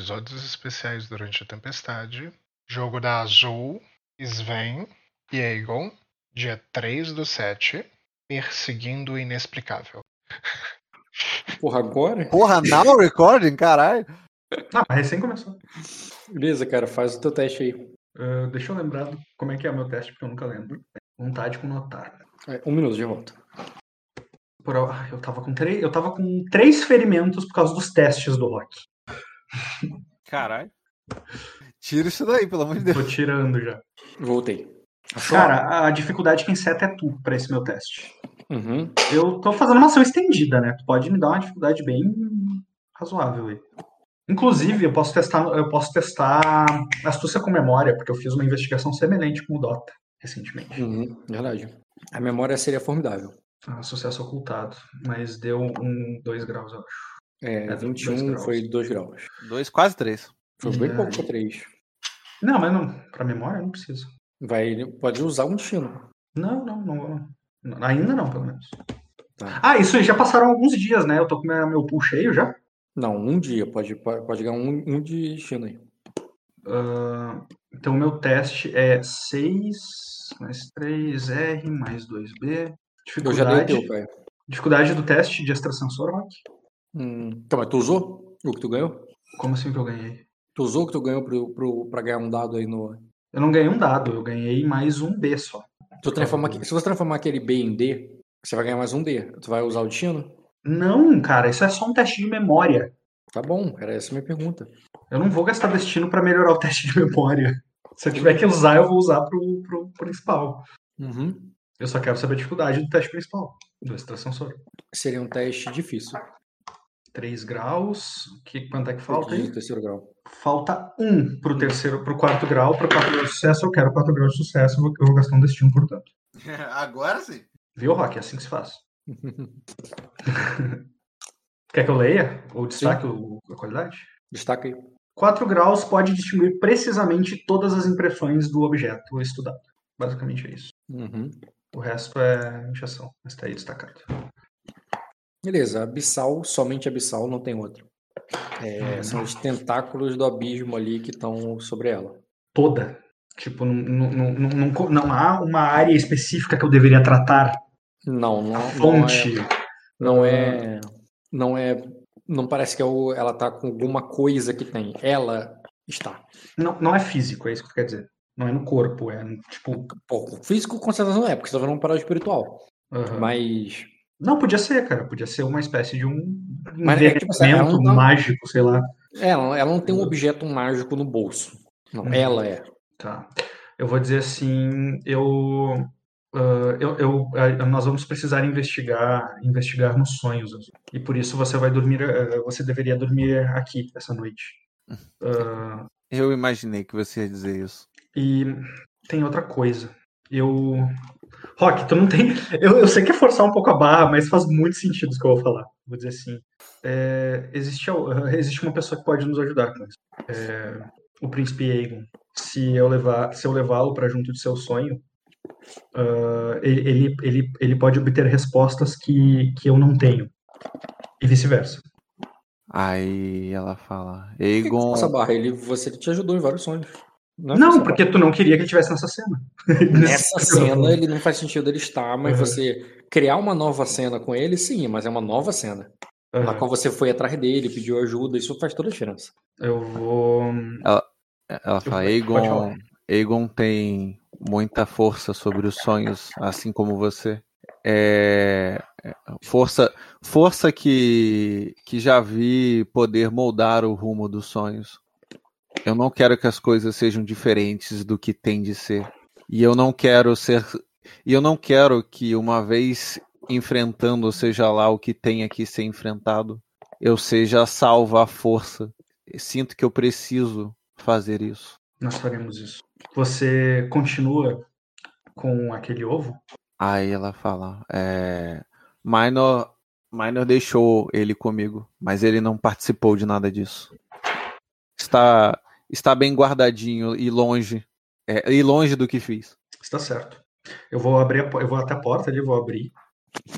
Episódios especiais durante a tempestade. Jogo da Azul, Sven e Aegon, dia 3 do 7. Perseguindo o inexplicável. Porra, agora? Porra, now recording, caralho. Ah, recém começou. Beleza, cara, faz o teu teste aí. Ah, deixa eu lembrar do- como é que é o meu teste, porque eu nunca lembro. Vontade com notar. É, um minuto de volta. Por, ah, eu, tava com três, eu tava com três ferimentos por causa dos testes do Rock. Caralho. Tira isso daí, pelo amor de Deus. Tô tirando já. Voltei. Achou? Cara, a dificuldade quem seta é tu pra esse meu teste. Uhum. Eu tô fazendo uma ação estendida, né? Tu pode me dar uma dificuldade bem razoável aí. Inclusive, eu posso testar, eu posso testar astúcia com memória, porque eu fiz uma investigação semelhante com o Dota recentemente. Uhum. Verdade. A memória seria formidável. Ah, sucesso ocultado, mas deu um 2 graus, eu acho. É, É, dois 21 foi 2 graus. Dois, quase três. Foi bem É. pouco pra 3. Não, mas não, pra memória não precisa. Vai, pode usar um destino. Não, não, não, não. Ainda não, pelo menos. Tá. Ah, isso aí já passaram alguns dias, né? Eu tô com minha- meu pool cheio já. Não, um dia. Pode, pode, pode ganhar um, um de destino aí. Ah, então, meu teste é 6 mais 3R mais 2B. Eu já dei o Dificuldade, teu, pai. dificuldade do teste de extrasensor, Rock? Hum. Então, mas tu usou o que tu ganhou? Como assim que eu ganhei? Tu usou o que tu ganhou pro, pro, pra ganhar um dado aí no. Eu não ganhei um dado, eu ganhei mais um B só. Tu transforma, se você transformar aquele B em D, você vai ganhar mais um D. Tu vai usar o destino? Não, cara, isso é só um teste de memória. Tá bom, era essa a minha pergunta. Eu não vou gastar destino pra melhorar o teste de memória. Se eu tiver que usar, eu vou usar pro, pro principal. Uhum. Eu só quero saber a dificuldade do teste principal, do extrasensor. Seria um teste difícil. 3 graus. Que, quanto é que falta aí? terceiro grau. Falta 1 pro terceiro, pro quarto grau. Pro quarto grau de sucesso, eu quero 4 graus de sucesso. Eu vou, eu vou gastar um destino, portanto. Agora sim. Viu, Rock? É assim que se faz. Quer que eu leia? Ou destaque o- a qualidade? Destaca aí. 4 graus pode distinguir precisamente todas as impressões do objeto estudado. Basicamente é isso. Uhum. O resto é injeção, mas tá aí destacado. Beleza, abissal, somente abissal, não tem outro. É, são os tentáculos do abismo ali que estão sobre ela. Toda. Tipo, não, não, não, não, há uma área específica que eu deveria tratar. Não, não, não é, Fonte. não é. Não é. Não parece que é ela tá com alguma coisa que tem. Ela está. Não, não é físico, é isso que quer dizer. Não é no corpo, é no, tipo. Pô, físico com certeza não é, porque você tá vendo um parado espiritual. aham. Mas. Não, podia ser, cara. Podia ser uma espécie de um Mas é que, tipo assim, não mágico, sei lá. Ela, ela não tem um objeto mágico no bolso. Não, Uhum. ela é. Tá. Eu vou dizer assim, eu, ah, eu, eu- ah, nós vamos precisar investigar, investigar nos sonhos, e por isso você vai dormir, ah, você deveria dormir aqui essa noite. Eu imaginei que você ia dizer isso. e tem outra coisa. Eu, Rock, tu não tem, eu, eu sei que é forçar um pouco a barra, mas faz muito sentido isso que eu vou falar. Vou dizer assim, é, existe, existe uma pessoa que pode nos ajudar com isso. É, o príncipe Aegon. Se eu levar, se eu levá-lo para junto de seu sonho, ah, ele, ele, ele, ele pode obter respostas que, que eu não tenho. E vice-versa. Aí ela fala. Aegon. essa barra? Ele, você te ajudou em vários sonhos. É Não, porque tu não queria que ele estivesse nessa cena. Nessa cena ele não faz sentido ele estar, mas Uhum. você criar uma nova cena com ele, sim, mas é uma nova cena. Na Aham. qual você foi atrás dele, pediu ajuda, isso faz toda a diferença. Eu vou. Ela fala. pode Aegon. falar. Aegon tem muita força sobre os sonhos, assim como você. É, é, força, força que, que já vi poder moldar o rumo dos sonhos. Eu não quero que as coisas sejam diferentes do que tem de ser. E eu não quero ser. E eu não quero que uma vez enfrentando, seja lá o que tenha que ser enfrentado, eu seja salvo à força. Sinto que eu preciso fazer isso. Nós faremos isso. Você continua com aquele ovo? Aí ela fala, é, Minor, Minor deixou ele comigo, mas ele não participou de nada disso. Está, está bem guardadinho e longe, é, e longe do que fiz. Está certo. Eu vou abrir, a eu vou até a porta ali, vou abrir.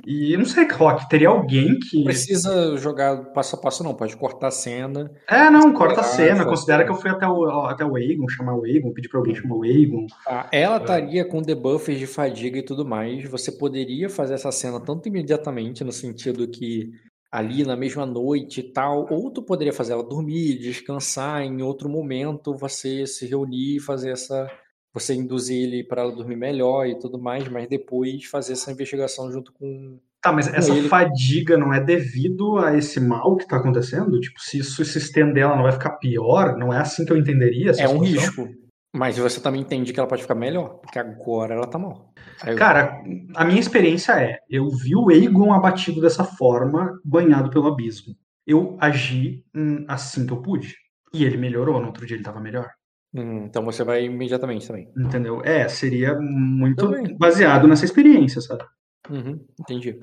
E eu não sei, Rock, teria alguém que. Não precisa jogar passo a passo, não. Pode cortar a cena. É, não, corta a cena. Considera que eu fui até o, até o Aegon, chamar o Aegon, pedir pra alguém chamar o Aegon. Tá? Ela estaria com debuffs de fadiga e tudo mais. Você poderia fazer essa cena tanto imediatamente, no sentido que ali na mesma noite e tal, ou tu poderia fazer ela dormir, descansar, em outro momento você se reunir e fazer essa. Você induzir ele para ela dormir melhor e tudo mais, mas depois fazer essa investigação junto com. Tá, mas essa ele- fadiga não é devido a esse mal que tá acontecendo? Tipo, se isso se estender, ela não vai ficar pior? Não é assim que eu entenderia É um situação? risco. Mas você também entende que ela pode ficar melhor, porque agora ela tá mal. Cara, a minha experiência é, eu vi o Aegon abatido dessa forma, banhado pelo abismo. Eu agi hum, assim que eu pude. E ele melhorou, no outro dia ele tava melhor. Hum, então você vai imediatamente também. Entendeu? É, seria muito baseado nessa experiência, sabe? Uhum, entendi.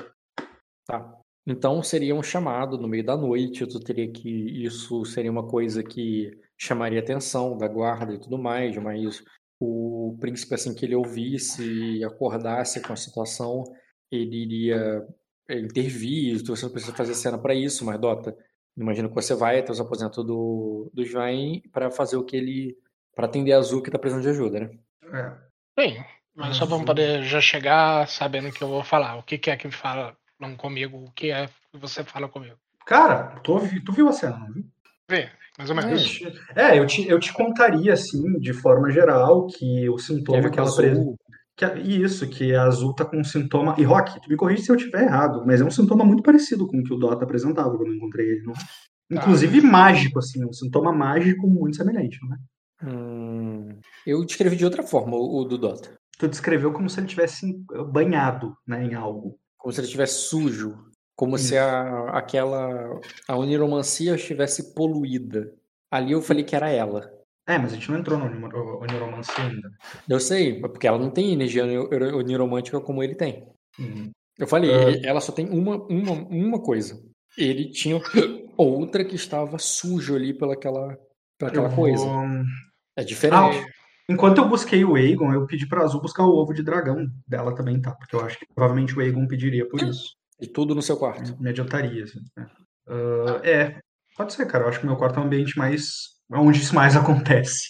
Tá. Então seria um chamado no meio da noite, tu teria que. Isso seria uma coisa que chamaria atenção da guarda e tudo mais, mas o príncipe, assim que ele ouvisse e acordasse com a situação, ele iria eh, intervir. Você não precisa fazer cena para isso, mas Dota, imagino que você vai até os aposentos do, do Svain para fazer o que ele. para atender a Azul que tá precisando de ajuda, né? É. Bem, mas só vamos poder já chegar sabendo o que eu vou falar. O que, que é que falam comigo, o que é que você fala comigo. Cara, tu, tu viu a cena, não viu? Vê, mais ou Eu menos. É, eu te, eu te contaria, assim, de forma geral, que o sintoma Teve que ela apresenta. Que isso, que a Azul tá com um sintoma. E Rock, tu me corrige se eu estiver errado, mas é um sintoma muito parecido com o que o Dota apresentava quando eu encontrei ele. Não? é? Inclusive mágico, assim, um sintoma mágico muito semelhante, não é? Hum, eu descrevi de outra forma o, o do Dota. Tu descreveu como se ele tivesse banhado né, em algo. Como se ele estivesse sujo. Como se Isso. a, aquela. A oniromancia estivesse poluída. Ali eu falei que era ela. É, mas a gente não entrou no oniro- oniromancia ainda. Eu sei, porque ela não tem energia oni- oniromântica como ele tem. Uhum. Eu falei, Ah. ele- ela só tem uma, uma, uma coisa. Ele tinha outra que estava sujo ali pelaquela, pelaquela coisa. vou- É diferente. Enquanto eu busquei o Aegon, eu pedi pra Azul buscar o ovo de dragão dela também, tá? Porque eu acho que provavelmente o Aegon pediria por isso. E tudo no seu quarto. Me adiantaria, assim. né? Ah, é, pode ser, cara. Eu acho que o meu quarto é um ambiente mais. onde isso mais acontece.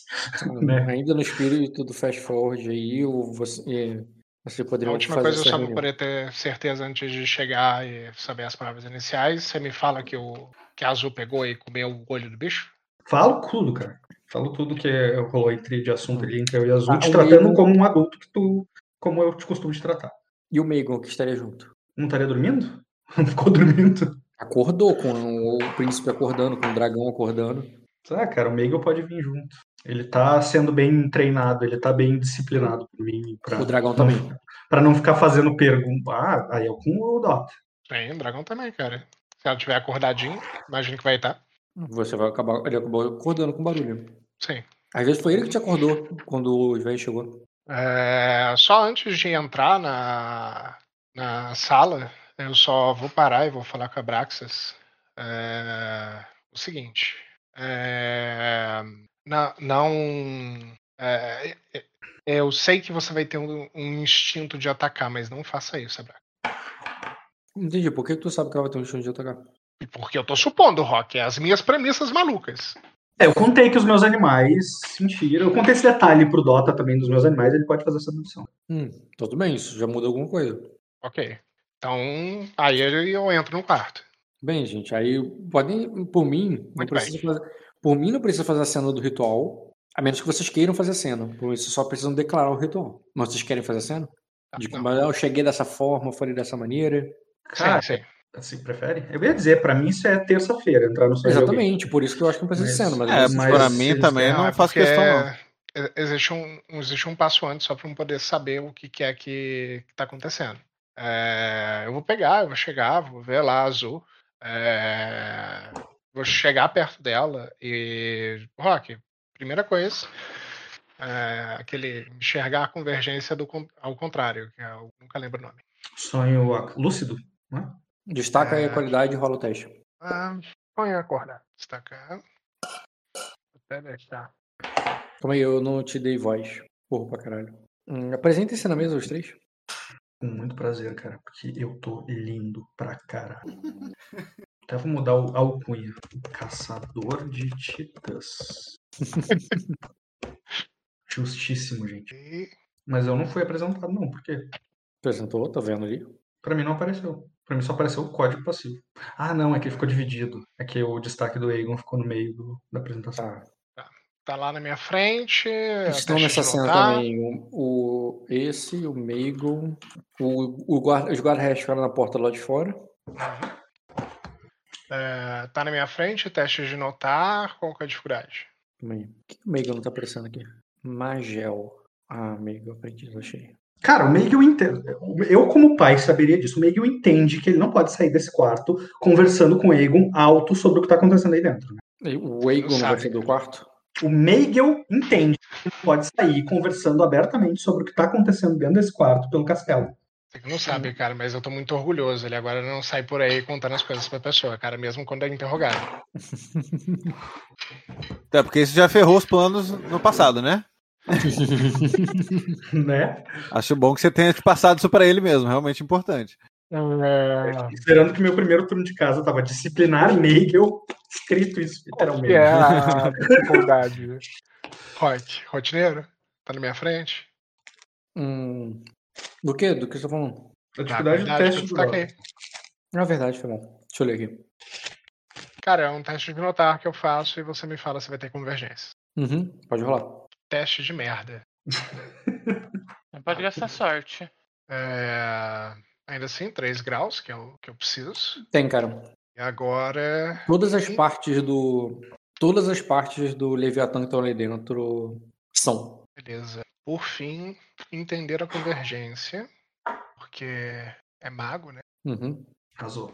né? Ainda no espírito do fast forward aí, o- você, você A poderia última fazer coisa, só para poder ter certeza antes de chegar e saber as palavras iniciais, você me fala que, o, que a Azul pegou e comeu o olho do bicho? Falo tudo, cara. Falo tudo que rolou entre de assunto ali entre eu e a Azul, Ah, te o tratando como um adulto que tu. como eu te costumo te tratar. E o Megan, que estaria junto? Não estaria dormindo? Não ficou dormindo? Acordou com o príncipe acordando, com o dragão acordando. Ah, cara, o Megal pode vir junto. Ele tá sendo bem treinado, ele tá bem disciplinado por mim. Pra, O dragão não- também. Pra não ficar fazendo pergunta. Ah, aí é com o Dota. Tem, o dragão também, cara. Se ela tiver acordadinho, imagino que vai estar. Você vai acabar. Ele acabou acordando com barulho. Sim. Às vezes foi ele que te acordou quando o velho chegou. É, só antes de entrar na, na sala, eu só vou parar e vou falar com a Braxas. É, o seguinte. é, não. não é, é, eu sei que você vai ter um, um instinto de atacar, mas não faça isso, Braxas. Entendi, por que que tu sabe que ela vai ter um chão de atacar? Porque eu tô supondo, Rock, é as minhas premissas malucas. É, eu contei que os meus animais sentiram. Eu contei esse detalhe pro Dota também dos meus animais, ele pode fazer essa dedução. Hum, tudo bem, isso já muda alguma coisa. Ok. Então, aí eu entro no quarto. Bem, gente, aí podem, por mim, não precisa fazer, por mim não precisa fazer a cena do ritual, a menos que vocês queiram fazer a cena. Por isso só precisam declarar o ritual. Mas vocês querem fazer a cena? De Não. como eu cheguei dessa forma, falei dessa maneira. Cara, sim, sim. assim, prefere? Eu ia dizer, pra mim isso é terça-feira, entrar no de alguém. Exatamente, por isso que eu acho que não precisa de cena. Mas, É, mas pra mim também não é faço porque questão, não. Existe um, existe um passo antes só para eu poder saber o que, que é que está acontecendo. É, eu vou pegar, eu vou chegar, vou ver lá a azul. é, vou chegar perto dela e. Rock, primeira coisa. é, aquele enxergar a convergência do, ao contrário, que eu nunca lembro o nome. Sonho lúcido, né? Destaca aí É. a qualidade e rola o teste. Ah, põe acordar. Destacar. Até deixar. Calma aí, eu não te dei voz. Porra pra caralho. Hum, apresentem-se na mesa os três. Com muito prazer, cara, porque eu tô lindo pra caralho. Até vou mudar o alcunha. Caçador de titãs. Justíssimo, gente. Mas eu não fui apresentado, não, porque Apresentou, tá vendo ali? pra mim não apareceu. Pra mim só apareceu o código passivo. Ah, não, é que ele ficou dividido. É que o destaque do Egon ficou no meio do- da apresentação. Tá. Tá lá na minha frente. Estão nessa cena também o, o- esse, o Meagle, o, o guarda, os guarda-redes ficaram na porta lá de fora. É, tá na minha frente, teste de notar. Qual que é a dificuldade? Também. Por que o Meagle não tá aparecendo aqui? Magel. Ah, Meagle, aprendiz, achei. Cara, o Meigel entende. Eu, como pai, saberia disso. O Meigel entende que ele não pode sair desse quarto conversando com o Egon alto sobre o que tá acontecendo aí dentro. né? O Eagle não vai sair do quarto? O Meigel entende que pode sair conversando abertamente sobre o que tá acontecendo dentro desse quarto pelo castelo. Você não sabe, cara, mas eu tô muito orgulhoso. Ele agora não sai por aí contando as coisas pra pessoa, cara, mesmo quando é interrogado. Até porque isso já ferrou os planos no passado, né? Né? Acho bom que você tenha te passado isso pra ele mesmo, realmente importante. Esperando que meu primeiro turno de casa tava disciplinar Meigel, escrito isso literalmente. É a dificuldade. Rock, rotineiro? Tá na minha frente? Hum, do que? Do que você tá falando? A dificuldade do teste de destaquei. Na verdade, foi bom. Deixa eu ler aqui. Cara, é um teste de notar que eu faço e você me fala se vai ter convergência. Uhum, pode rolar. Teste de merda. Pode gastar sorte. É, Ainda assim, 3 graus, que é o que eu preciso. Tem, cara. E agora. Todas as partes do. Todas as partes do Leviatã que estão ali dentro são. Beleza. Por fim, entender a convergência. Porque é mago, né? Uhum. Arrasou.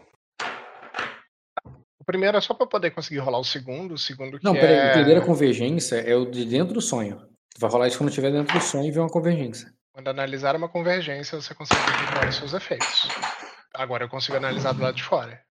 O primeiro é só pra poder conseguir rolar o segundo. O segundo que Não, é. peraí. Entender a convergência é o de dentro do sonho. Tu vai rolar isso quando estiver dentro do sonho e ver uma convergência. Quando analisar uma convergência, você consegue os seus efeitos. Agora eu consigo analisar do lado de fora.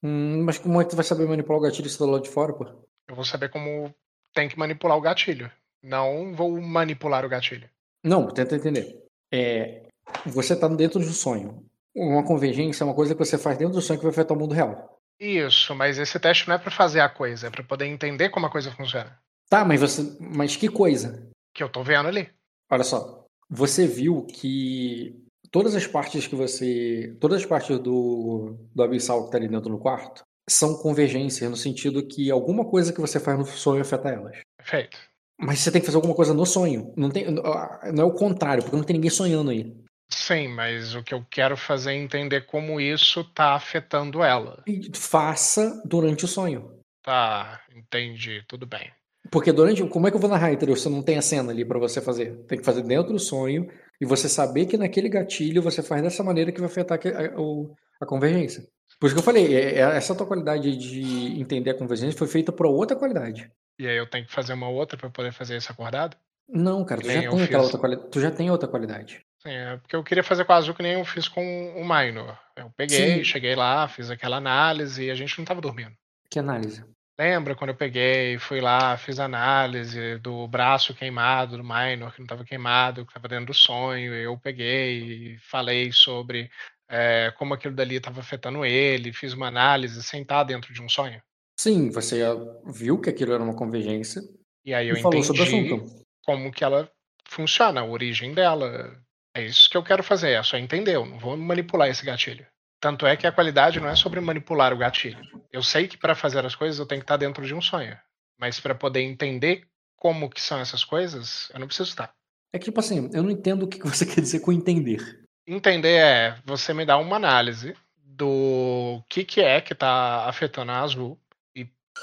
Hum, mas como é que tu vai saber manipular o gatilho se tá do lado de fora, pô? Eu vou saber como tem que manipular o gatilho. Não vou manipular o gatilho. Não, tenta entender. É, você tá dentro do sonho. Uma convergência é uma coisa que você faz dentro do sonho que vai afetar o mundo real. Isso, mas esse teste não é pra fazer a coisa, é pra poder entender como a coisa funciona. Tá, mas você. Mas que coisa? Que eu tô vendo ali. Olha só. Você viu que todas as partes que você. Todas as partes do, do abissal que tá ali dentro do quarto são convergências, no sentido que alguma coisa que você faz no sonho afeta elas. Perfeito. Mas você tem que fazer alguma coisa no sonho. Não, tem, não é o contrário, porque não tem ninguém sonhando aí. Sim, mas o que eu quero fazer é entender como isso tá afetando ela. E faça durante o sonho. Tá, entendi, tudo bem. Porque durante. Como é que eu vou narrar, entendeu? Se não tem a cena ali pra você fazer. Tem que fazer dentro do sonho e você saber que naquele gatilho você faz dessa maneira que vai afetar a, o- a convergência. Por isso que eu falei, é- é- essa tua qualidade de entender a convergência foi feita por outra qualidade. E aí eu tenho que fazer uma outra pra poder fazer isso acordado? Não, cara, tu já tem fiz. outra qualidade. Tu já tem outra qualidade. Sim, é porque eu queria fazer com a Azul que nem eu fiz com o Minor. Eu peguei, Sim. cheguei lá, fiz aquela análise e a gente não tava dormindo. Que análise? Lembra quando eu peguei, fui lá, fiz análise do braço queimado do Minor, que não estava queimado, que estava dentro do sonho. Eu peguei e falei sobre eh, como aquilo dali estava afetando ele, fiz uma análise sem estar dentro de um sonho. Sim, você viu que aquilo era uma convergência E aí eu e entendi como que ela funciona, a origem dela. É isso que eu quero fazer, é só entender, eu não vou manipular esse gatilho. Tanto é que a qualidade não é sobre manipular o gatilho. Eu sei que para fazer as coisas eu tenho que estar dentro de um sonho, mas para poder entender como que são essas coisas, eu não preciso estar. É que, tipo assim, eu não entendo o que você quer dizer com entender. Entender é você me dar uma análise do que que é que tá afetando a azul.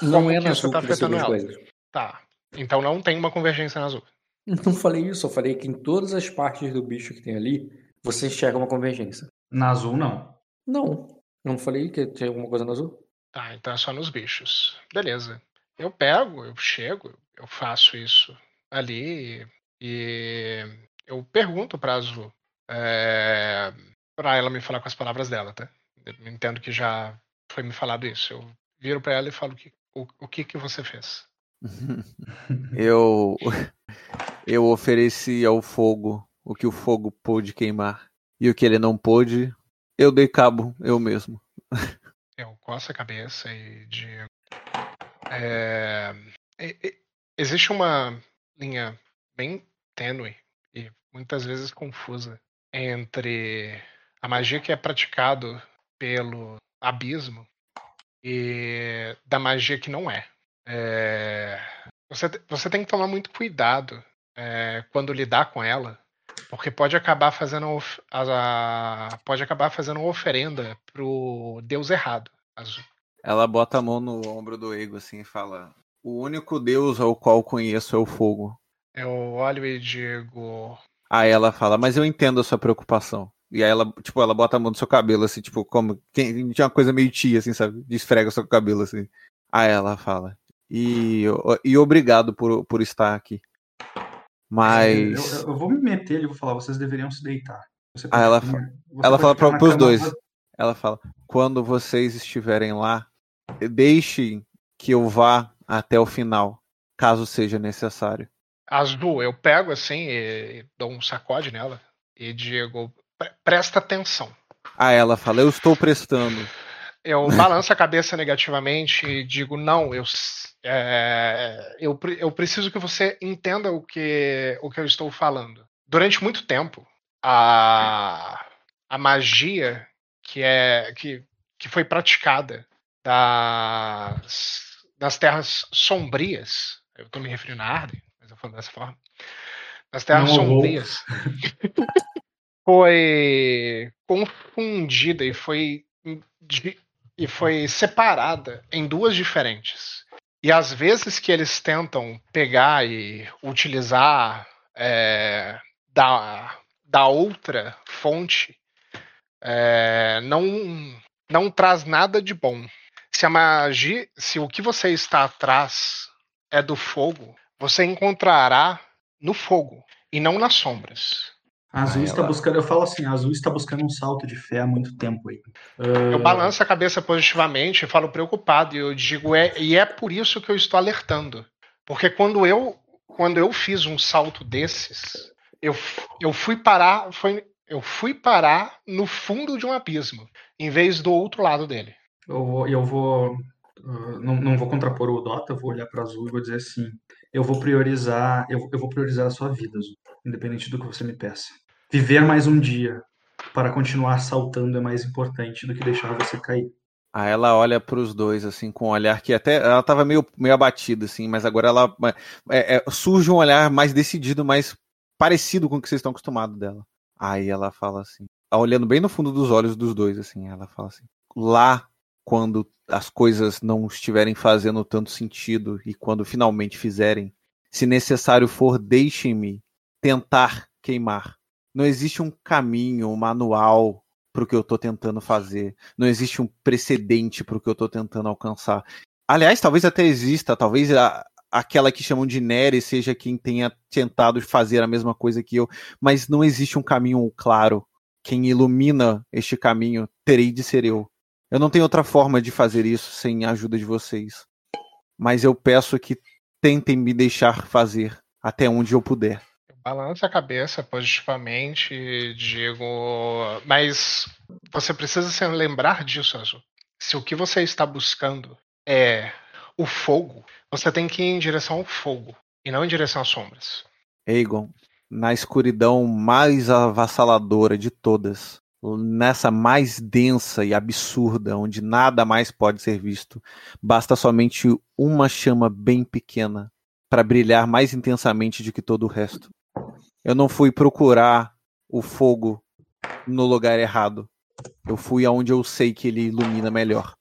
Não Como é que na isso azul tá que você vê afetando ela? coisas. Tá. Então não tem uma convergência na azul. Não falei isso, eu falei que em todas as partes do bicho que tem ali, você enxerga uma convergência. Na azul, não. Não. Não falei que tinha alguma coisa no azul? Tá, então é só nos bichos. Beleza. Eu pego, eu chego, eu faço isso ali e eu pergunto pra Azul. É, pra ela me falar com as palavras dela, tá? Eu entendo que já foi me falado isso. Eu viro pra ela e falo que, o, o que que você fez. Eu eu ofereci ao fogo o que o fogo pôde queimar. E o que ele não pôde, eu dei cabo eu mesmo. Eu coço a cabeça e digo. É, existe uma linha bem tênue e muitas vezes confusa entre a magia que é praticado pelo abismo e da magia que não é. É, você, você tem que tomar muito cuidado é, quando lidar com ela, porque pode acabar fazendo a- pode acabar fazendo uma oferenda pro deus errado. Azul. Ela bota a mão no ombro do Ego assim e fala: O único deus ao qual conheço é o fogo. Eu olho e digo. Aí ela fala, mas eu entendo a sua preocupação. E aí ela, tipo, ela bota a mão no seu cabelo, assim, tipo, como. Quem, tinha uma coisa meio tia, assim, sabe? Desfrega o seu cabelo, assim. Aí ela fala. E, e obrigado por, por estar aqui. Mas. Eu, eu- eu vou me meter e vou falar, vocês deveriam se deitar. Você Ah, ela fa- ela fala pra, pros cama- dois. Ela fala: quando vocês estiverem lá, deixem que eu vá até o final, caso seja necessário. Azul, eu pego assim e, e dou um sacode nela e digo: "Pre- presta atenção. Aí ela fala: eu estou prestando. Eu balanço a cabeça negativamente e digo: não, eu, é, eu, eu preciso que você entenda o que, o que eu estou falando. Durante muito tempo, a, a magia que, é, que, que foi praticada das, das terras sombrias, eu estou me referindo a Arden, mas eu falo dessa forma, das terras Não sombrias, foi confundida e foi e foi separada em duas diferentes. E às vezes que eles tentam pegar e utilizar é, da, da outra fonte, é, não, não traz nada de bom. Se a magia, se o que você está atrás é do fogo, você encontrará no fogo e não nas sombras. A Azul Aí está ela- buscando, eu falo assim, a Azul está buscando um salto de fé há muito tempo aí. Eu balanço a cabeça positivamente e falo preocupado. E eu digo, é, e é por isso que eu estou alertando. Porque quando eu, quando eu fiz um salto desses, eu, eu fui parar. Foi, eu fui parar no fundo de um abismo, em vez do outro lado dele. Eu vou, eu vou uh, não, não vou contrapor o Dota, eu vou olhar para Azul e vou dizer assim, eu vou priorizar, eu, eu vou priorizar a sua vida, Azul, independente do que você me peça. Viver mais um dia para continuar saltando é mais importante do que deixar você cair. Aí ela olha pros dois, assim, com um olhar que até. Ela tava meio, meio abatida, assim, mas agora ela. é, é, surge um olhar mais decidido, mais parecido com o que vocês estão acostumados dela. Aí ela fala assim, olhando bem no fundo dos olhos dos dois, assim, ela fala assim: lá, quando as coisas não estiverem fazendo tanto sentido e quando finalmente fizerem, se necessário for, deixem-me tentar queimar. Não existe um caminho, um manual para o que eu estou tentando fazer. Não existe um precedente para o que eu estou tentando alcançar. Aliás, talvez até exista, talvez a, aquela que chamam de Nery seja quem tenha tentado fazer a mesma coisa que eu, mas não existe um caminho claro. Quem ilumina este caminho terei de ser eu. Eu não tenho outra forma de fazer isso sem a ajuda de vocês. Mas eu peço que tentem me deixar fazer até onde eu puder. Eu balanço a cabeça positivamente digo, mas você precisa se lembrar disso, Azul. Se o que você está buscando é o fogo, você tem que ir em direção ao fogo e não em direção às sombras. Aegon, na escuridão mais avassaladora de todas, nessa mais densa e absurda, onde nada mais pode ser visto, basta somente uma chama bem pequena para brilhar mais intensamente do que todo o resto. Eu não fui procurar o fogo no lugar errado. Eu fui aonde eu sei que ele ilumina melhor.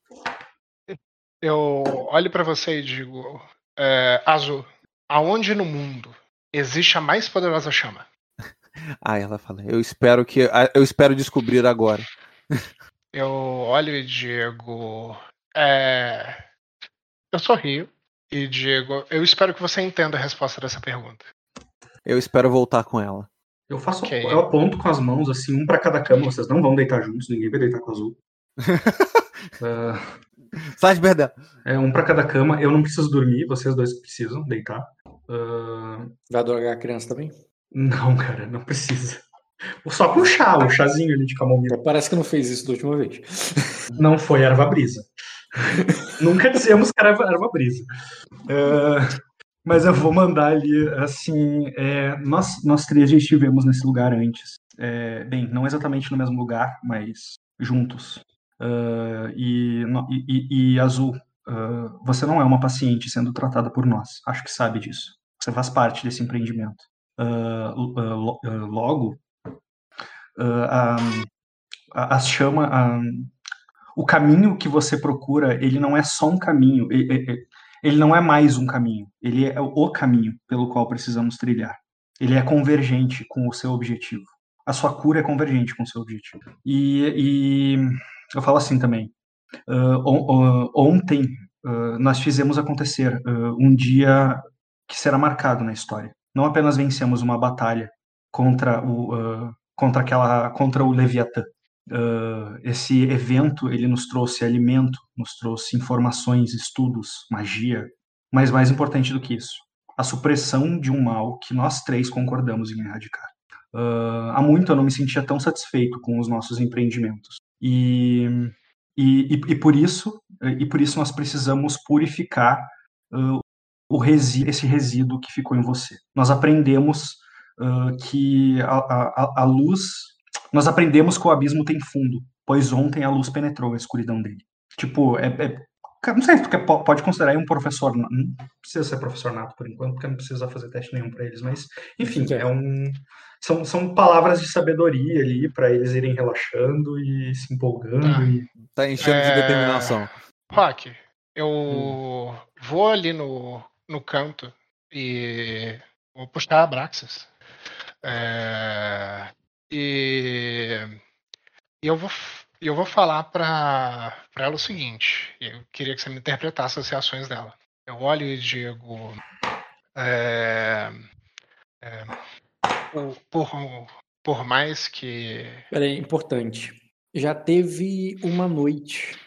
Eu olho para você e digo, é, Azul, aonde no mundo existe a mais poderosa chama? Ah, ela fala. Eu espero que eu espero descobrir agora. Eu olho e digo, é, eu sorrio e digo, eu espero que você entenda a resposta dessa pergunta. Eu espero voltar com ela. Eu faço, Ok. eu aponto com as mãos assim, um para cada cama, vocês não vão deitar juntos, ninguém vai deitar com a Azul. Ah, Sai de verdade. é um para cada cama, eu não preciso dormir, vocês dois precisam deitar. Ah, Vai drogar a criança também? Não, cara, não precisa. Só com chá, o chazinho ali de camomila. Parece que não fez isso da última vez. Não foi erva brisa. Nunca dizemos que era erva brisa. Uh, mas eu vou mandar ali, assim, é, nós, nós três já estivemos nesse lugar antes. É, bem, não exatamente no mesmo lugar, mas juntos. Uh, e, e, e, Azul, uh, você não é uma paciente sendo tratada por nós. Acho que sabe disso. Você faz parte desse empreendimento. logo, a, chama, o caminho que você procura, ele não é só um caminho, ele, ele não é mais um caminho, ele é o caminho pelo qual precisamos trilhar. Ele é convergente com o seu objetivo. A sua cura é convergente com o seu objetivo. E, e eu falo assim também. Uh, ontem uh, nós fizemos acontecer uh, um dia que será marcado na história. Não apenas vencemos uma batalha contra o contra aquela contra o Leviatã. Esse evento ele nos trouxe alimento, nos trouxe informações, estudos, magia, mas mais importante do que isso, a supressão de um mal que nós três concordamos em erradicar. Uh, há muito eu não me sentia tão satisfeito com os nossos empreendimentos. E, e, e, e por isso e por isso nós precisamos purificar uh, o resi esse resíduo que ficou em você. Nós aprendemos uh, que a, a, a, luz, nós aprendemos que o abismo tem fundo, pois ontem a luz penetrou a escuridão dele. Tipo, é, é não sei se pode considerar um professor, não precisa ser professor nato por enquanto, porque não precisa fazer teste nenhum para eles, mas enfim, é um são, são palavras de sabedoria ali para eles irem relaxando e se empolgando. Tá, e... tá enchendo é... de determinação. Rock, eu hum. vou ali no, no canto e vou puxar a Braxas. É... E... eu vou eu vou falar para ela o seguinte. Eu queria que você me interpretasse as reações dela. Eu olho e digo. É, é, por, por mais que. Peraí, importante. Já teve uma noite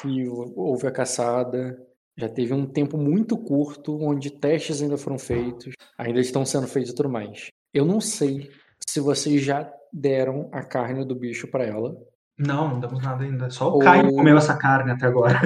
que houve a caçada, já teve um tempo muito curto onde testes ainda foram feitos, ainda estão sendo feitos e tudo mais. Eu não sei se vocês já deram a carne do bicho para ela. Não, não damos nada ainda. Só o Ou... Caio comeu essa carne até agora.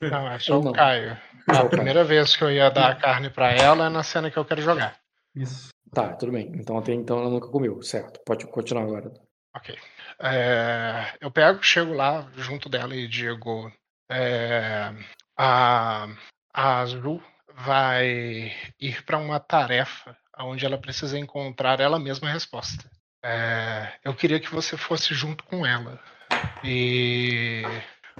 Não, é só o Caio. A primeira vez que eu ia dar a carne para ela é na cena que eu quero jogar. Isso. Tá, tudo bem. Então até então ela nunca comeu, certo? Pode continuar agora. Ok. É, eu pego, chego lá junto dela e digo: é, a, a Azul vai ir para uma tarefa onde ela precisa encontrar ela mesma a resposta. É, eu queria que você fosse junto com ela e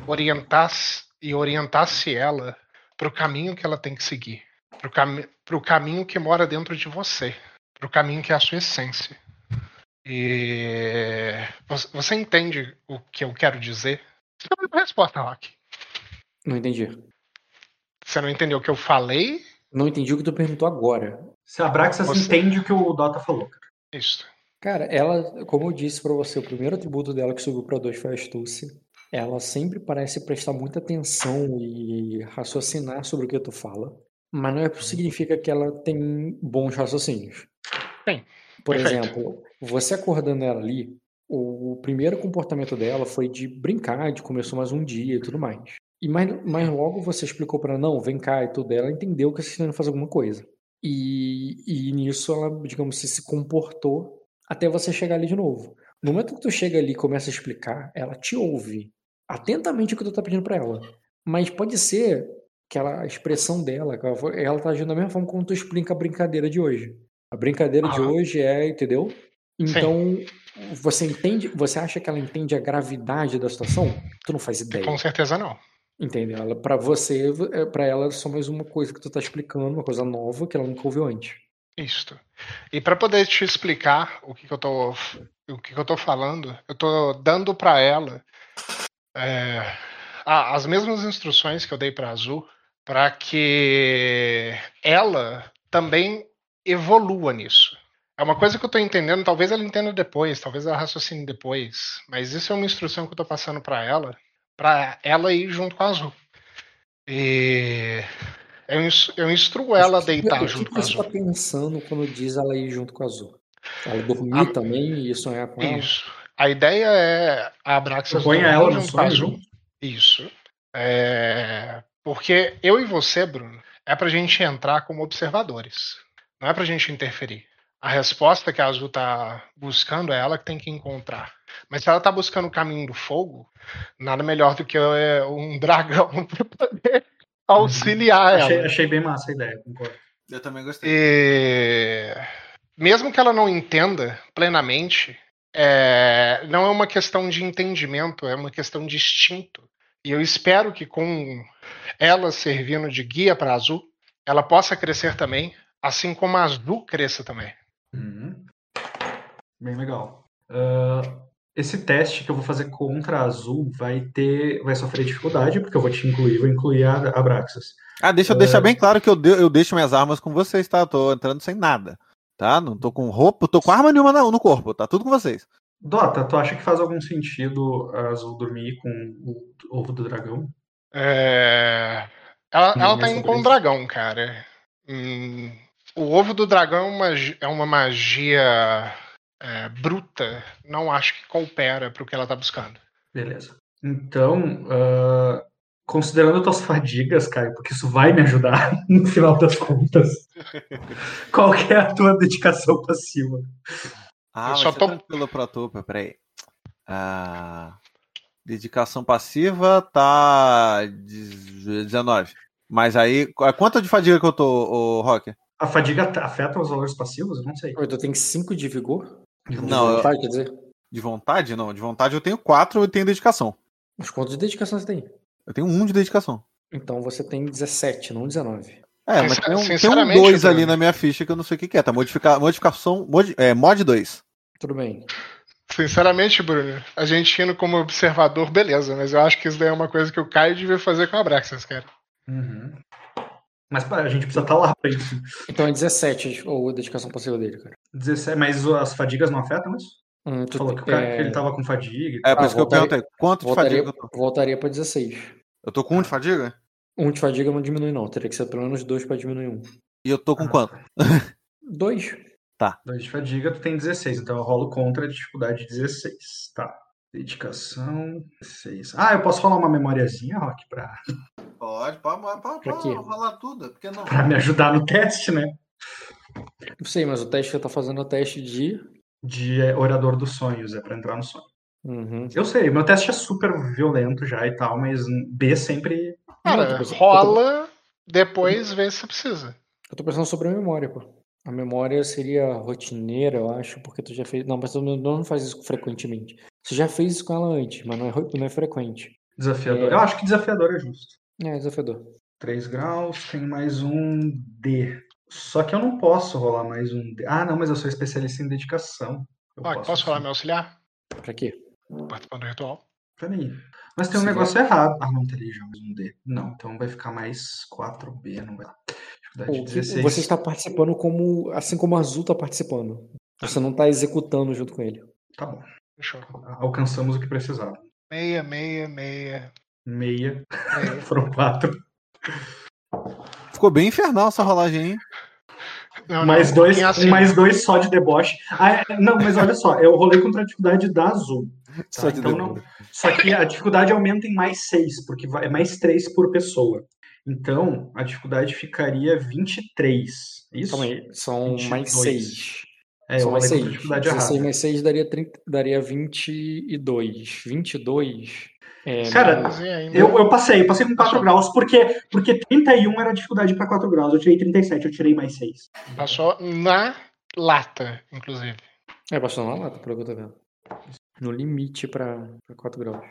orientasse e orientasse ela para o caminho que ela tem que seguir, para o cami caminho que mora dentro de você para o caminho que é a sua essência. E você entende o que eu quero dizer? Você tem uma resposta, Rock. Não entendi. Você não entendeu o que eu falei? Não entendi o que tu perguntou agora. Se a Braxas você... entende o que o Dota falou. Isso. Cara, ela, como eu disse para você, o primeiro atributo dela que subiu para dois foi a astúcia. Ela sempre parece prestar muita atenção e raciocinar sobre o que tu fala, mas não é significa que ela tem bons raciocínios. Sim. Por perfeito. exemplo, você acordando ela ali, o primeiro comportamento dela foi de brincar, de começou mais um dia e tudo mais. E mais, mais logo você explicou para não, vem cá e tudo, ela entendeu que você está fazer alguma coisa. E, e nisso ela, digamos, se comportou até você chegar ali de novo. No momento que tu chega ali e começa a explicar, ela te ouve atentamente o que tu tá pedindo para ela. Mas pode ser que ela, a expressão dela, ela, ela tá agindo da mesma forma como tu explica a brincadeira de hoje. A brincadeira de hoje é, entendeu? Então, Sim. você entende, você acha que ela entende a gravidade da situação? Tu não faz ideia. Com certeza não. Entendeu? Ela, para você, é, para ela é só mais uma coisa que tu tá explicando, uma coisa nova que ela nunca ouviu antes. Isso. E para poder te explicar o que, que eu tô, o que, que eu tô falando, eu tô dando para ela é, as mesmas instruções que eu dei para Azul, para que ela também evolua nisso. É uma coisa que eu estou entendendo, talvez ela entenda depois, talvez ela raciocine depois, mas isso é uma instrução que eu estou passando para ela, para ela ir junto com a Azul. E eu, eu instruo ela a deitar junto com a Azul. O que você está pensando quando diz ela ir junto com a Azul? Ela dormir Ah, também e sonhar com ela. Isso. A ideia é a Abraxas Põe dormir ela no junto com a Azul. Isso. É, Porque eu e você, Bruno, é pra gente entrar como observadores. Não é pra gente interferir. A resposta que a Azul tá buscando é ela que tem que encontrar. Mas se ela tá buscando o caminho do fogo, nada melhor do que é, um dragão pra poder auxiliar ela. Achei, achei bem massa a ideia, concordo. Eu também gostei. E mesmo que ela não entenda plenamente, é, não é uma questão de entendimento, é uma questão de instinto. E eu espero que com ela servindo de guia para Azul, ela possa crescer também, assim como a Azul cresça também. Bem legal. Ah, esse teste que eu vou fazer contra a Azul vai ter, vai sofrer dificuldade, porque eu vou te incluir, vou incluir a, a Braxas. Ah, deixa eu deixar bem claro que eu, de- eu deixo minhas armas com vocês, tá? Eu tô entrando sem nada. Tá? Não tô com roupa, tô com arma nenhuma na- no corpo, tá tudo com vocês. Dota, tu acha que faz algum sentido a Azul dormir com o ovo do dragão? É, Ela, ela é tá indo com um dragão, cara. Hum, O ovo do dragão é uma, é uma magia é, bruta. Não acho que coopera pro que ela tá buscando. Beleza. Então, ah, considerando tuas fadigas, Caio, porque isso vai me ajudar no final das contas, qual que é a tua dedicação passiva? Ah, Eu só tô- tranquilo pra tu, pera- peraí. Ah, dedicação passiva tá de- 19. Mas aí, qu- quanto de fadiga que eu tô, ô, Rocker? A fadiga afeta os valores passivos? Eu não sei. Tu tem 5 de vigor? Não, eu- Vontade, quer dizer? De vontade? Não, de vontade eu tenho 4 e tenho dedicação. Mas quanto de dedicação você tem? Eu tenho 1 de dedicação. Então você tem 17, não 19. É, mas tem um, tem um 2 ali na minha ficha que eu não sei o que, que é. Tá modifica, modificação. Mod, é, mod 2. Tudo bem. Sinceramente, Bruno, a gente indo como observador, beleza, mas eu acho que isso daí é uma coisa que o Caio devia fazer com a Braxas, cara. Uhum. Mas pá, a gente precisa estar lá pra isso. Então é 17 ou a dedicação passiva dele, cara. 17, mas as fadigas não afetam isso? Hum, Tu falou que, o cara, é, que ele tava com fadiga e É, por Ah, isso que eu perguntei. Quanto de voltaria, fadiga eu tô? voltaria pra 16. Eu tô com 1 de fadiga? Um de fadiga não diminui, não. Teria que ser pelo menos dois pra diminuir um. E eu tô com Ah, quanto? Dois. Dois de fadiga, tu tem 16, então eu rolo contra a dificuldade 16. Tá. Dedicação 16. Ah, eu posso rolar uma memóriazinha, Rock, pra, Pode, pode, pode, quê? rolar tudo. Por que não? pra me ajudar no teste, né? Não sei, mas o teste que eu tô fazendo é o teste de. De é, orador dos sonhos, é pra entrar no sonho. Uhum. Eu sei, meu teste é super violento já e tal, mas B sempre. Cara, pensando- rola, depois vê se precisa. Eu tô pensando sobre a memória, pô. A memória seria rotineira, eu acho, porque tu já fez. Não, mas tu não faz isso frequentemente. Você já fez isso com ela antes, mas não é, não é frequente. Desafiador. É. Eu acho que desafiador é justo. É, desafiador. 3 graus, tem mais um D. Só que eu não posso rolar mais um D. Ah, não, mas eu sou especialista em dedicação. Eu Ó, posso, falar sim. meu auxiliar? Pra quê? Participando do ritual. Peraí. Mas tem um negócio errado. Ah, não, ali já, mais um D. Não, então vai ficar mais 4B, não vai. Dificuldade O que- 16. Você está participando como. Assim como o Azul tá participando. Você não tá executando junto com ele. Tá bom. Fechou. Alcançamos o que precisava. Meia, meia, meia. Meia. meia. Foram quatro. Ficou bem infernal essa rolagem, hein? Não, mais não, dois, assim. mais dois só de deboche. Ah, é- não, mas olha só, eu rolei contra a dificuldade da azul. tá? Só de Então não, só que a dificuldade aumenta em mais seis, porque é mais três por pessoa. Então, a dificuldade ficaria 23. Isso? Calma aí. São 22. mais 6. É, São mais contra a 6. dificuldade 16 errada. mais 6 daria, 30, daria 22. 22. É, Cara, mais- Mas e ainda? Eu, eu passei, eu passei com 4 Passou. graus, porque, porque 31 era dificuldade para 4 graus. Eu tirei 37, eu tirei mais 6. Passou na lata, inclusive. É, passou na lata, pelo que eu tô vendo. No limite pra, pra 4 graus.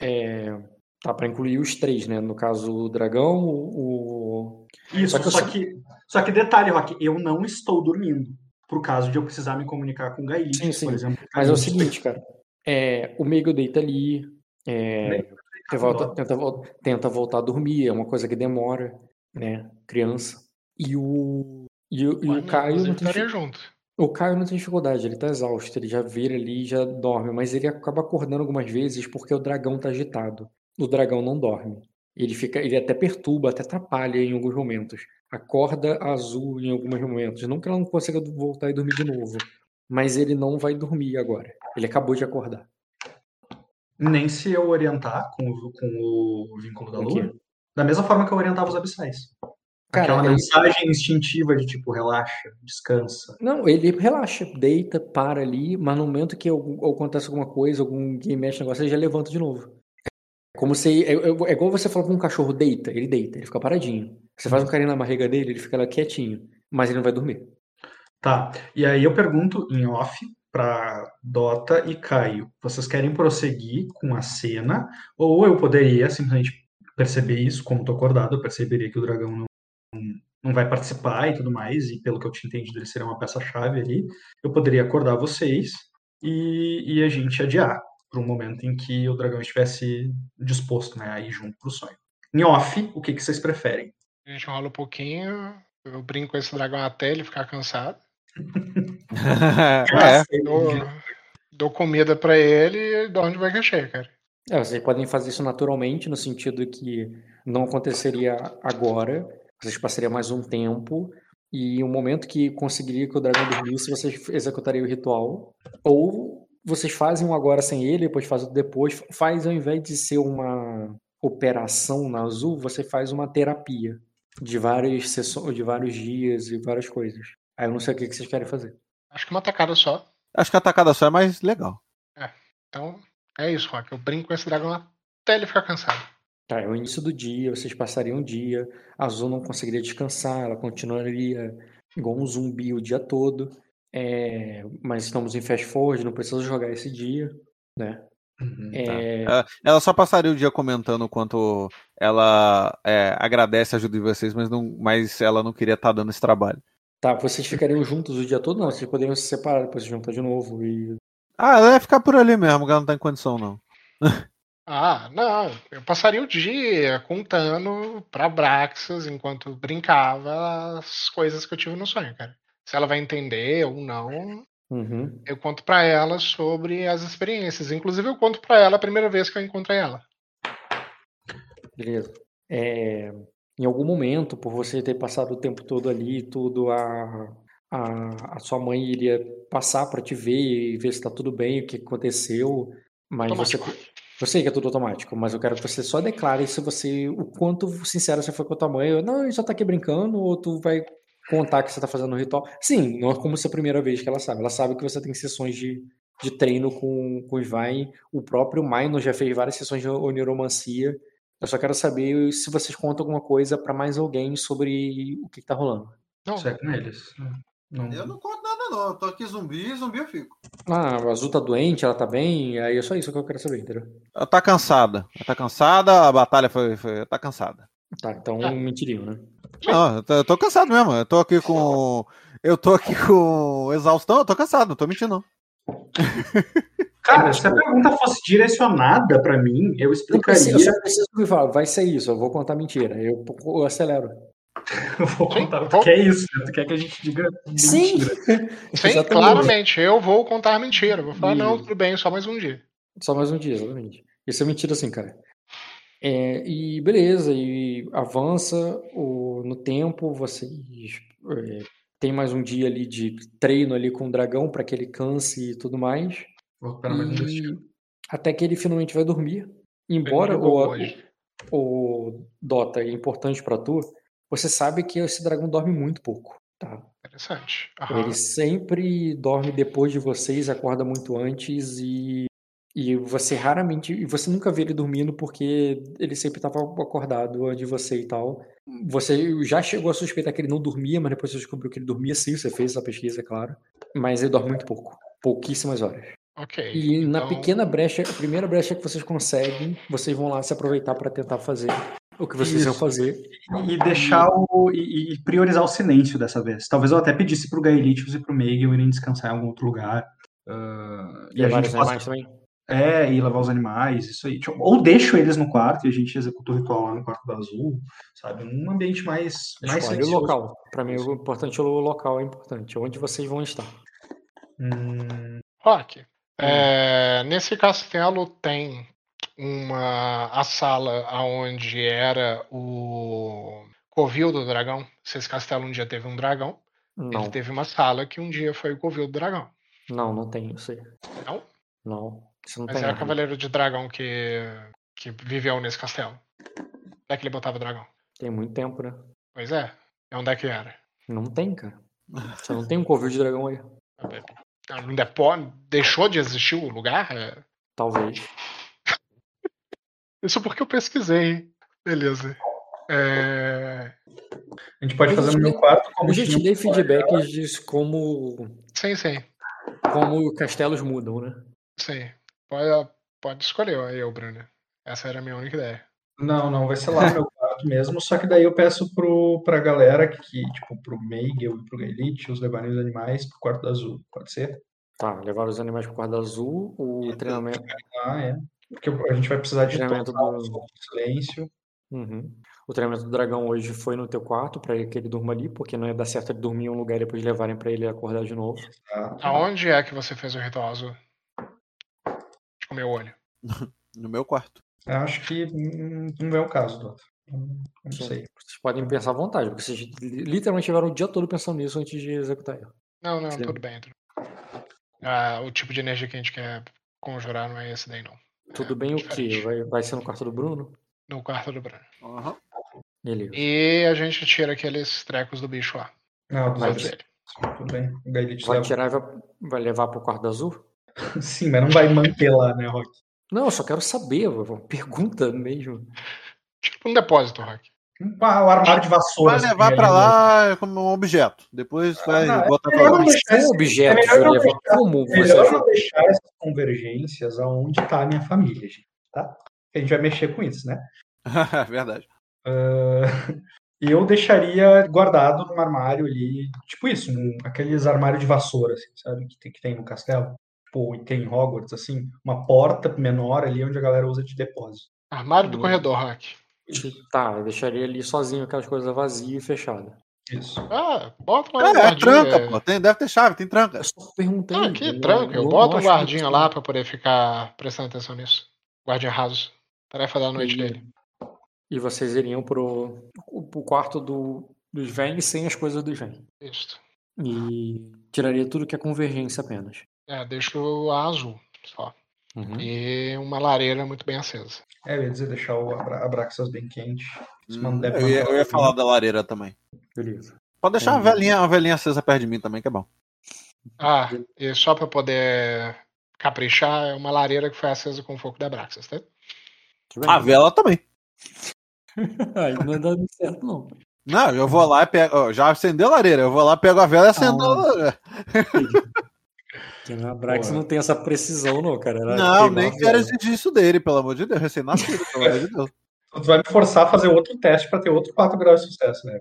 É, tá, pra incluir os três, né? No caso, o dragão, o. Isso, Só que eu só só- que, só que detalhe, Rock, eu não estou dormindo. Por caso de eu precisar me comunicar com o sim. por exemplo. Mas é o seguinte, cara. É, o Meigo deita ali. É, volta- tenta, tenta voltar a dormir, é uma coisa que demora, né? Criança. E o. E, o- e o Caio não tem junto. O Caio não tem dificuldade, ele tá exausto, ele já vira ali e já dorme, mas ele acaba acordando algumas vezes porque o dragão tá agitado. O dragão não dorme. Ele fica, ele até perturba, até atrapalha em alguns momentos. acorda azul em alguns momentos. Não que ela não consiga voltar e dormir de novo, mas ele não vai dormir agora. Ele acabou de acordar. Nem se eu orientar com, o- com o vínculo da Com lua. Da mesma forma que eu orientava os abissais. Cara, Aquela mensagem instintiva de tipo, relaxa, descansa. Não, ele relaxa, deita, para ali, mas no momento que acontece alguma coisa, algum game mexe negócio, ele já levanta de novo. É Como se. É, é- é igual você falar pra um cachorro, deita, ele deita, ele fica paradinho. Você faz um carinho na barriga dele, ele fica lá quietinho, mas ele não vai dormir. Tá. E aí eu pergunto em off pra Dota e Caio. Vocês querem prosseguir com a cena? Ou eu poderia simplesmente perceber isso, como tô acordado, eu perceberia que o dragão não, não vai participar e tudo mais, e pelo que eu tinha entendido, ele seria uma peça-chave ali. Eu poderia acordar vocês e, e a gente adiar para um momento em que o dragão estivesse disposto né, a ir junto pro sonho. Em off, o que, que vocês preferem? A gente rola um pouquinho, eu brinco com esse dragão até ele ficar cansado. é, Dou, dou comida pra ele e dorme de barriga cheia, cara. É, vocês podem fazer isso naturalmente, no sentido que não aconteceria agora, vocês passariam mais um tempo, e o momento que conseguiria que o dragão dormisse, vocês executariam o ritual. Ou vocês fazem um agora sem ele, depois faz outro depois. Faz, ao invés de ser uma operação na azul, você faz uma terapia de várias sessões, de vários dias e várias coisas. Aí eu não sei o que vocês querem fazer. Acho que uma tacada só. acho que a tacada só é mais legal. Então, é isso, Rock. Eu brinco com esse dragão até ele ficar cansado. Tá, é o início do dia, vocês passariam o dia, a Azul não conseguiria descansar, ela continuaria igual um zumbi o dia todo. É, mas estamos em fast forward, não precisa jogar esse dia, né? Uhum. É, Ela, ela só passaria o dia comentando o quanto ela é, agradece a ajuda de vocês, mas, não, mas ela não queria estar dando esse trabalho. Tá, vocês ficariam juntos o dia todo? Não, vocês poderiam se separar, depois se juntar de novo. E... Ah, ela ia ficar por ali mesmo, que ela não tá em condição, não. Ah, não. Eu passaria o dia contando pra Braxas, enquanto brincava, as coisas que eu tive no sonho, cara. Se ela vai entender ou não, Uhum. eu conto pra ela sobre as experiências. Inclusive, eu conto pra ela a primeira vez que eu encontrei ela. Beleza. É, em algum momento, por você ter passado o tempo todo ali, tudo, a, a, a sua mãe iria passar para te ver e ver se tá tudo bem, o que aconteceu. Mas você, Automático. eu sei que é tudo automático, mas eu quero que você só declare se você, o quanto sincero você foi com a tua mãe. Eu, não, gente só tá aqui brincando, ou tu vai contar que você tá fazendo um ritual. Sim, não é como se é a primeira vez que ela sabe. Ela sabe que você tem sessões de, de treino com, com o Svain. O próprio Maino já fez várias sessões de oniromancia. Eu só quero saber se vocês contam alguma coisa pra mais alguém sobre o que, que tá rolando. Não, Isso é com eles. Não- Eu não conto nada, não. Eu tô aqui zumbi, zumbi eu fico. Ah, a Azul tá doente, ela tá bem, aí é só isso que eu quero saber, entendeu? Ela tá cansada. Ela tá cansada, a batalha foi. foi ela tá cansada. Tá, então Ah. mentiriam, né? Não, eu tô, eu tô cansado mesmo. Eu tô aqui com. Eu tô aqui com exaustão, eu tô cansado, não tô mentindo, não. Cara, se a pergunta fosse direcionada pra mim, eu Não explicaria. eu só preciso me falar, vai ser isso, eu vou contar mentira. Eu, eu acelero. Eu vou contar. Tu quer isso, né? Tu quer que a gente diga Sim! mentira. Sim, Exatamente. claramente. Eu vou contar mentira. Vou falar, não, Isso. tudo bem, só mais um dia. Só mais um dia, exatamente. Isso é mentira assim, cara. É, e beleza, e avança o, no tempo, vocês é, tem mais um dia ali de treino ali com o dragão para que ele canse e tudo mais. Vou recuperar mais um destino. até que ele finalmente vai dormir. Embora o, hoje. o Dota é importante para tu, você sabe que esse dragão dorme muito pouco, tá? Interessante. Aham. Ele sempre dorme depois de vocês, acorda muito antes e, e você raramente. E você nunca vê ele dormindo porque ele sempre estava acordado antes de você e tal. Você já chegou a suspeitar que ele não dormia, mas depois você descobriu que ele dormia sim, você fez essa pesquisa, é claro. Mas ele dorme muito pouco. Pouquíssimas horas. Ok. E na então- pequena brecha, a primeira brecha que vocês conseguem, vocês vão lá se aproveitar para tentar fazer o que vocês iam Isso. fazer. E deixar o. E, e priorizar o silêncio dessa vez. Talvez eu até pedisse pro Gaelitius e pro Meigel irem descansar em algum outro lugar. Ah, e a Levar gente os possa- animais também. É, e levar os animais, isso aí. Tipo, Ou deixo eles no quarto e a gente executa o ritual lá no quarto do azul, sabe? Num ambiente mais, mais Escolhe o local. Para mim, o importante é o local, é importante. Onde vocês vão estar. Hum, Rock, é, nesse castelo tem uma a sala aonde era o covil do dragão? Se esse castelo um dia teve um dragão, Não, ele teve uma sala que um dia foi o covil do dragão. não, não tem isso aí. Não? Não, isso não Mas tem. era árvore. cavaleiro de dragão que, que viveu nesse castelo. Onde é que ele botava dragão? Tem muito tempo, né? Pois é. E onde é que era? Não tem, cara. Você não tem um covil de dragão aí. Não depo- deixou de existir o lugar? É, Talvez. Isso porque eu pesquisei. Beleza. É... A gente pode fazer no meu quarto como Eu já te tinha- dei feedbacks de como, Sim, sim. como castelos mudam, né? Sim. Pode, pode escolher aí, ô Bruno. Essa era a minha única ideia. Não, não, vai ser lá no meu quarto mesmo, só que daí eu peço pro, pra galera que, tipo, pro Meigel e pro Gaelite, os levarem os animais pro quarto do azul, pode ser? Tá, levar os animais pro quarto azul, o treinamento. Ah, é. Porque a gente vai precisar de Treinamento do- silêncio. Uhum. O treinamento do dragão hoje foi no teu quarto pra que ele durma ali, porque não ia dar certo ele dormir em um lugar e depois levarem pra ele acordar de novo. Tá? Aonde é que você fez o ritual azul? Tipo, meu olho. No meu quarto. Eu acho que não é o caso, Dota. Não, Sim. sei. Vocês podem pensar à vontade, porque vocês li- literalmente tiveram o dia todo pensando nisso antes de executar ele. Não, não, tudo bem. tudo. Ah, o tipo de energia que a gente quer conjurar não é esse daí, não. Tudo É bem o quê? Vai, vai ser no quarto do Bruno? No quarto do Bruno. Aham. Beleza. E a gente tira aqueles trecos do bicho lá. Não, dos Vai outros, dele. tudo bem. O Vai leva. tirar e vai, vai levar pro quarto azul? Sim, mas não vai manter lá, né, Rock? Não, eu só quero saber, uma pergunta mesmo. Tipo um depósito, Rock. Ah, o armário de vassoura. Vai levar pra lá como um objeto. Depois vai Ah, botar é pra lá. deixar são esse- objetos, é melhor eu não levar deixar- como Melhor achou? não deixar essas convergências aonde tá a minha família, gente, tá? A gente vai mexer com isso, né? Verdade. Ah, E eu deixaria guardado num armário ali, tipo isso, um- aqueles armários de vassoura, assim, sabe? Que tem, que tem no castelo. Tipo, e tem em Hogwarts, assim, uma porta menor ali onde a galera usa de depósito. Armário do corredor, Rock. Tá, eu deixaria ali sozinho aquelas coisas vazias e fechadas. Isso. Ah, bota lá um É, é tranca, pô. Tem, deve ter chave, tem tranca. Eu só perguntei. Ah, aqui, eu tranca. Eu não- boto um guardinha lá pra poder ficar prestando atenção nisso. Guardinha raso. Tarefa da noite E- dele. E vocês iriam pro, pro quarto do, dos Veng sem as coisas dos Veng. Isso. E tiraria tudo que é convergência apenas. É, deixo a azul só. Uhum. E uma lareira muito bem acesa. É, eu ia dizer deixar o Abra- Abraxas bem quente. Hum, eu, ia, eu ia falar da lareira também. Beleza. Pode deixar uma velhinha, uma velhinha acesa perto de mim também, que é bom. Ah, e só pra poder caprichar, é uma lareira que foi acesa com o fogo da Braxas, tá? A vela também. Aí não é dando certo, não. Não, eu vou lá e pego. já acendeu a lareira, eu vou lá, pego a vela e acendo Ah. a lareira. Porque na Brax não tem essa precisão, não, cara. Era Não, nem quero exigir isso dele, pelo amor de Deus. Recém-nascido, pelo amor de Deus. Tu vai me forçar a fazer outro teste pra ter outro 4 graus de sucesso, né?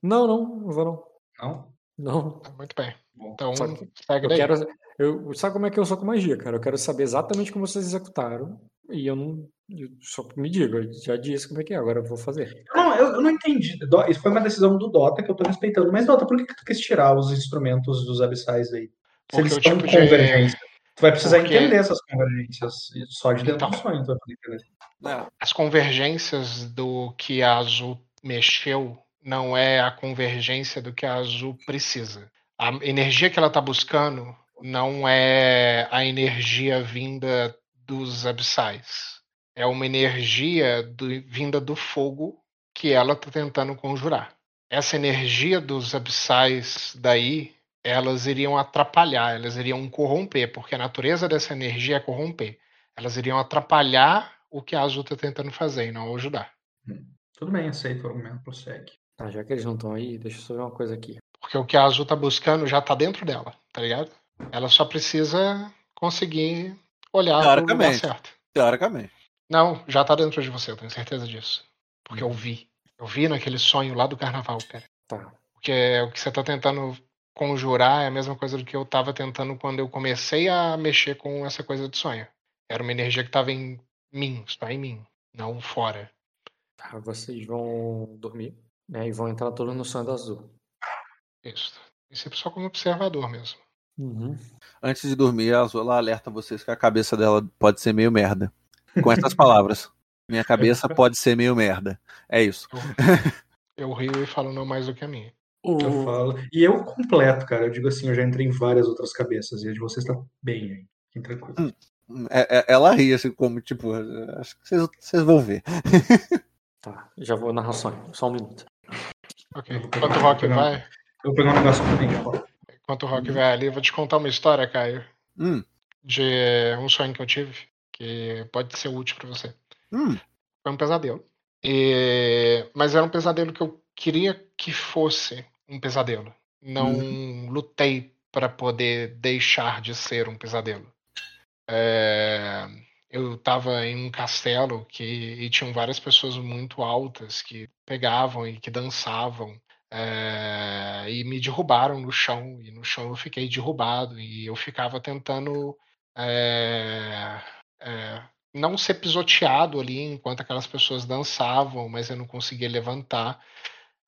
Não, não, não vou não. Não? Não. Tá Muito bem. Então, Só Eu daí. quero. Eu, sabe como é que eu sou com magia, cara? Eu quero saber exatamente como vocês executaram. E eu não. eu- só me diga, eu já disse como é que é, agora eu vou fazer. Não, eu, eu não entendi. Isso foi uma decisão do Dota que eu tô respeitando. Mas, Dota, por que, que tu quis tirar os instrumentos dos abissais aí? Se eles estão tipo de-. Tu vai precisar Porque- entender essas convergências só de Então. entender. É. As convergências do que a Azul mexeu não é a convergência do que a Azul precisa. A energia que ela está buscando não é a energia vinda dos abissais. É uma energia do- vinda do fogo que ela está tentando conjurar. Essa energia dos abissais daí, elas iriam atrapalhar, elas iriam corromper, porque a natureza dessa energia é corromper. Elas iriam atrapalhar o que a Azul está tentando fazer e não ajudar. Tudo bem, aceito o argumento, prossegue. Tá, já que eles não estão aí, deixa eu só ver uma coisa aqui. Porque o que a Azul tá buscando já tá dentro dela, tá ligado? Ela só precisa conseguir olhar pro lugar certo. Teoricamente. Não, já tá dentro de você, eu tenho certeza disso. Porque eu vi. Eu vi naquele sonho lá do carnaval, cara. Tá. Porque o que você tá tentando conjurar é a mesma coisa do que eu tava tentando quando eu comecei a mexer com essa coisa de sonho. Era uma energia que tava em mim, está em mim, não fora. Tá, vocês vão dormir, né? E vão entrar todos no sonho do azul. Isso. Isso é só como observador mesmo. Uhum. Antes de dormir, a Azul ela alerta vocês que a cabeça dela pode ser meio merda. Com essas palavras. Minha cabeça pode ser meio merda. É isso. Eu rio e falo não mais do que a minha. Eu O... falo. E eu completo, cara. Eu digo assim, eu já entrei em várias outras cabeças. E a de vocês tá bem aí. Fiquem tranquilos. É- é- ela ri assim, como, tipo, acho que vocês, vocês vão ver. Tá, já vou narração. Só um minuto. Ok. Eu Enquanto o Rock vai, Eu vou pegar um negócio pra mim, enquanto o Rock vai ali, eu vou te contar uma história, Caio, Hum, de um sonho que eu tive, que pode ser útil pra você. hum, Foi um pesadelo. E... Mas era um pesadelo que eu queria que fosse um pesadelo. Não lutei para poder deixar de ser um pesadelo. É, Eu estava em um castelo que e tinham várias pessoas muito altas que pegavam e que dançavam. é, E me derrubaram no chão, e no chão eu fiquei derrubado, e eu ficava tentando é, é, não ser pisoteado ali enquanto aquelas pessoas dançavam, mas eu não conseguia levantar.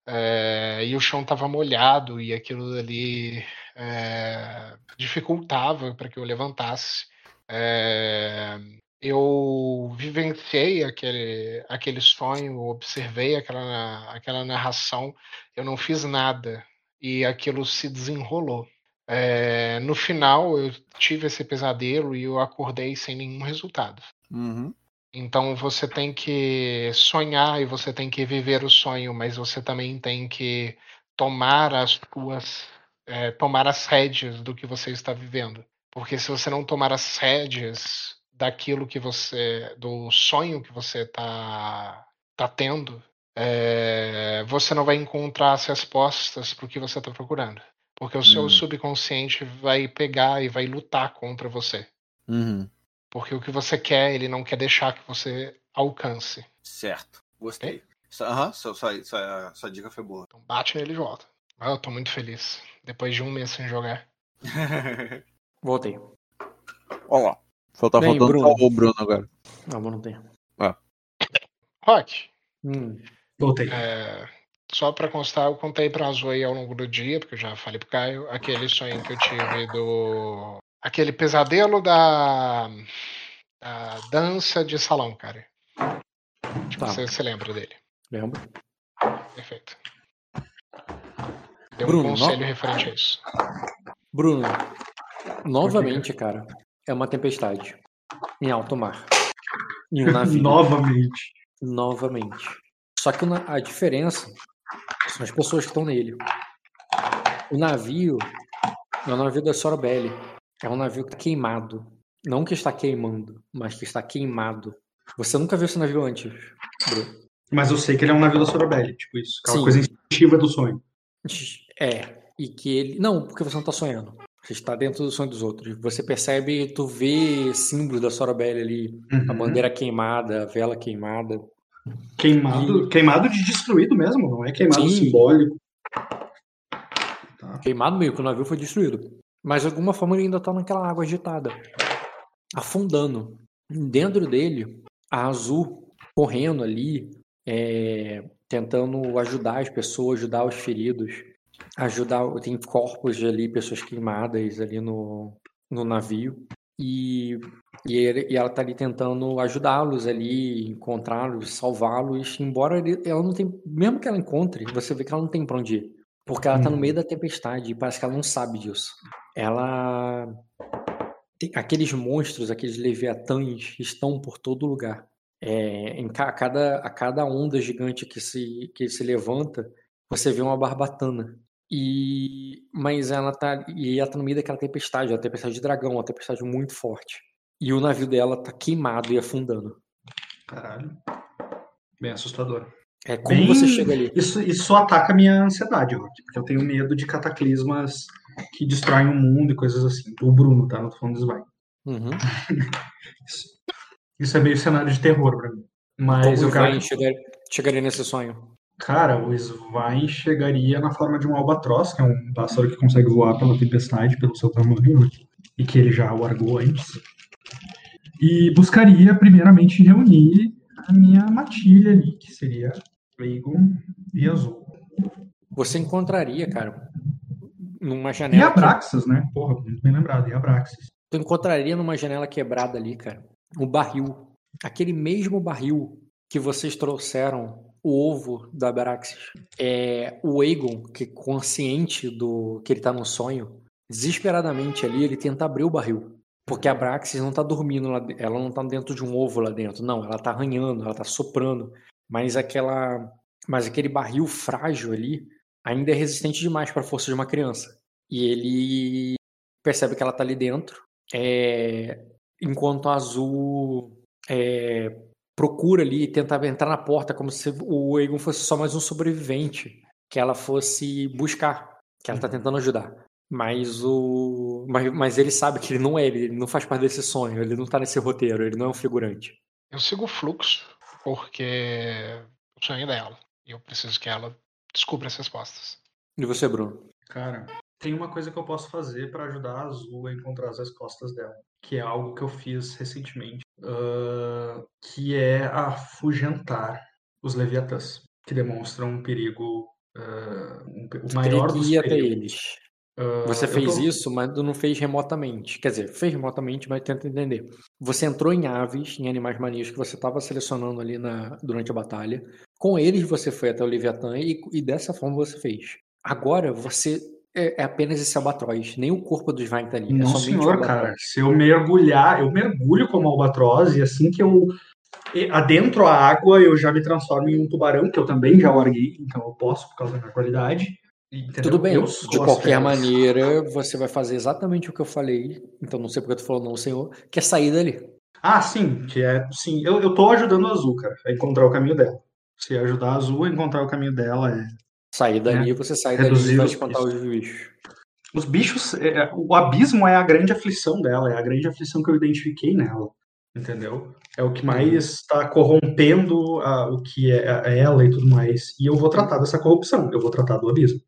É, e o chão estava molhado e aquilo ali é, dificultava para que eu levantasse. É, eu vivenciei aquele, aquele sonho, observei aquela, aquela narração, eu não fiz nada e aquilo se desenrolou. É, no final, eu tive esse pesadelo e eu acordei sem nenhum resultado. uhum. Então você tem que sonhar e você tem que viver o sonho, mas você também tem que tomar as suas, é, tomar as rédeas do que você está vivendo. Porque se você não tomar as rédeas daquilo que você, do sonho que você está tá tendo, é, você não vai encontrar as respostas para o que você está procurando. Porque o seu Hum. subconsciente vai pegar e vai lutar contra você. Uhum. Porque o que você quer, ele não quer deixar que você alcance. Certo. Gostei. Aham, sua, sua, sua, sua dica foi boa. Então bate nele e volta. Ah, eu tô muito feliz. Depois de um mês sem jogar. Voltei. Olha lá. Só tá Bem, faltando Bruno. o Bruno agora. Não, mas não tem. Rock, Hum, Voltei. é, só pra constar, eu contei pra Zoe ao longo do dia, porque eu já falei pro Caio, aquele sonho que eu tive do. Aquele pesadelo da. da dança de salão, cara. Tipo, Tá. você se lembra dele. lembro. Perfeito. Deu Bruno, um no- conselho referente a isso. Bruno, novamente, cara, é uma tempestade em alto mar. Em um navio. Novamente. Novamente. Só que a diferença são as pessoas que estão nele. O navio é o navio da Sorobelli. É um navio que está queimado. Não que está queimando, mas que está queimado. Você nunca viu esse navio antes, Bruno. Mas eu sei que ele é um navio da Sorobelli, tipo isso. Aquela Sim. coisa instintiva do sonho. É. E que ele. Não, porque você não está sonhando. Você está dentro do sonho dos outros. Você percebe, tu vê símbolos da Sorobelli ali. A Uhum. bandeira queimada, a vela queimada. Queimado, queimado de destruído mesmo, não é queimado Sim. simbólico. Tá. Queimado meio que o navio foi destruído. Mas de alguma forma ele ainda tá naquela água agitada. Afundando. Dentro dele, a Azul correndo ali, é, tentando ajudar as pessoas, ajudar os feridos. Ajudar. Tem corpos ali, pessoas queimadas ali no, no navio. E, e, ele- e ela tá ali tentando ajudá-los ali, encontrá-los, salvá-los. Embora ele- ela não tem. Mesmo que ela encontre, você vê que ela não tem pra onde ir. Porque ela tá no Uhum. meio da tempestade e parece que ela não sabe disso. Ela. tem- Aqueles monstros, aqueles leviatãs estão por todo lugar. É, em ca- a, cada, a cada onda gigante que se, que se levanta, você vê uma barbatana. E, mas ela tá, e ela tá no meio daquela tempestade, uma tempestade de dragão, uma tempestade muito forte. E o navio dela tá queimado e afundando. Caralho. Bem assustador. É como Bem- você chega ali. Isso, isso só ataca a minha ansiedade, Rock, porque eu tenho medo de cataclismas que destroem o mundo e coisas assim. O Bruno, tá? Não tô falando do Sly. Uhum. Isso, isso é meio cenário de terror pra mim. Mas Como o que chegar, chegaria nesse sonho? Cara, o Svain chegaria na forma de um albatroz, que é um pássaro que consegue voar pela tempestade, pelo seu tamanho, né? e que ele já largou antes. E buscaria, primeiramente, reunir a minha matilha ali, que seria Aegon e Azul. Você encontraria, cara, numa E janela. que- Abraxas, né? Porra, muito bem lembrado, e Abraxas. Tu encontraria numa janela quebrada ali, cara, o barril. Aquele mesmo barril que vocês trouxeram o ovo da Baraxis. É, o Aegon, que consciente do que ele tá no sonho, desesperadamente ali, ele tenta abrir o barril. Porque a Braxis não tá dormindo lá, ela não tá dentro de um ovo lá dentro, não, ela tá arranhando, ela tá soprando, mas aquela, mas aquele barril frágil ali ainda é resistente demais para a força de uma criança. E ele percebe que ela tá ali dentro, é, enquanto a Azul é, procura ali e tenta entrar na porta como se o Aegon fosse só mais um sobrevivente que ela fosse buscar, que ela tá tentando ajudar. Mas o. Mas, mas ele sabe que ele não é, ele não faz parte desse sonho, ele não tá nesse roteiro, ele não é um figurante. Eu sigo o fluxo, porque o sonho é dela. E eu preciso que ela descubra as respostas. E você, Bruno? Cara, tem uma coisa que eu posso fazer pra ajudar a Azul a encontrar as respostas dela, que é algo que eu fiz recentemente, ah, que é afugentar os Leviatãs, que demonstram um perigo, ah, um o maior dos que ir até perigos. eles. Ah, Você eu fez tô- isso, mas não fez remotamente. Quer dizer, fez remotamente, mas tenta entender. Você entrou em aves, em animais marinhos que você estava selecionando ali na, durante a batalha. Com eles você foi até o Leviatã e, e dessa forma você fez. Agora você é, é apenas esse albatroz. Nem o corpo do Svain tá ali. é Não, o senhor, cara. Se eu mergulhar, eu mergulho como albatroz e assim que eu adentro a água, eu já me transformo em um tubarão, que eu também já larguei, então eu posso por causa da minha qualidade. Entendeu? Tudo bem, Eu de qualquer maneira, você vai fazer exatamente o que eu falei. Então não sei porque tu falou não, senhor, que é sair dali. Ah, sim, que é, sim, eu, eu tô ajudando a Azul, cara, a encontrar o caminho dela. Se ajudar a Azul a encontrar o caminho dela é Sair dali, você sai dali e vai os espantar os bichos. Os bichos, é, é, o abismo é a grande aflição dela, é a grande aflição que eu identifiquei nela, entendeu? É o que mais está corrompendo a- o que é a- ela e tudo mais. E eu vou tratar dessa corrupção, eu vou tratar do abismo.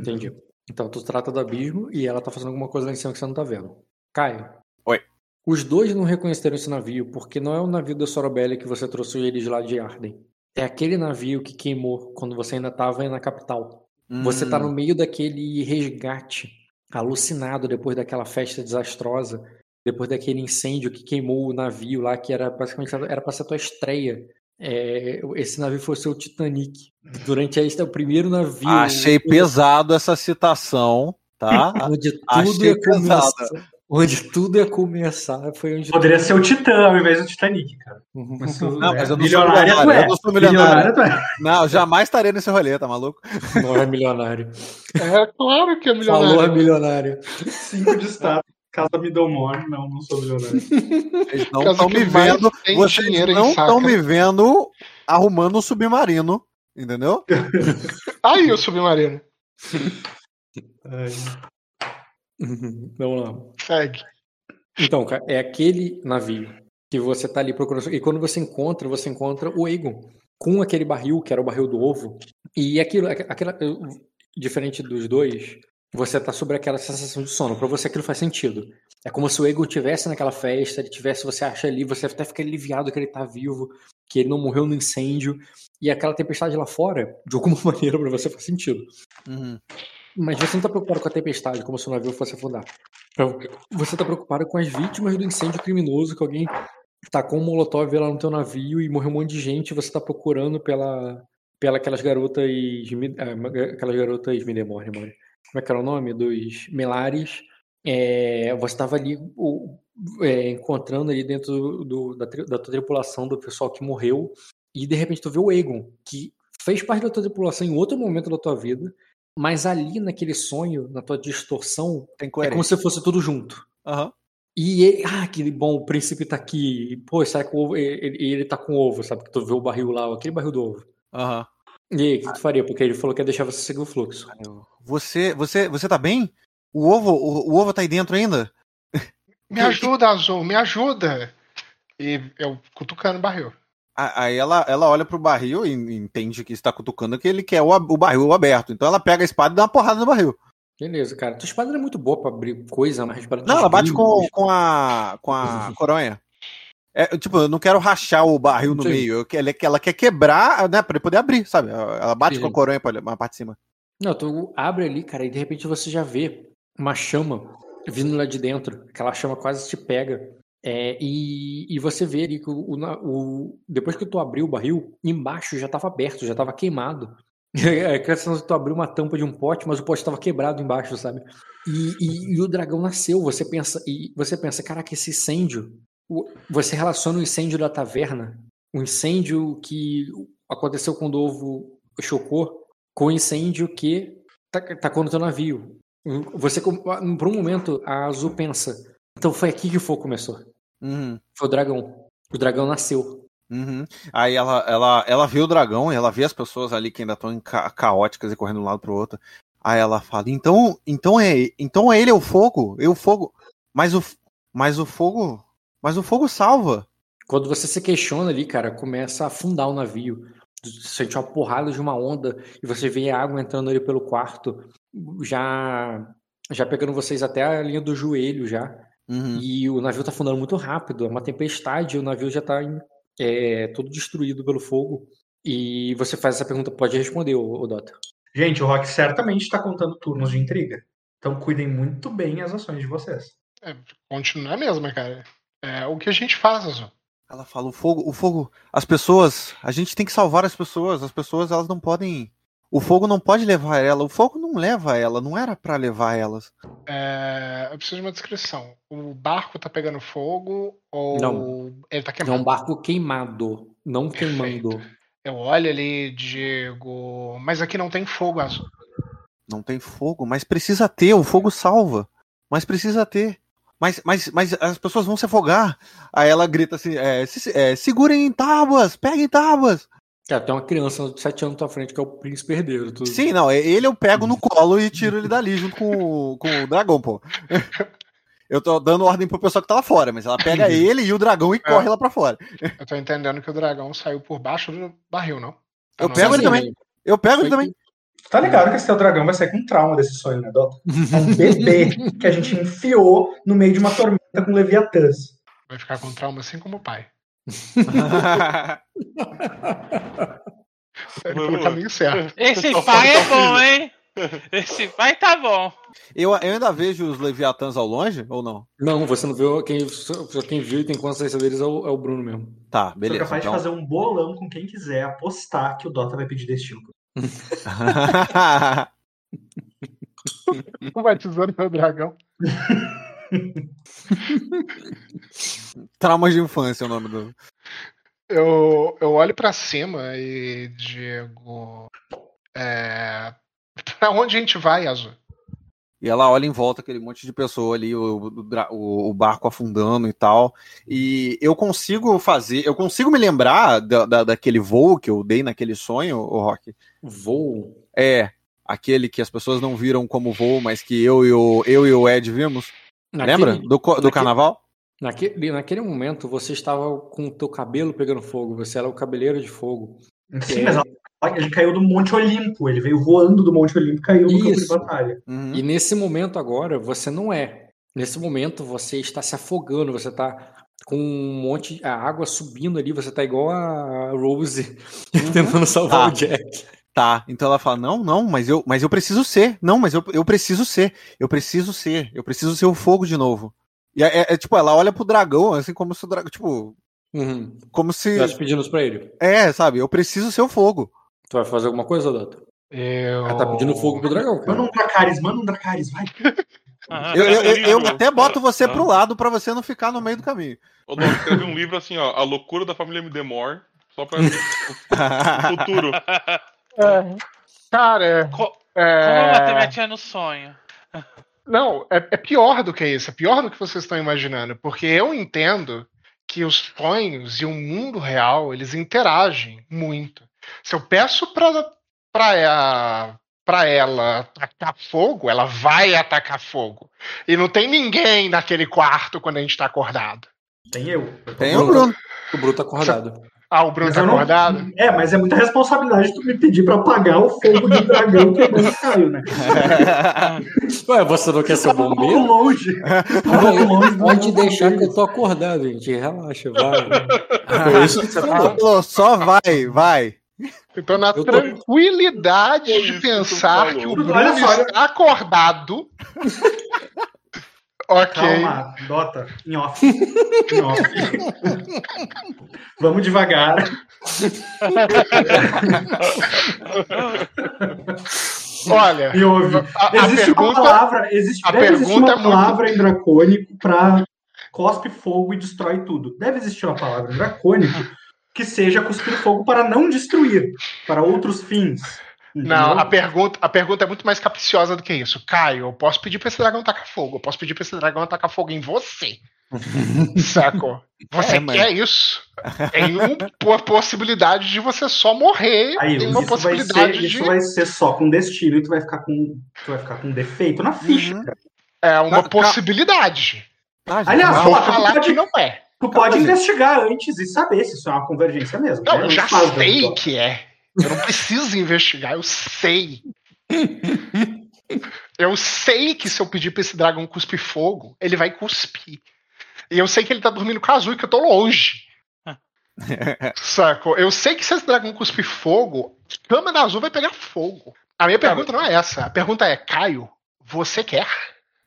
Entendi. Então tu trata do abismo e ela tá fazendo alguma coisa lá em cima que você não tá vendo. Caio. Oi. Os dois não reconheceram esse navio porque não é o navio da Sorobelli que você trouxe eles lá de Arden. É aquele navio que queimou quando você ainda tava na capital. Você tá no Hum, meio daquele resgate, alucinado depois daquela festa desastrosa, depois daquele incêndio que queimou o navio lá, que era basicamente era para ser a tua estreia. É, esse navio foi o Titanic. Durante este, o primeiro navio. Achei pesado essa citação, tá? Onde tudo Achei ia começar. Onde tudo ia começar foi onde. Poderia ser o Titã ao invés do Titanic, cara. Mas tu Não, é mas eu não sou milionária, tu milionário, é. eu não sou milionário. tu é. Não, jamais estarei nesse rolê, tá maluco? Não é milionário. É claro que é Falou é milionário. milionário. Cinco de status. Casa Middlemore, não, não sou milionário. Vocês não estão me vendo. Vocês não estão me vendo arrumando um submarino. Entendeu? Aí o submarino. Vamos lá. Segue. Então, cara, é aquele navio que você tá ali procurando. E quando você encontra, você encontra o Aegon com aquele barril, que era o barril do ovo. E aquilo, aquela, diferente dos dois, você tá sobre aquela sensação de sono. Pra você aquilo faz sentido. É como se o Aegon tivesse naquela festa, ele tivesse, você acha ali, você até fica aliviado que ele tá vivo, que ele não morreu no incêndio. E aquela tempestade lá fora, de alguma maneira, pra você faz sentido. Uhum. Mas você não tá preocupado com a tempestade, como se o navio fosse afundar. Pra- Você tá preocupado com as vítimas do incêndio criminoso que alguém tacou um molotov lá no teu navio e morreu um monte de gente e você tá procurando pela, pela aquelas garotas ah, aquelas garotas me demore, mano. Como é que era o nome? Dos Melares. É, você tava ali o- é, encontrando ali dentro do- da, da tua tripulação do pessoal que morreu e de repente tu vê o Egon, que fez parte da tua tripulação em outro momento da tua vida, mas ali naquele sonho, na tua distorção, Tem é como se fosse tudo junto. Aham. E ele, ah, que bom, o príncipe tá aqui. Pô, que o ovo, ele, ele tá com ovo, sabe? Que tu vê o barril lá, aquele barril do ovo. Aham. E aí, o que tu faria? Porque ele falou que ia deixar você seguir o fluxo. Você, você, você tá bem? O ovo, o, o ovo tá aí dentro ainda? Me ajuda, Azul, me ajuda. E eu cutucando o barril. Aí ela, ela olha pro barril e entende que está cutucando que ele quer o, o barril aberto. Então ela pega a espada e dá uma porrada no barril. Beleza, cara. Tua espada não é muito boa pra abrir coisa, mas para Não, ela bate com, com a com a coronha. É, tipo, eu não quero rachar o barril no Sim. meio. Que- ela, ela quer quebrar, né, pra ele poder abrir, sabe? Ela bate Sim. com a coronha pra uma parte de cima. Não, tu abre ali, cara, e de repente você já vê uma chama vindo lá de dentro. Aquela chama quase te pega. É, e, e você vê ali que o, o, depois que tu abriu o barril, embaixo já estava aberto, já estava queimado. É sensação de tu abriu uma tampa de um pote, mas o pote estava quebrado embaixo, sabe? E, e- e o dragão nasceu. Você pensa, e você pensa, caraca, esse incêndio. O- Você relaciona o incêndio da taverna, o incêndio que aconteceu quando o ovo chocou, com o incêndio que tá, tacou no teu navio. Você, por um momento, a Azul pensa, então foi aqui que o fogo começou. Uhum, Foi o dragão. O dragão nasceu. uhum. Aí ela, ela, ela vê o dragão e ela vê as pessoas ali que ainda estão ca caóticas e correndo de um lado pro outro. Aí ela fala: então, então é, então é ele é o fogo, é o fogo. Mas o, mas o fogo, mas o fogo salva. Quando você se questiona ali, cara, começa a afundar o navio. Você sente uma porrada de uma onda e você vê a água entrando ali pelo quarto, já já pegando vocês até a linha do joelho já. Uhum. E o navio tá afundando muito rápido, é uma tempestade, o navio já tá é, todo destruído pelo fogo. E você faz essa pergunta, pode responder, ô, ô Dota. Gente, o Rock certamente está contando turnos de intriga. Então cuidem muito bem as ações de vocês. Continua a mesma, cara. É o que a gente faz, Azul. Ela fala: o fogo, o fogo, as pessoas, a gente tem que salvar as pessoas. As pessoas elas não podem, o fogo não pode levar ela. O fogo não leva ela, não era pra levar elas. É, eu preciso de uma descrição. O barco tá pegando fogo ou Não. ele tá É queimando? um barco queimado, não queimando. Eu olho ali, digo, mas aqui não tem fogo azul. Não tem fogo, mas precisa ter, o fogo salva. Mas precisa ter. Mas, mas, mas as pessoas vão se afogar. Aí ela grita assim: é, se- é, segurem em tábuas, peguem tábuas. Cara, tem uma criança de 7 anos na tua frente que é o príncipe herdeiro. Tu... Sim, não, ele eu pego no colo e tiro ele dali junto com, o- com o dragão, pô. Eu tô dando ordem pro pessoal que tá lá fora, mas ela pega ele e o dragão e corre lá pra fora. Eu tô entendendo que o dragão saiu por baixo do barril, não? Eu não, pego ele também. Eu pego ele também. Tu tá ligado que esse teu dragão vai sair com trauma desse sonho, né, Dota? É um bebê que a gente enfiou no meio de uma tormenta com leviatãs. Vai ficar com trauma assim como o pai. Ele foi no caminho certo. Esse Só pai é o bom, filho. hein? Esse pai tá bom. eu, eu ainda vejo os Leviatãs ao longe, ou não? Não, você não viu. Quem, quem viu e tem consciência deles é o, é o Bruno mesmo. Tá, Sou beleza. capaz Então... de fazer um bolão com quem quiser apostar que o Dota vai pedir destino. Batizando meu dragão. Traumas de infância é o nome do. Eu, eu olho pra cima e digo. É, pra onde a gente vai, Azul? E ela olha em volta aquele monte de pessoa ali, o, o o- barco afundando e tal. E eu consigo fazer, eu consigo me lembrar da, da- daquele voo que eu dei naquele sonho, o Rock. Voo. É, aquele que as pessoas não viram como voo, mas que eu e o, eu e o Ed vimos. Lembra? Do, do naquele- carnaval? Naquele, naquele momento, você estava com o teu cabelo pegando fogo. Você era o cabeleiro de fogo. Sim, É. mas ela- ele caiu do Monte Olimpo. Ele veio voando do Monte Olimpo e caiu no campo de Isso. batalha. Uhum. E nesse momento agora, você não é. Nesse momento, você está se afogando. Você está com um monte de a água subindo ali. Você está igual a Rose tentando salvar Tá. o Jack. Tá, então ela fala: não, não, mas eu, mas eu preciso ser. Não, mas eu, eu preciso ser. Eu preciso ser. Eu preciso ser o fogo de novo. E é, é- é, tipo, ela olha pro dragão, assim, como se o dragão. Tipo, Uhum. como se. Tá pedindo isso pra ele. É, sabe? Eu preciso ser o fogo. Tu vai fazer alguma coisa, Dota? Eu. Ela tá pedindo fogo pro dragão, Manda cara. um Dracarys, manda um Dracarys, vai. Aham. Eu, eu- eu- eu até boto você Ah. pro lado pra você não ficar no meio do caminho. Eu não escrevi um livro assim, ó, A Loucura da Família Midemore, só pra o futuro. Cara, Co- é... Como eu matei minha tia no sonho? Não, é, é pior do que isso. É pior do que vocês estão imaginando. Porque eu entendo que os sonhos e o mundo real, eles interagem muito. Se eu peço pra, pra, ela, pra ela atacar fogo, ela vai atacar fogo. E não tem ninguém naquele quarto quando a gente tá acordado. Tem eu. Tem o Bruno. O Bruno tá acordado. Ah, o Bruno Mas tá não- acordado? É, mas é muita responsabilidade tu me pedir pra apagar o fogo do dragão que não caiu, né? Ué, você não quer ser um pouco bombeiro? longe. Tá um longe do Pode deixar que eu tô acordado, gente. Relaxa, vai. Foi isso que você falou. Falou, só vai, vai. Eu tô na tô- tranquilidade Foi de que pensar que o Bruno está acordado. Ok. Calma, Dota, em off. Em off. Vamos devagar. Olha, Me ouve. a, a Existe uma pergunta. palavra, existe, a pergunta uma é muito- palavra em dracônico para cospe fogo e destrói tudo. Deve existir uma palavra em dracônico que seja cuspir fogo para não destruir, para outros fins. Não, Entendeu? a pergunta, a pergunta é muito mais capciosa do que isso. Caio, eu posso pedir pra esse dragão tacar fogo. Eu posso pedir pra esse dragão tacar fogo em você. Saco? Você É, quer isso? Tem uma possibilidade de você só morrer. Aí, tem uma isso, vai ser, possibilidade isso de. vai ser só com destino e tu vai ficar com, tu vai ficar com defeito na ficha. Uhum. É uma Ca- ca- possibilidade. Tá, Aliás, Não vou falar que não é. Tu pode gente. investigar antes e saber se isso é uma convergência mesmo. Não, né? eu já sei que é. Eu não preciso investigar, eu sei. Eu sei que se eu pedir pra esse dragão cuspir fogo, ele vai cuspir. E eu sei que ele tá dormindo com a azul e que eu tô longe. Saco? Eu sei que se esse dragão cuspir fogo, a cama da azul vai pegar fogo. A minha Cara- pergunta não é essa. A pergunta é, Caio, você quer?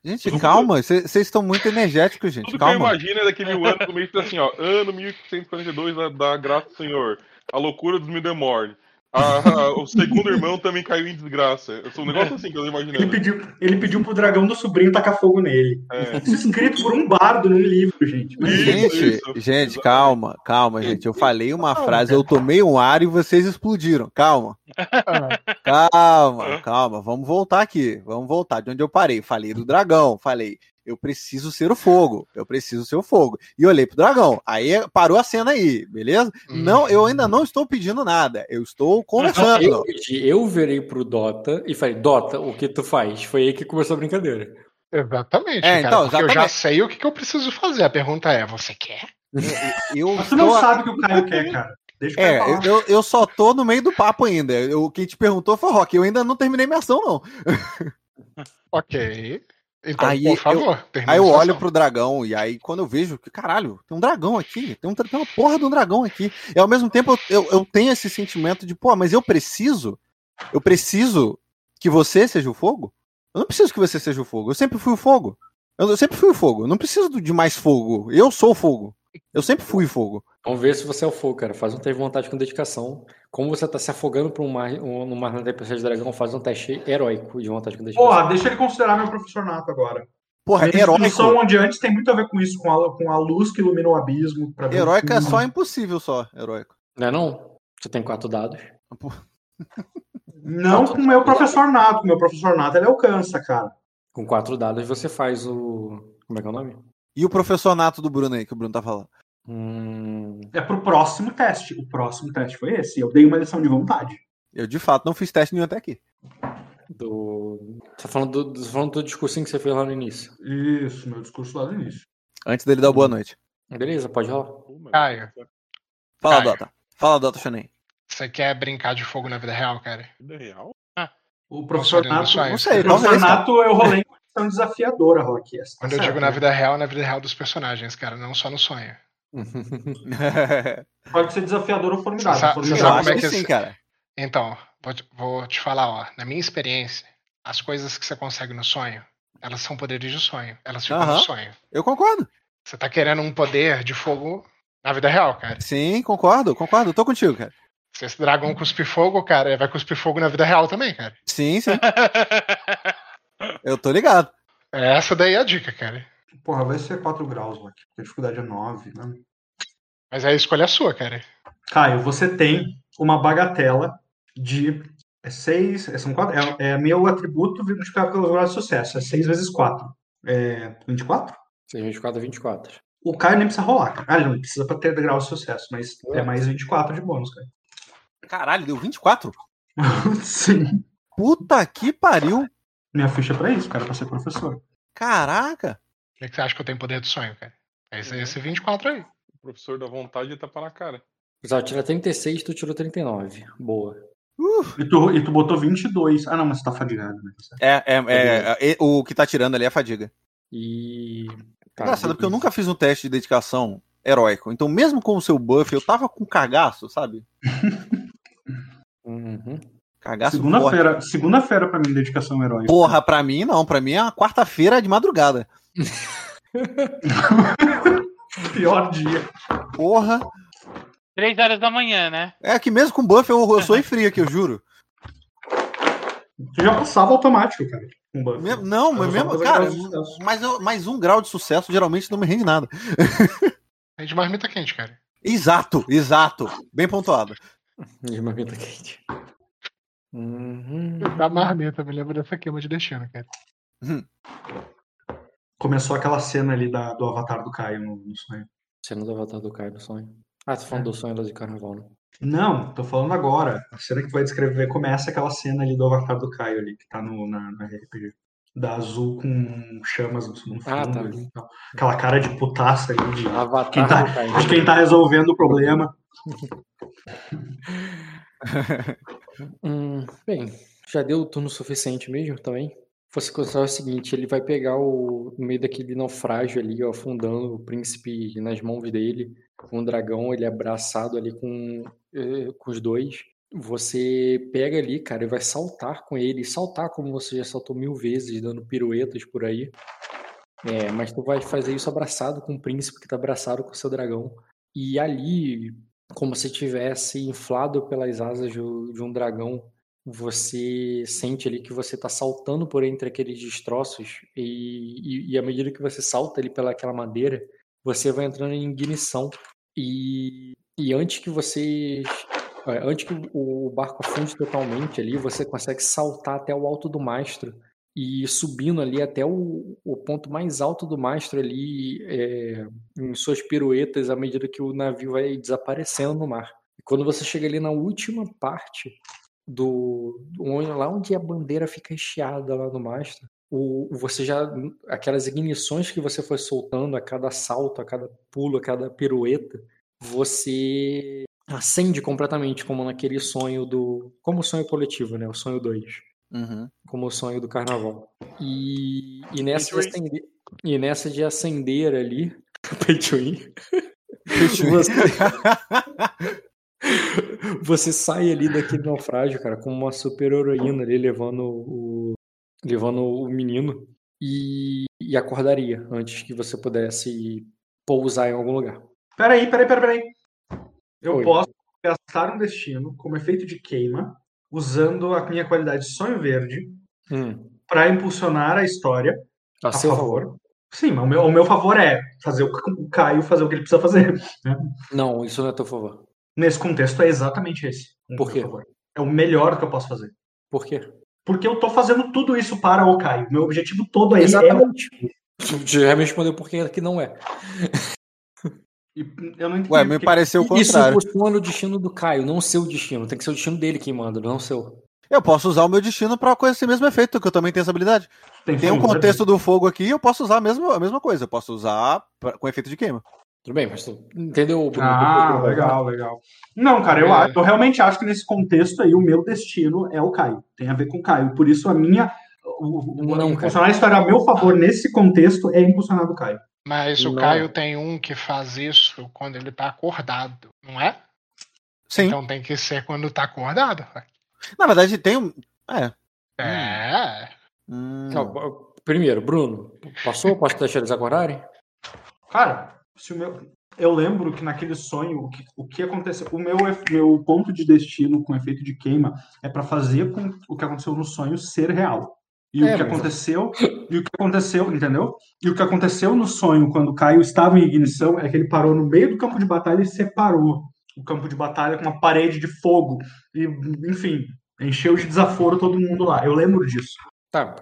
Gente, calma, vocês estão muito energéticos, gente. Tudo que eu Calma. imagino é daquele ano do mês assim, ó. Ano 1542 da, da graça do Senhor. A loucura dos Midemorn. A- o segundo irmão também caiu em desgraça. Eu sou um negócio assim que eu tô Ele pediu, ele pediu pro dragão do sobrinho tacar fogo nele. É. Isso é escrito por um bardo num livro, gente. Mas, Isso, Gente, isso. gente, calma, calma, gente. Eu falei uma Calma, frase, eu tomei um ar e vocês explodiram. Calma, calma, calma. Vamos voltar aqui. Vamos voltar de onde eu parei. Falei do dragão, falei. Eu preciso ser o fogo. Eu preciso ser o fogo. E olhei pro dragão. Aí parou a cena aí, beleza? Não, eu ainda não estou pedindo nada. Eu estou conversando. Eu, pedi- eu virei pro Dota e falei, Dota, o que tu faz? Foi aí que começou a brincadeira. Exatamente, É, cara. então, porque eu já exatamente. sei o que, que eu preciso fazer. A pergunta é, você quer? Eu mas tu não sabe o que o Caio quer, cara. Deixa o É, eu, eu só tô no meio do papo ainda. Eu, quem te perguntou foi Rock. Eu ainda não terminei minha ação, não. Ok. Então, Aí por favor, termina Aí eu olho pro dragão e aí quando eu vejo que, caralho, tem um dragão aqui, tem, um, tem uma porra de um dragão aqui. E ao mesmo tempo eu, eu, eu tenho esse sentimento de, pô, mas eu preciso, eu preciso que você seja o fogo? Eu não preciso que você seja o fogo, eu sempre fui o fogo. Eu, eu sempre fui o fogo, eu não preciso de mais fogo. Eu sou o fogo. Eu sempre fui o fogo. Vamos ver se você é o fogo, cara. Faz um de vontade com dedicação. Como você tá se afogando pra um mar, um, no mar na tempestade de dragão, faz um teste heróico de vontade com. Porra, deixa ele considerar meu professor nato agora. Porra, Minha heróico. instrução onde antes tem muito a ver com isso, com a, com a luz que ilumina o abismo. pra ver o Heróico é só impossível, só, heróico. Não é não? Você tem quatro dados. Não com o meu professor nato. Meu professor nato ele alcança, cara. Com quatro dados você faz o. Como é que é o nome? E o professor nato do Bruno aí, que o Bruno tá falando? Hum... É pro próximo teste. O próximo teste foi esse. Eu dei uma lição de vontade. Eu, de fato, não fiz teste nenhum até aqui. Do. Você tá falando do, tá falando do discursinho que você fez lá no início. Isso, meu discurso lá no início. Antes dele dar boa noite. Beleza, pode rolar. Caio, Fala, Caio. Dota. Fala, Dota Chanem. você quer brincar de fogo na vida real, cara? Vida real? O professor Não sei, nato. não Não O sei, professor nato eu rolei em condição desafiadora, Rock. Tá Quando eu certo, digo na né? vida real, é na vida real dos personagens, cara, não só no sonho. Pode ser desafiador ou formidável. Formidável. sabe como é que sim, cara. Então, vou te, vou te falar, ó, na minha experiência, as coisas que você consegue no sonho, elas são poderes de sonho. Elas ficam Aham. no sonho. Eu concordo. Você tá querendo um poder de fogo na vida real, cara. Sim, concordo, concordo. Tô contigo, cara. Se esse dragão cuspir fogo, cara, ele vai cuspir fogo na vida real também, cara. Sim, sim. Eu tô ligado. Essa daí é a dica, cara. Porra, vai ser 4 graus, Rock. A dificuldade é 9, né? Mas aí a escolha é sua, cara. Caio, você tem uma bagatela de 6. São quatro, é, é meu atributo multiplicado pelo grau de sucesso. É 6 vezes 4. É 24? 6, 24, 24. O Caio nem precisa rolar. cara. Ah, ele não precisa pra ter grau de sucesso, mas é mais 24 de bônus, cara. Caralho, deu 24? Sim. Puta que pariu. Minha ficha é pra isso, cara, pra ser professor. Caraca. Por que você acha que eu tenho poder do sonho, cara? É esse, esse 24 aí. O professor da vontade tá na cara. Precisava tirar 36, tu tirou 39. Boa. E tu, e tu botou 22. Ah, não, mas você tá fadigado, né? É, é, é, é, o que tá tirando ali é a fadiga. E. Tá, Engraçado, porque eu nunca fiz um teste de dedicação heróico. Então, mesmo com o seu buff, eu tava com cagaço, sabe? Uhum. Cagaço. Segunda-feira, segunda-feira pra mim, dedicação heróica. Porra, pra mim não. Pra mim é uma quarta-feira de madrugada. Pior dia. Porra. Três horas da manhã, né? É que mesmo com buff eu, eu sou em frio aqui, eu juro. Tu já passava automático, cara. Com buff. Me- Não, mas mesmo, cara, mas eu- mais um grau de sucesso geralmente não me rende nada. É de marmita quente, cara. Exato, exato. Bem pontuado. De marmita quente. Uhum. Da marmita, me lembro dessa queima de destino, cara. Começou aquela cena ali da- do avatar do Caio no, no sonho. Cena do avatar do Caio no sonho. Ah, tô falando do sonho lá de carnaval, né? Não, tô falando agora. A cena que tu vai descrever começa aquela cena ali do avatar do Caio ali, que tá no, na, na RPG. Da azul com chamas no fundo Ah, tá. ali e tal. Aquela cara de putaça ali de, Avatar Quem tá- do Caio. de quem tá resolvendo o problema. Hum, bem, já deu o turno suficiente mesmo também. Você considerar o seguinte, ele vai pegar o no meio daquele naufrágio ali, ó, afundando o príncipe nas mãos dele, com o dragão, ele abraçado ali com, eh, com os dois. Você pega ali, cara, e vai saltar com ele, saltar como você já saltou mil vezes, dando piruetas por aí. É, mas tu vai fazer isso abraçado com o príncipe que tá abraçado com o seu dragão. E ali, como se tivesse inflado pelas asas um de um dragão, você sente ali que você está saltando por entre aqueles destroços e, e, e à medida que você salta ali pelaquela madeira, você vai entrando em ignição e, e antes que você é, antes que o barco afunde totalmente ali, você consegue saltar até o alto do mastro e subindo ali até o, o ponto mais alto do mastro ali é, em suas piruetas à medida que o navio vai desaparecendo no mar. E quando você chega ali na última parte do, do lá onde a bandeira fica encheada lá no mastro, o, você já aquelas ignições que você foi soltando a cada salto, a cada pulo, a cada pirueta, você acende completamente como naquele sonho do como o sonho coletivo, né? O sonho 2 Uhum. como o sonho do carnaval. E, e, nessa, de Pay to acender, e nessa de acender ali, Pay to win, Fechou. você, você sai ali daquele naufrágio, cara, como uma super heroína ali levando o, levando o menino e, e acordaria antes que você pudesse pousar em algum lugar. Peraí, peraí, peraí, peraí. Eu Oi. posso gastar um destino como efeito de queima, usando a minha qualidade de sonho verde Hum, para impulsionar a história a a seu favor. favor. Sim, mas o meu, o meu favor é fazer o, Caio fazer o que ele precisa fazer. né? Não, isso não é a teu favor. Nesse contexto é exatamente esse. o Por quê? favor. É o melhor que eu posso fazer. Por quê? Porque eu tô fazendo tudo isso para o Caio. Meu objetivo todo aí é. Exatamente. Tu já me respondeu por que que não é. Eu não entendi. Ué, me pareceu o Isso contrário. costuma no destino do Caio, não o seu destino. Tem que ser o destino dele que manda, não o seu. Eu posso usar o meu destino pra com esse mesmo efeito, que eu também tenho essa habilidade. Tem sonho um contexto do fogo aqui, eu posso usar a mesma, a mesma coisa. Eu posso usar pra- com efeito de queima. Tudo bem, mas tu entendeu? Ah, legal, legal. Não, cara, eu, É. acho- eu realmente acho que nesse contexto aí o meu destino é o Caio. Tem a ver com o Caio. Por isso a minha. O, o, Não, impulsionar a história a meu favor nesse contexto é impulsionar do Caio. Mas o Não. Caio tem um que faz isso quando ele tá acordado, não é? Sim. Então tem que ser quando tá acordado. Na verdade, tem um. É. É. Hum. Não, primeiro, Bruno, passou? Posso deixar eles acordarem? Cara, se o meu. Eu lembro que naquele sonho, o que, o que aconteceu. O meu, meu ponto de destino com efeito de queima é pra fazer com o que aconteceu no sonho ser real. E É, o que mas- aconteceu, e o que aconteceu, entendeu? E o que aconteceu no sonho, quando o Caio estava em ignição, é que ele parou no meio do campo de batalha e separou o campo de batalha com uma parede de fogo. E, enfim, encheu de desaforo todo mundo lá. Eu lembro disso. Tá,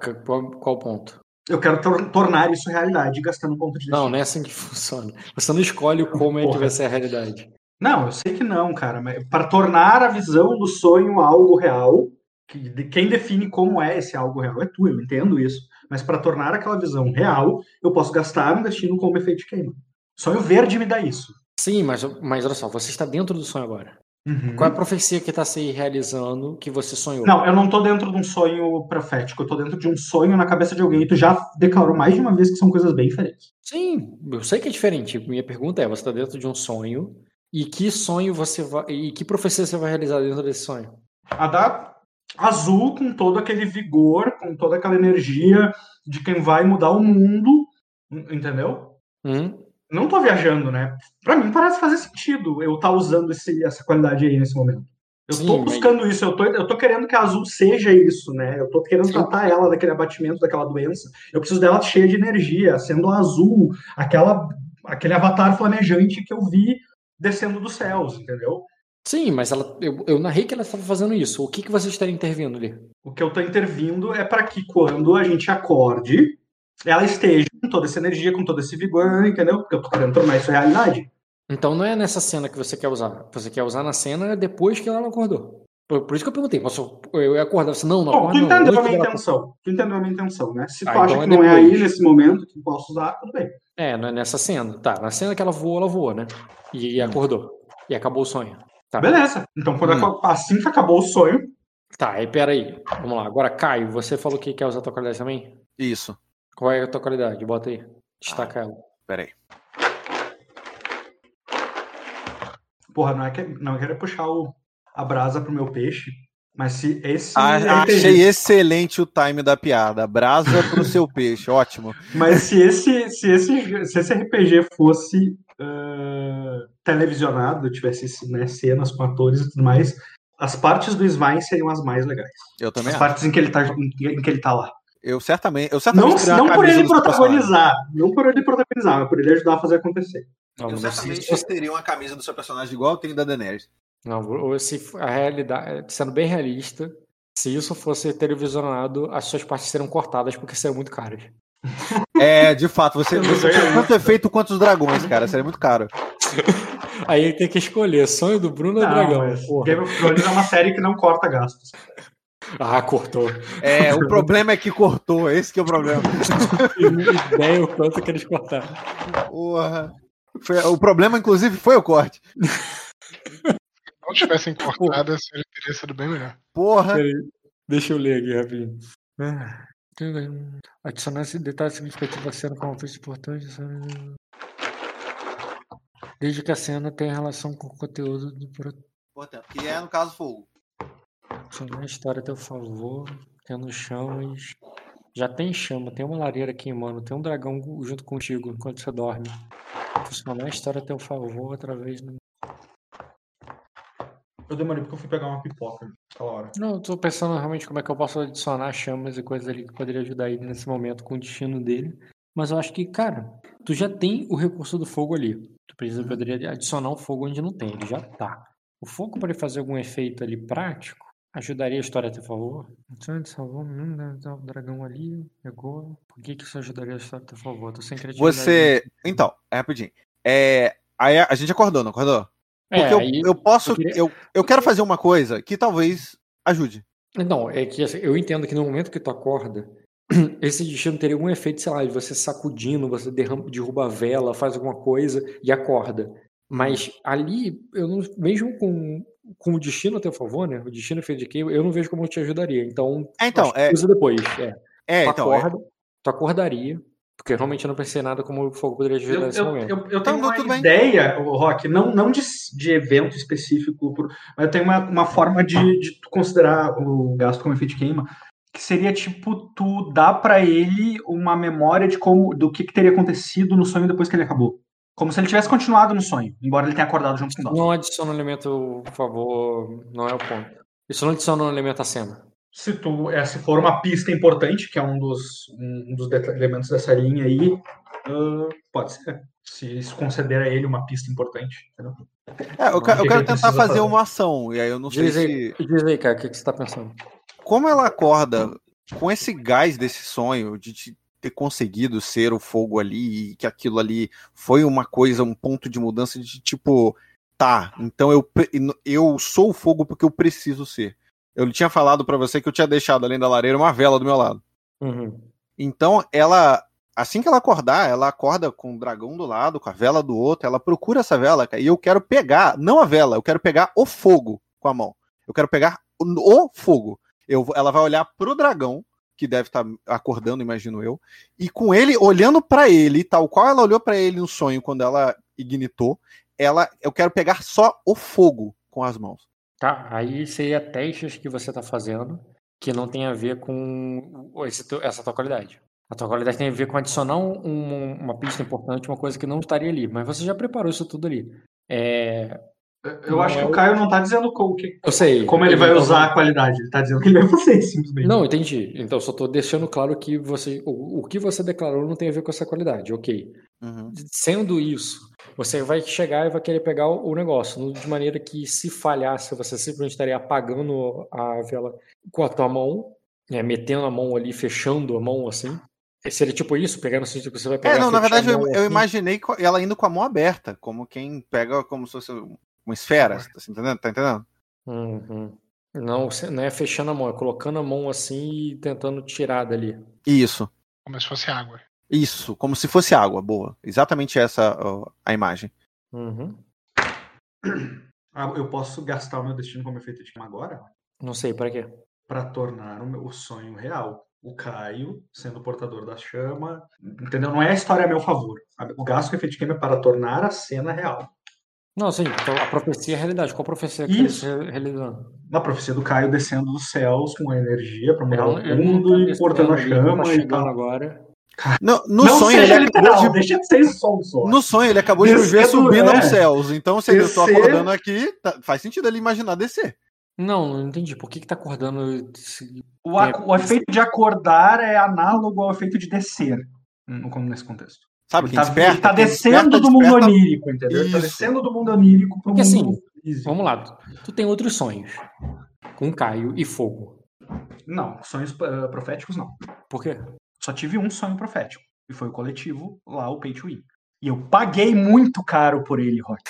qual ponto? Eu quero tor- tornar isso realidade, gastando um ponto de destino. Não, não é assim que funciona. Você não escolhe como é que vai ser a realidade. Não, eu sei que não, cara, mas para tornar a visão do sonho algo real, que de quem define como é esse algo real é tu, eu entendo isso. Mas para tornar aquela visão real, eu posso gastar um destino como efeito de queima. Sonho verde me dá isso. Sim, mas, mas olha só, você está dentro do sonho agora. Uhum. Qual é a profecia que está se realizando que você sonhou? Não, eu não tô dentro de um sonho profético, eu tô dentro de um sonho na cabeça de alguém. Tu já declarou mais de uma vez que são coisas bem diferentes. Sim, eu sei que é diferente. Minha pergunta é: você está dentro de um sonho e que sonho você vai. E que profecia você vai realizar dentro desse sonho? A da azul com todo aquele vigor, com toda aquela energia de quem vai mudar o mundo Entendeu? Hum? Não tô viajando, né? Pra mim parece fazer sentido eu estar usando esse, essa qualidade aí nesse momento. Eu Sim, tô mas- buscando isso, eu tô, eu tô querendo que a Azul seja isso, né? Eu tô querendo Sim. tratar ela daquele abatimento, daquela doença. Eu preciso dela cheia de energia, sendo azul, aquela, aquele avatar flamejante que eu vi descendo dos céus, entendeu? Sim, mas ela, eu, eu narrei que ela estava fazendo isso. O que, que vocês estariam intervindo ali? O que eu tô intervindo é para que quando a gente acorde, ela esteja com toda essa energia, com todo esse vigor, entendeu? Porque eu tô querendo tornar isso realidade. Então não é nessa cena que você quer usar. Você quer usar na cena depois que ela não acordou. Por, por isso que eu perguntei. Posso, eu ia acordar. Você, não, não Bom, acorda tu entendeu a minha intenção. Tu entendeu a minha intenção, né? Se tu Ah, acha então é que não é aí nesse momento que posso usar, tudo bem. É, não é nessa cena. Tá, na cena que ela voou, ela voou, né? E acordou. E acabou o sonho. Tá. Beleza. Então, quando Hum. assim que acabou o sonho, Tá, aí peraí. Vamos lá. Agora, Caio, você falou que quer usar a tua qualidade também? Isso. Qual é a tua qualidade? Bota aí. Destaca ela. Peraí. porra, não é que não eu quero puxar o, a brasa pro meu peixe, mas se esse Ah, RPG achei excelente o time da piada. Brasa pro seu peixe, ótimo. Mas se esse, se esse, se esse RPG fosse ah, televisionado, tivesse né, cenas com atores e tudo mais, as partes do Svein seriam as mais legais. Eu também As acho. partes em que ele tá, em que ele tá lá. Eu certamente, eu Não, certamente uma não por ele protagonizar, não por ele protagonizar, mas por ele ajudar a fazer acontecer. Não, Eu não, se, certamente teria uma camisa do seu personagem igual eu tenho da Daenerys. não, ou se a realidade, sendo bem realista, se isso fosse televisionado, as suas partes seriam cortadas porque seriam muito caras. É, de fato, você, não você tanto efeito quanto os dragões, cara. Seria muito caro. Aí ele tem que escolher sonho do Bruno ou Não, dragão. mas. Game of Thrones é uma série que não corta gastos. Ah, cortou. É, o problema é que cortou, esse que é o problema. E ideia o quanto que eles cortaram. Porra. Foi- o problema, inclusive, foi o corte. Se não tivessem cortado, essa série teria sido bem melhor. Porra. Peraí, deixa eu ler aqui rapidinho. Ah, Adicionar esse detalhe significativo à cena com uma feita importante. Desde que a cena tenha relação com o conteúdo do produto. Que é, no caso, fogo. Adicionar a história a teu favor, tendo chamas. Já tem chama, tem uma lareira queimando, tem um dragão junto contigo enquanto você dorme. Funcionar a história a teu favor através do. Eu demorei porque eu fui pegar uma pipoca naquela hora. Não, eu tô pensando realmente como é que eu posso adicionar chamas e coisas ali que poderia ajudar ele nesse momento com o destino dele. Mas eu acho que, cara, tu já tem o recurso do fogo ali. Tu precisa poderia adicionar o fogo onde não tem, ele já tá. O fogo para ele fazer algum efeito ali prático ajudaria a história a teu favor. Então, salvou hum, né, tá, o dragão ali, pegou. Por que que isso ajudaria a história a teu favor? Tô sem criatividade. Você. Então, é rapidinho. É, aí a gente acordou, não acordou? Porque É, eu, aí- eu posso. eu queria- Eu, eu quero fazer uma coisa que talvez ajude. Não, é que assim, eu entendo que no momento que tu acorda, esse destino teria algum efeito, sei lá, de você sacudindo, você derrama, derruba a vela, faz alguma coisa e acorda. Mas ali, eu não, mesmo com, com o destino a teu favor, né? O destino feito de quem, eu não vejo como eu te ajudaria. Então, É, então, é- usa depois. É. É, tu então. é- acorda, tu acordaria, porque eu realmente não pensei nada como o fogo poderia te ajudar Eu, nesse eu, momento. eu, eu Então, tenho uma tudo bem. ideia, Rock, não, não de, de evento específico, mas eu tenho uma, uma forma de, de tu considerar o gasto como efeito de queima, que seria tipo, tu dá pra ele uma memória de como do que, que teria acontecido no sonho depois que ele acabou. Como se ele tivesse continuado no sonho, embora ele tenha acordado junto com nós. Não adiciona um elemento, por favor, não é o ponto. Isso não adiciona um elemento à cena. Se, tu, é, se for uma pista importante, que é um dos, um dos elementos dessa linha aí, ah, pode ser. Se isso conceder a ele uma pista importante. entendeu? É, eu, eu que quero que tentar fazer fazer? uma ação. E aí eu não sei Diz se. aí, diz aí, cara, o que, que você tá pensando? Como ela acorda com esse gás desse sonho de te ter conseguido ser o fogo ali e que aquilo ali foi uma coisa, um ponto de mudança de tipo, tá, então eu, eu sou o fogo porque eu preciso ser. Eu tinha falado pra você que eu tinha deixado além da lareira uma vela do meu lado. Uhum. Então, ela, assim que ela acordar, ela acorda com o dragão do lado, com a vela do outro, ela procura essa vela, e eu quero pegar, não a vela, eu quero pegar o fogo com a mão. Eu quero pegar o, fogo. Eu, ela vai olhar pro dragão, que deve estar acordando, imagino eu, e com ele olhando pra ele, tal qual ela olhou pra ele no sonho quando ela ignitou, ela, eu quero pegar só o fogo com as mãos. Tá, aí seria testes que você tá fazendo que não tem a ver com esse essa tua qualidade. A tua qualidade tem a ver com adicionar um- uma pista importante, uma coisa que não estaria ali. Mas você já preparou isso tudo ali. É, Eu acho que o Caio não tá dizendo co- que- eu sei. como ele vai não- usar a qualidade. Ele tá dizendo que ele vai fazer simplesmente. Não, entendi. Então, só tô deixando claro que você, o, o que você declarou não tem a ver com essa qualidade, ok. Uhum. Sendo isso, você vai chegar e vai querer pegar o, o negócio, de maneira que se falhasse, você simplesmente estaria apagando a vela com a tua mão, né, metendo a mão ali, fechando a mão assim. Seria tipo isso, pegando no sentido que você vai pegar É, não, na verdade eu, eu assim. imaginei ela indo com a mão aberta, como quem pega como se fosse uma esfera, tá entendendo? Tá entendendo? Uhum. Não, não é fechando a mão, é colocando a mão assim e tentando tirar dali. Isso, Como se fosse água. isso, como se fosse água, boa. Exatamente essa ó, a imagem. Uhum. Ah, eu posso gastar o meu destino como efeito de agora? Não sei, para quê? Para tornar o meu sonho real. O Caio sendo o portador da chama. Entendeu? Não é a história a meu favor. O gasto com efeito de queima é para tornar a cena real. Não, sim, então a profecia é a realidade. Qual profecia que Isso. você está realizando? Na profecia do Caio descendo dos céus com a energia para mudar Ele o não- ele não mundo tá e descendo portando a ele tá chama e chegando tal. agora. No, no não sonho ele acabou literal, de deixa de ser som só. no sonho ele acabou de me ver subindo é. aos céus. Então se eu tô Descer- acordando aqui, tá- faz sentido ele imaginar descer. Não, não entendi. Por que que tá acordando? esse- O, ac- É. o efeito de acordar é análogo ao efeito de descer, no- como nesse contexto. Sabe Ele quem tá, desperta? ele tá Quem descendo desperta, do mundo desperta- onírico, entendeu? Ele tá descendo do mundo onírico pro Porque mundo assim, físico. Vamos lá, tu, tu tem outros sonhos. Com Caio e fogo. Não, sonhos eh, proféticos não. Por quê? Só tive um sonho profético. E foi o coletivo, lá o Pay to Win. E eu paguei muito caro por ele, Rock.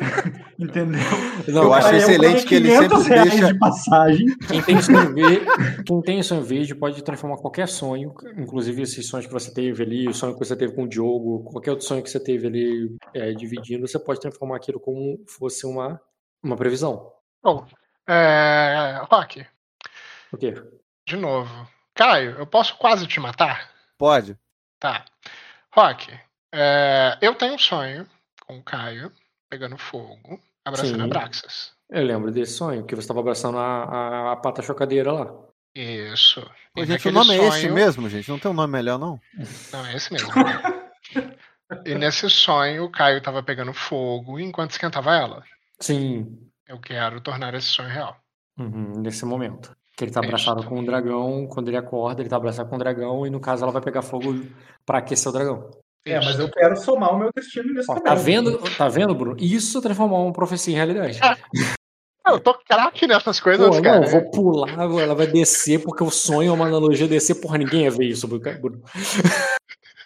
Entendeu? Eu acho paguei excelente que ele 500 sempre deixa- de passagem. Quem tem sonho quem tem sonho verde pode transformar qualquer sonho, inclusive esses sonhos que você teve ali, o sonho que você teve com o Diogo, qualquer outro sonho que você teve ali é, dividindo, você pode transformar aquilo como fosse uma, uma previsão. Bom, é... Rock, O quê? de novo. Caio, eu posso quase te matar? Pode. Tá. Rock, é, eu tenho um sonho com o Caio pegando fogo, abraçando Sim. a Braxas. Eu lembro desse sonho, que você estava abraçando a, a, a pata chocadeira lá. Isso. Pô, gente, o nome é esse sonho- mesmo, gente. Não tem um nome melhor, não? Não, é esse mesmo. e nesse sonho, o Caio tava pegando fogo enquanto esquentava ela. Sim, Eu quero tornar esse sonho real. uhum, nesse momento. Que ele tá Isso. abraçado com o dragão, quando ele acorda, ele tá abraçado com o dragão, e no caso ela vai pegar fogo pra aquecer o dragão. É, mas eu quero somar o meu destino nesse Ó, também. tá vendo, tá vendo, Bruno? Isso transformar uma profecia em realidade. Eu tô craque nessas coisas, Pô, cara. não, vou pular, ela vai descer, porque o sonho é uma analogia descer, porra, ninguém ia ver isso, Bruno.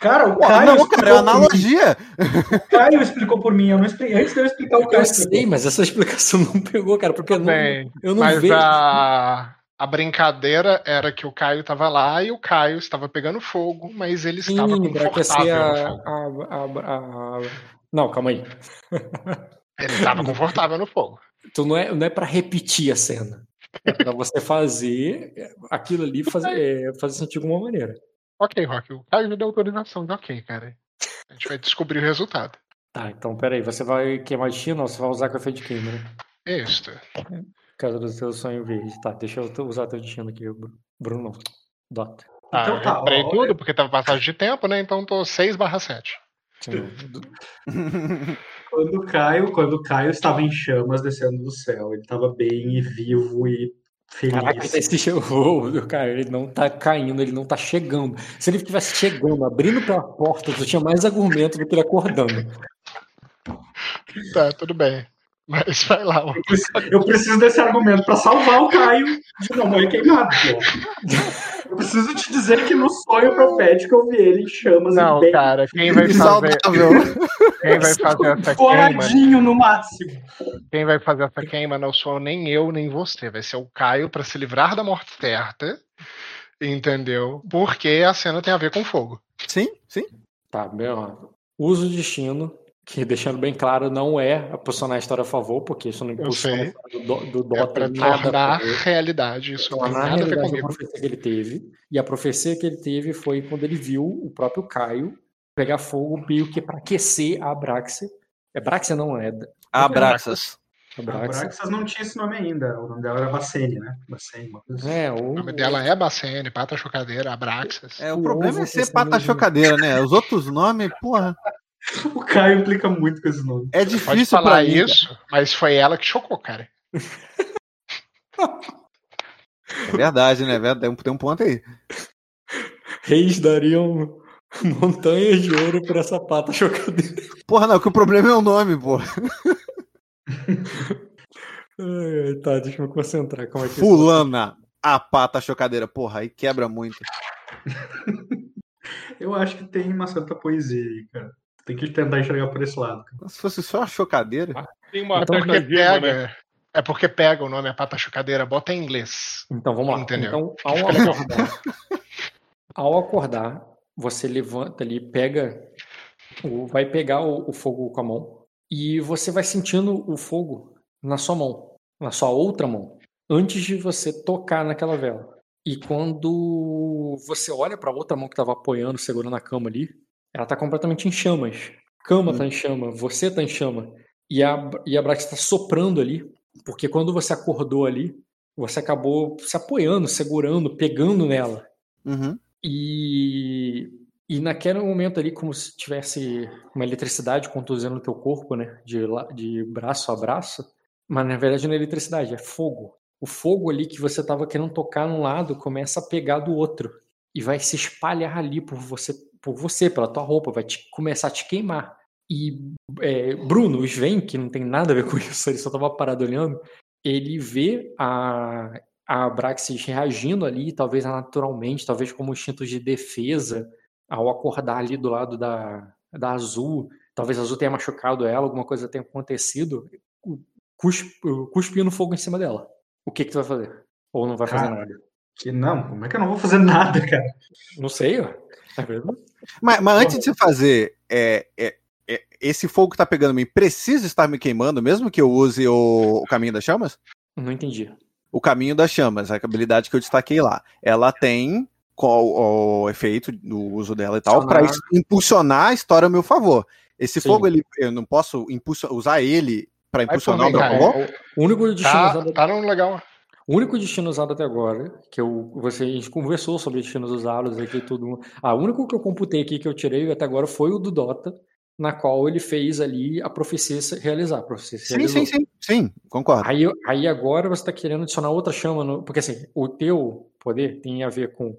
Cara, o Pô, Caio, não, cara, é analogia. O Caio explicou por mim. Eu não expliquei. Antes de eu explicar o Caio. Eu sei, mas essa explicação não pegou, cara, porque eu não, Bem, eu não mas vejo. a, a brincadeira era que o Caio tava lá e o Caio estava pegando fogo, mas ele estava Sim, aquecer confortável a, a, a, Não, calma aí. Ele estava confortável no fogo. Então não é, não é pra repetir a cena. É pra você fazer aquilo ali fazer, é, fazer sentido de alguma maneira. Ok, Rock, o Caio já deu autorização de ok, cara. A gente vai descobrir o resultado. Tá, então peraí, você vai queimar destino ou você vai usar efeito de queima, né? Isso. Por causa do seu sonho verde. Tá, deixa eu usar teu destino aqui, Bru- Bruno. Dota. Ah, Então eu tá, recuperei ó, tudo porque tava passagem de tempo, né? Então tô 6 barra 7. Sim, do- Quando o Caio, quando o Caio estava em chamas descendo do céu, ele estava bem e vivo e Caraca, feliz. esse chegou, cara, ele não tá caindo, ele não tá chegando. Se ele estivesse chegando, abrindo pela porta, tu tinha mais argumento do que ele acordando. Tá, tudo bem. Mas vai lá. Eu preciso- Eu preciso desse argumento para salvar o Caio de não morrer queimado. pô. Eu preciso te dizer que no sonho profético eu vi ele em chamas Não, bem cara, quem vai fazer, Saudável. quem vai fazer essa queima, no máximo. quem vai fazer essa queima não sou nem eu nem você, vai ser o Caio pra se livrar da morte certa, entendeu? Porque a cena tem a ver com fogo. Sim, sim. Tá, bem, ó. Uso o destino, que deixando bem claro, não é a posicionar a história a favor, porque isso não impulsiona do, do, É Dota pra nada a tornar realidade, isso não tem nada a ver a comigo. profecia que ele teve. E a profecia que ele teve foi quando ele viu o próprio Caio pegar fogo meio que para aquecer a Abraxia. É Abraxia não, é. Abraças. A Abraxas. Braxas não tinha esse nome ainda. O nome dela era Bacene, né? Bacene, assim. É, O o, nome dela é Bacene, Pata Chocadeira, Abraxas. É, o O problema é ser pata mesmo. chocadeira, né? Os outros nomes, porra, O Caio implica muito com esse nome. é Pode difícil falar pra mim. cara. isso, mas foi ela que chocou, cara. É verdade, né? É Tem um- tem um ponto aí. reis dariam montanhas de ouro por essa pata chocadeira. Porra, não, que o problema é o nome, porra. Ai, ai, tá, deixa eu me concentrar. Como é que é? Fulana, a pata chocadeira. Porra, aí quebra muito. Eu acho que tem uma certa poesia aí, cara. Tem que tentar enxergar por esse lado. cara. Se fosse só a chocadeira. Tem uma Então, certa Porque pega. né? É porque pega o nome a Pata Chocadeira, bota em inglês. Então vamos lá. Entendeu? Então, ao acordar, ao acordar, você levanta ali, pega, vai pegar o, o fogo com a mão e você vai sentindo o fogo na sua mão, na sua outra mão, antes de você tocar naquela vela. E quando você olha para a outra mão que estava apoiando, segurando a cama ali, ela está completamente em chamas. Cama está em chama, você está em chama. E a, e a Brax está soprando ali, porque quando você acordou ali, você acabou se apoiando, segurando, pegando nela. Uhum. E, e naquele momento ali, como se tivesse uma eletricidade conduzindo no teu corpo, né? De, de braço a braço. Mas na verdade não é eletricidade, é fogo. O fogo ali que você estava querendo tocar num lado começa a pegar do outro. E vai se espalhar ali por você, por você pela tua roupa, vai te- começar a te queimar. E é, Bruno, o Sven, que não tem nada a ver com isso, ele só estava parado olhando, ele vê a, a Abraxas reagindo ali, talvez naturalmente, talvez como instintos de defesa, ao acordar ali do lado da, da Azul. Talvez a Azul tenha machucado ela, alguma coisa tenha acontecido, cusp, cuspindo fogo em cima dela. O que, que tu vai fazer? Ou não vai fazer Cara. nada? Que não, como é que eu não vou fazer nada, cara? Não sei, ó. É verdade. Mas, mas antes de você fazer, é, é, é, esse fogo que tá pegando em mim precisa estar me queimando, mesmo que eu use o, o caminho das chamas? Não entendi. O caminho das chamas, a habilidade que eu destaquei lá. Ela tem qual o efeito do uso dela e tal, para Impulsionar. a história a meu favor. Esse Sim. fogo, ele, eu não posso impulso- usar ele para impulsionar o meu favor? cara. O único destino Tá, usado tá no legal. O único destino usado até agora, que eu, você, a gente conversou sobre destinos usados aqui tudo. Ah, o único que eu computei aqui que eu tirei até agora foi o do Dota, na qual ele fez ali a profecia se realizar. A profecia se Sim, realizou. sim, sim, sim, concordo. Aí, aí agora você está querendo adicionar outra chama, no- porque assim, o teu poder tem a ver com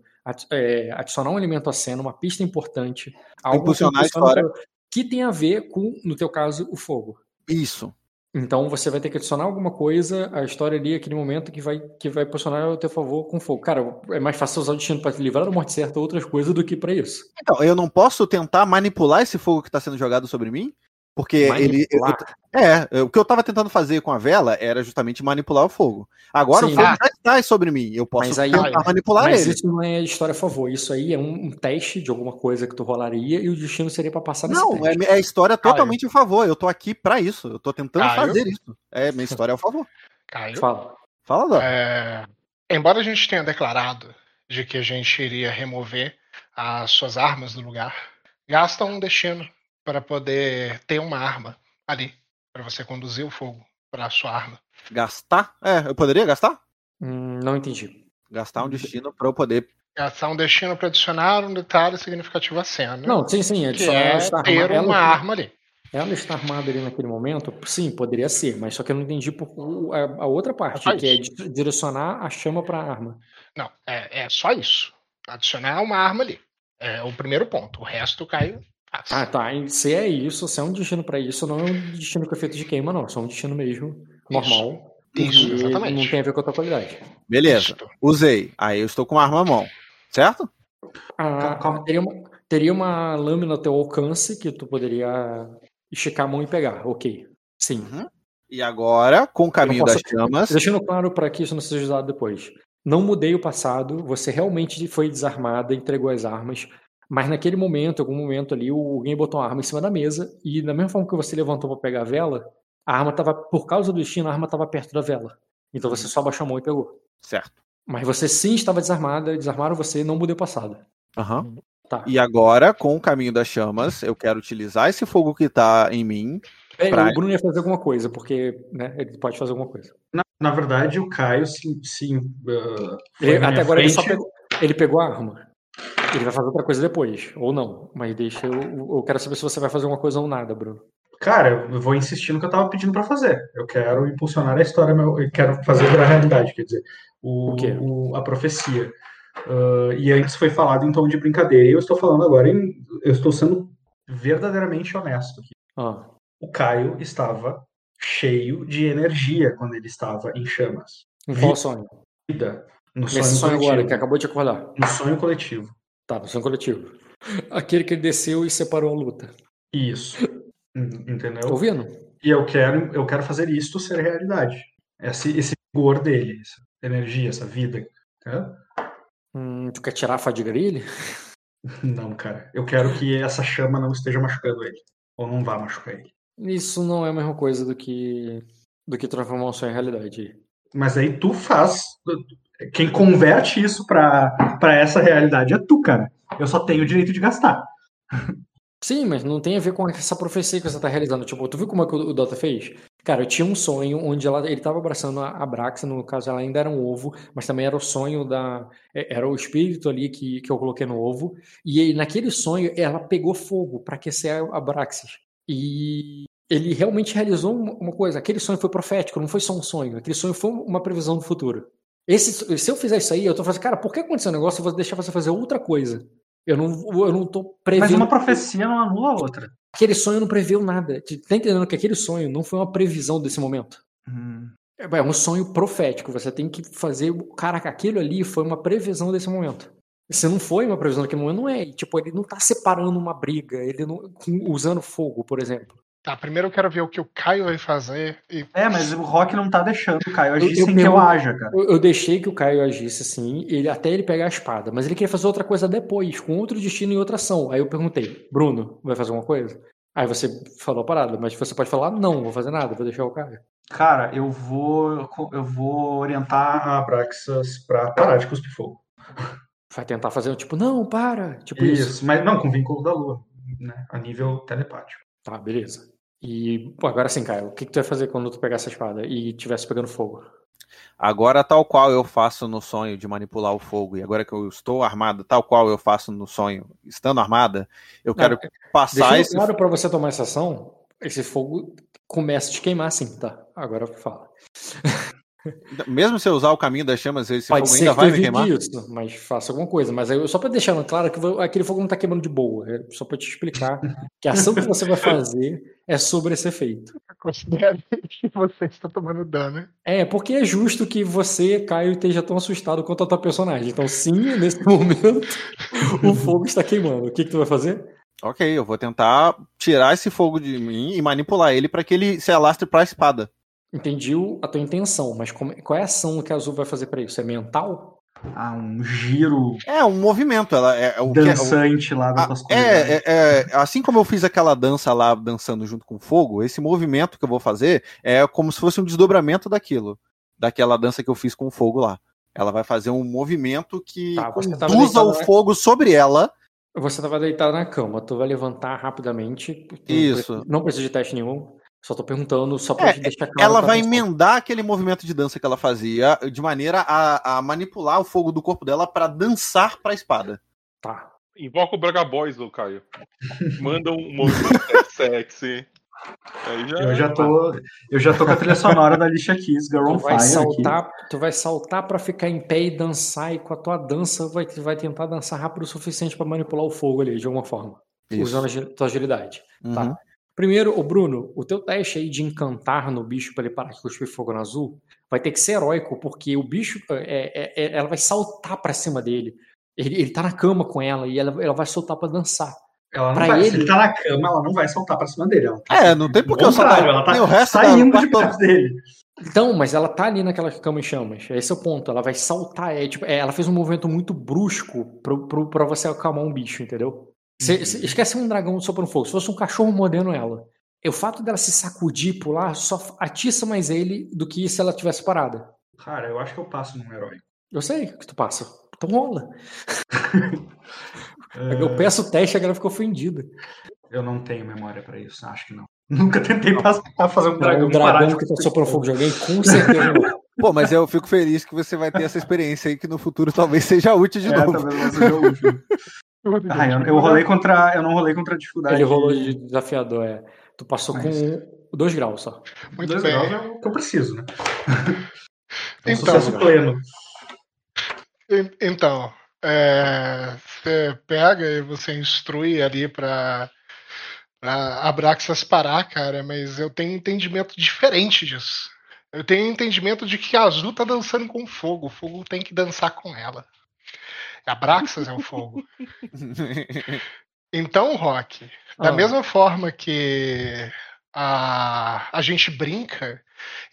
é, adicionar um elemento à cena, uma pista importante, algo que Impulsionar a impulsiona história. que tem a ver com, no teu caso, o fogo. Isso. Então você vai ter que adicionar alguma coisa à história ali, aquele momento que vai, que vai posicionar ao teu favor com fogo. Cara, é mais fácil usar o destino para te livrar da morte certa ou outras coisas do que para isso. Então, eu não posso tentar manipular esse fogo que está sendo jogado sobre mim? Porque ele. eu- Manipular. é, eu- o que eu estava tentando fazer com a vela era justamente manipular o fogo. Agora Sim, o fogo ah. já está sobre mim. Eu posso Mas aí- tentar manipular Mas ele. isso não é história a favor. Isso aí é um, um teste de alguma coisa que tu rolaria e o destino seria para passar nesse Não, é, teste. é história totalmente a favor. Eu tô aqui pra isso. Eu tô tentando Caio? fazer isso. É, minha história é a favor. Caio. Fala. Fala, Dó. É, embora a gente tenha declarado de que a gente iria remover as suas armas do lugar, gasta um destino para poder ter uma arma ali, para você conduzir o fogo para a sua arma. Gastar? É, eu poderia gastar? Hum, não entendi. Gastar um destino pra eu poder. Gastar um destino para adicionar um detalhe significativo à cena. Não, sim, sim. que Adicionar é esta ter uma Ela- arma ali. Ela está armada ali naquele momento? Sim, poderia ser, mas só que eu não entendi por, a, a outra parte, só que é isso. di- direcionar a chama para a arma. Não, é, é só isso. Adicionar uma arma ali. É o primeiro ponto. O resto cai. Ah, tá. Se é isso, se é um destino para isso, não é um destino com efeito de queima, não. É só um destino mesmo, normal. Isso, e exatamente. Não tem a ver com a tua qualidade. Beleza. Usei. Aí eu estou com uma arma à mão. Certo? Ah, Calma. teria, uma, teria uma lâmina ao teu alcance que tu poderia esticar a mão e pegar. Ok. Sim. Uhum. E agora, com o caminho posso- das chamas. Deixando claro para que isso não seja usado depois. Não mudei o passado, você realmente foi desarmada, entregou as armas, mas naquele momento, em algum momento ali, o- alguém botou uma arma em cima da mesa e da mesma forma que você levantou para pegar a vela, a arma estava, por causa do destino, a arma estava perto da vela. Então você só abaixou a mão e pegou. Certo. Mas você sim estava desarmada, desarmaram você, não mudei o passado. Aham. Tá. E agora, com o caminho das chamas, eu quero utilizar esse fogo que tá em mim É, Pra- O Bruno ia fazer alguma coisa, porque né, ele pode fazer alguma coisa. Na, na verdade, o Caio se, se, uh, foi Ele- na até agora ele só pegou, ele pegou a arma. Ele vai fazer outra coisa depois, ou não. Mas deixa eu. Eu quero saber se você vai fazer uma coisa ou nada, Bruno. Cara, eu vou insistir no que eu tava pedindo pra fazer. Eu quero impulsionar a história, eu quero fazer virar realidade, quer dizer, o, O o- a profecia. Uh, e antes foi falado em tom de brincadeira, e eu estou falando agora em. Eu estou sendo verdadeiramente honesto aqui. Ah, O Caio estava cheio de energia quando ele estava em chamas. em qual Vi- sonho? Vida. No Nesse sonho, sonho coletivo. agora, que acabou de acordar. No sonho coletivo. Tá, no sonho coletivo. Aquele que ele desceu e separou a luta. Isso. En- Entendeu? Tá ouvindo? E eu quero, eu quero fazer isto ser realidade. Esse, esse vigor dele, essa energia, essa vida. Entendeu? Hum, tu quer tirar a fadiga dele? Não, cara. Eu quero que essa chama não esteja machucando ele. Ou não vá machucar ele. Isso não é a mesma coisa do que do que transformar um sonho em realidade. Mas aí tu faz. Quem converte isso pra essa realidade é tu, cara. Eu só tenho o direito de gastar. Sim, mas não tem a ver com essa profecia que você tá realizando. Tipo, tu viu como é que o Dota fez? Cara, eu tinha um sonho onde ela, ele tava abraçando a, a Braxa, no caso ela ainda era um ovo, mas também era o sonho da. é- Era o espírito ali que, que eu coloquei no ovo. E naquele sonho ela pegou fogo pra aquecer a, a. E ele realmente realizou uma coisa. Aquele sonho foi profético, não foi só um sonho. Aquele sonho foi uma previsão do futuro. Esse, se eu fizer isso aí, eu tô falando, cara, por que aconteceu um negócio? Eu vou deixar você fazer outra coisa. Eu não, eu não tô prevendo. Mas uma profecia não anula a outra. Aquele sonho não previu nada. Tá entendendo que aquele sonho não foi uma previsão desse momento? É é um sonho profético. Você tem que fazer. Caraca, aquilo ali foi uma previsão desse momento. Se não foi uma previsão daquele momento, não é. Tipo, ele não tá separando uma briga, ele não. usando fogo, por exemplo. Tá, primeiro eu quero ver o que o Caio vai fazer e É, mas o Rock não tá deixando o Caio agir Eu- eu sem que eu haja, cara. Eu, eu deixei que o Caio agisse assim, ele, até ele pegar a espada, mas ele queria fazer outra coisa depois, com outro destino e outra ação. Aí eu perguntei, Bruno, vai fazer alguma coisa? Aí você falou a parada, mas você pode falar, não, não vou fazer nada, vou deixar o Caio. Cara, eu vou, eu vou orientar a Abraxas pra parar de cuspir fogo. Vai tentar fazer um tipo, não, para, tipo isso. Isso, mas não com vínculo da lua, né? A nível telepático. Tá, beleza. E pô, agora sim, Caio, o que, que tu vai fazer quando tu pegar essa espada e tivesse pegando fogo? Agora, tal qual eu faço no sonho de manipular o fogo, e agora que eu estou armada, tal qual eu faço no sonho, estando armada, eu quero passar Deixando esse. claro pra você tomar essa ação, esse fogo começa a te queimar assim, tá? Agora fala. Mesmo se eu usar o caminho das chamas, esse Pode fogo ser ainda vai me queimar? isso, mas faça alguma coisa. Mas aí, só pra deixar claro que aquele fogo não tá queimando de boa. É só pra te explicar que a ação que você vai fazer é sobre esse efeito. considere que você está tomando dano. É, porque é justo que você, Caio, esteja tão assustado quanto a tua personagem. Então, sim, nesse momento, o fogo está queimando. O que, que tu vai fazer? Ok, eu vou tentar tirar esse fogo de mim e manipular ele para que ele se alastre para a espada. Entendi a tua intenção, mas como- qual é a ação que a Azul vai fazer pra isso? É mental? Ah, um giro É um movimento, ela é, é o que é- o- dançante lá das Ah, é, é, é, assim como eu fiz aquela dança lá dançando junto com o fogo, esse movimento que eu vou fazer é como se fosse um desdobramento daquilo, daquela dança que eu fiz com o fogo lá. Ela vai fazer um movimento que Tá, deitado o na- fogo sobre ela. Você estava deitado na cama, tu vai levantar rapidamente. Isso. Não precisa de teste nenhum. Só tô perguntando, só pra É, deixar claro. Ela pra vai emendar aquele movimento de dança que ela fazia de maneira a, a manipular o fogo do corpo dela para dançar para a espada. Tá. Invoca o Braga Boys, ô Caio. Manda um movimento sexy. Aí já. Eu já tô, eu já tô com a trilha sonora da Alicia Keys, Girl Tu on vai Fire aqui. saltar, tu vai saltar para ficar em pé e dançar, e com a tua dança vai, vai tentar dançar rápido o suficiente para manipular o fogo ali, de alguma forma. Usando a tua agilidade. Uhum. Tá. Primeiro, o Bruno, o teu teste aí de encantar no bicho para ele parar de cuspir fogo no azul vai ter que ser heróico, porque o bicho, é, é- é- ela vai saltar para cima dele. Ele, ele tá na cama com ela e ela, ela vai soltar para dançar. Ela não Pra vai, se ele- ele tá na cama, ela não vai saltar pra cima dele. Ela tá É, não tem porque eu só contrário, ela tá o resto da saindo de parte toda- perto dele. Então, mas ela tá ali naquela cama em chamas. Esse é o ponto. Ela vai saltar. É, tipo, é, ela fez um movimento muito brusco pro, pro, pra você acalmar um bicho, entendeu? Cê, cê- esquece um dragão soprando fogo. Se fosse um cachorro mordendo ela. E o fato dela se sacudir e pular só atiça mais ele do que se ela tivesse parada. Cara, eu acho que eu passo num herói. Eu sei o que tu passa. Então rola. É, Eu peço o teste e a galera ficou ofendida. Eu não tenho memória pra isso, acho que não. Nunca tentei passar, fazer um dragão, parar dragão que tá soprando fogo de alguém, com certeza não. Pô, mas eu fico feliz que você vai ter essa experiência aí que no futuro talvez seja útil de É, novo. talvez seja o último. Ah, eu, eu rolei contra. Eu não rolei contra a dificuldade. Ele rolou de desafiador, é. Tu passou Mas- com dois graus só. Muito Dois bem. graus é o que eu preciso, né? Um Então, sucesso pleno. En- Então, é, você pega e você instrui ali pra, pra Abraxas parar, cara, mas eu tenho um entendimento diferente disso. Eu tenho um entendimento de que a Azul tá dançando com fogo, o fogo tem que dançar com ela. Abraxas é o fogo. Então, Rock, da Ah. mesma forma que a, a gente brinca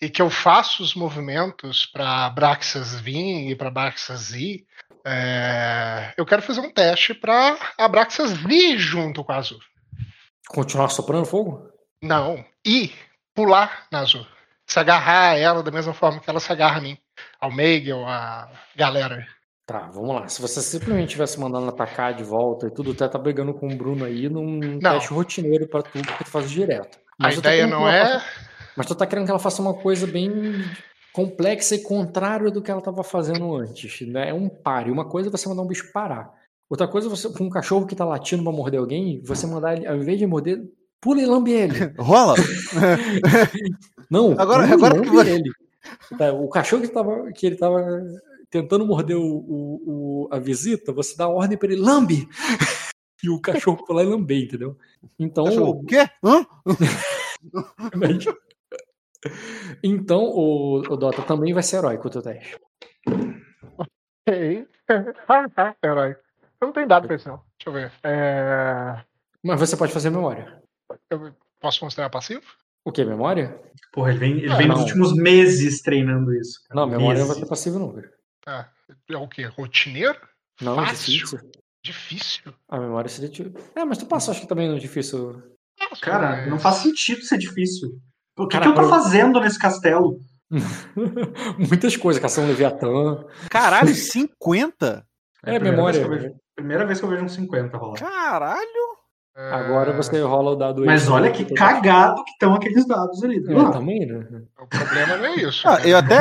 e que eu faço os movimentos para Abraxas vir e para Abraxas ir, é, eu quero fazer um teste para Abraxas vir junto com a Azul. Continuar soprando fogo? Não, ir, pular na Azul. Se agarrar a ela da mesma forma que ela se agarra a mim, ao Meigel, a galera. Tá, vamos lá. Se você simplesmente tivesse mandando atacar de volta e tudo, tu tá brigando com o Bruno aí num Não. teste rotineiro pra tu, porque tu faz direto. A Mas tá ideia não que é. faça- Mas tu tá querendo que ela faça uma coisa bem complexa e contrária do que ela tava fazendo antes. Né? É um pare. Uma coisa é você mandar um bicho parar. Outra coisa é você, com um cachorro que tá latindo pra morder alguém, você mandar ele, ao invés de morder, pula e lambe ele. Rola! Não, Agora- pula e agora lambe que ele. Tá, o cachorro que, tava, que ele tava tentando morder o, o- o- a visita, você dá a ordem pra ele, lambe! E o cachorro pular e lamber, entendeu? Então, Cachorro, o quê? Hã? Então, o, o Dota também vai ser heróico o teu teste. Ok. Herói. Eu não tenho dado pra isso, não. Deixa eu ver. É, Mas você pode fazer memória. Eu posso considerar passivo? O que? Memória? Porra, ele vem, ele Ah, vem nos últimos meses treinando isso. cara. Não, memória não vai Meses. ser passivo, não, cara. Tá. É o quê? Rotineiro? Não, Fácil. difícil. Difícil. A memória seria. tipo- É, mas tu passa, acho que também não é difícil. Cara, Mas- não faz sentido ser difícil. O que, Cara, que eu tô fazendo nesse castelo? Muitas coisas, cação Leviatã. Caralho, 50? É, a primeira memória. vez vejo- primeira vez que eu vejo um 50 rolar. Caralho! É, Agora você rola o dado Mas extra olha que cagado que estão aqueles dados ali. Vamos É, também, né? O problema não é isso. Ah, eu até.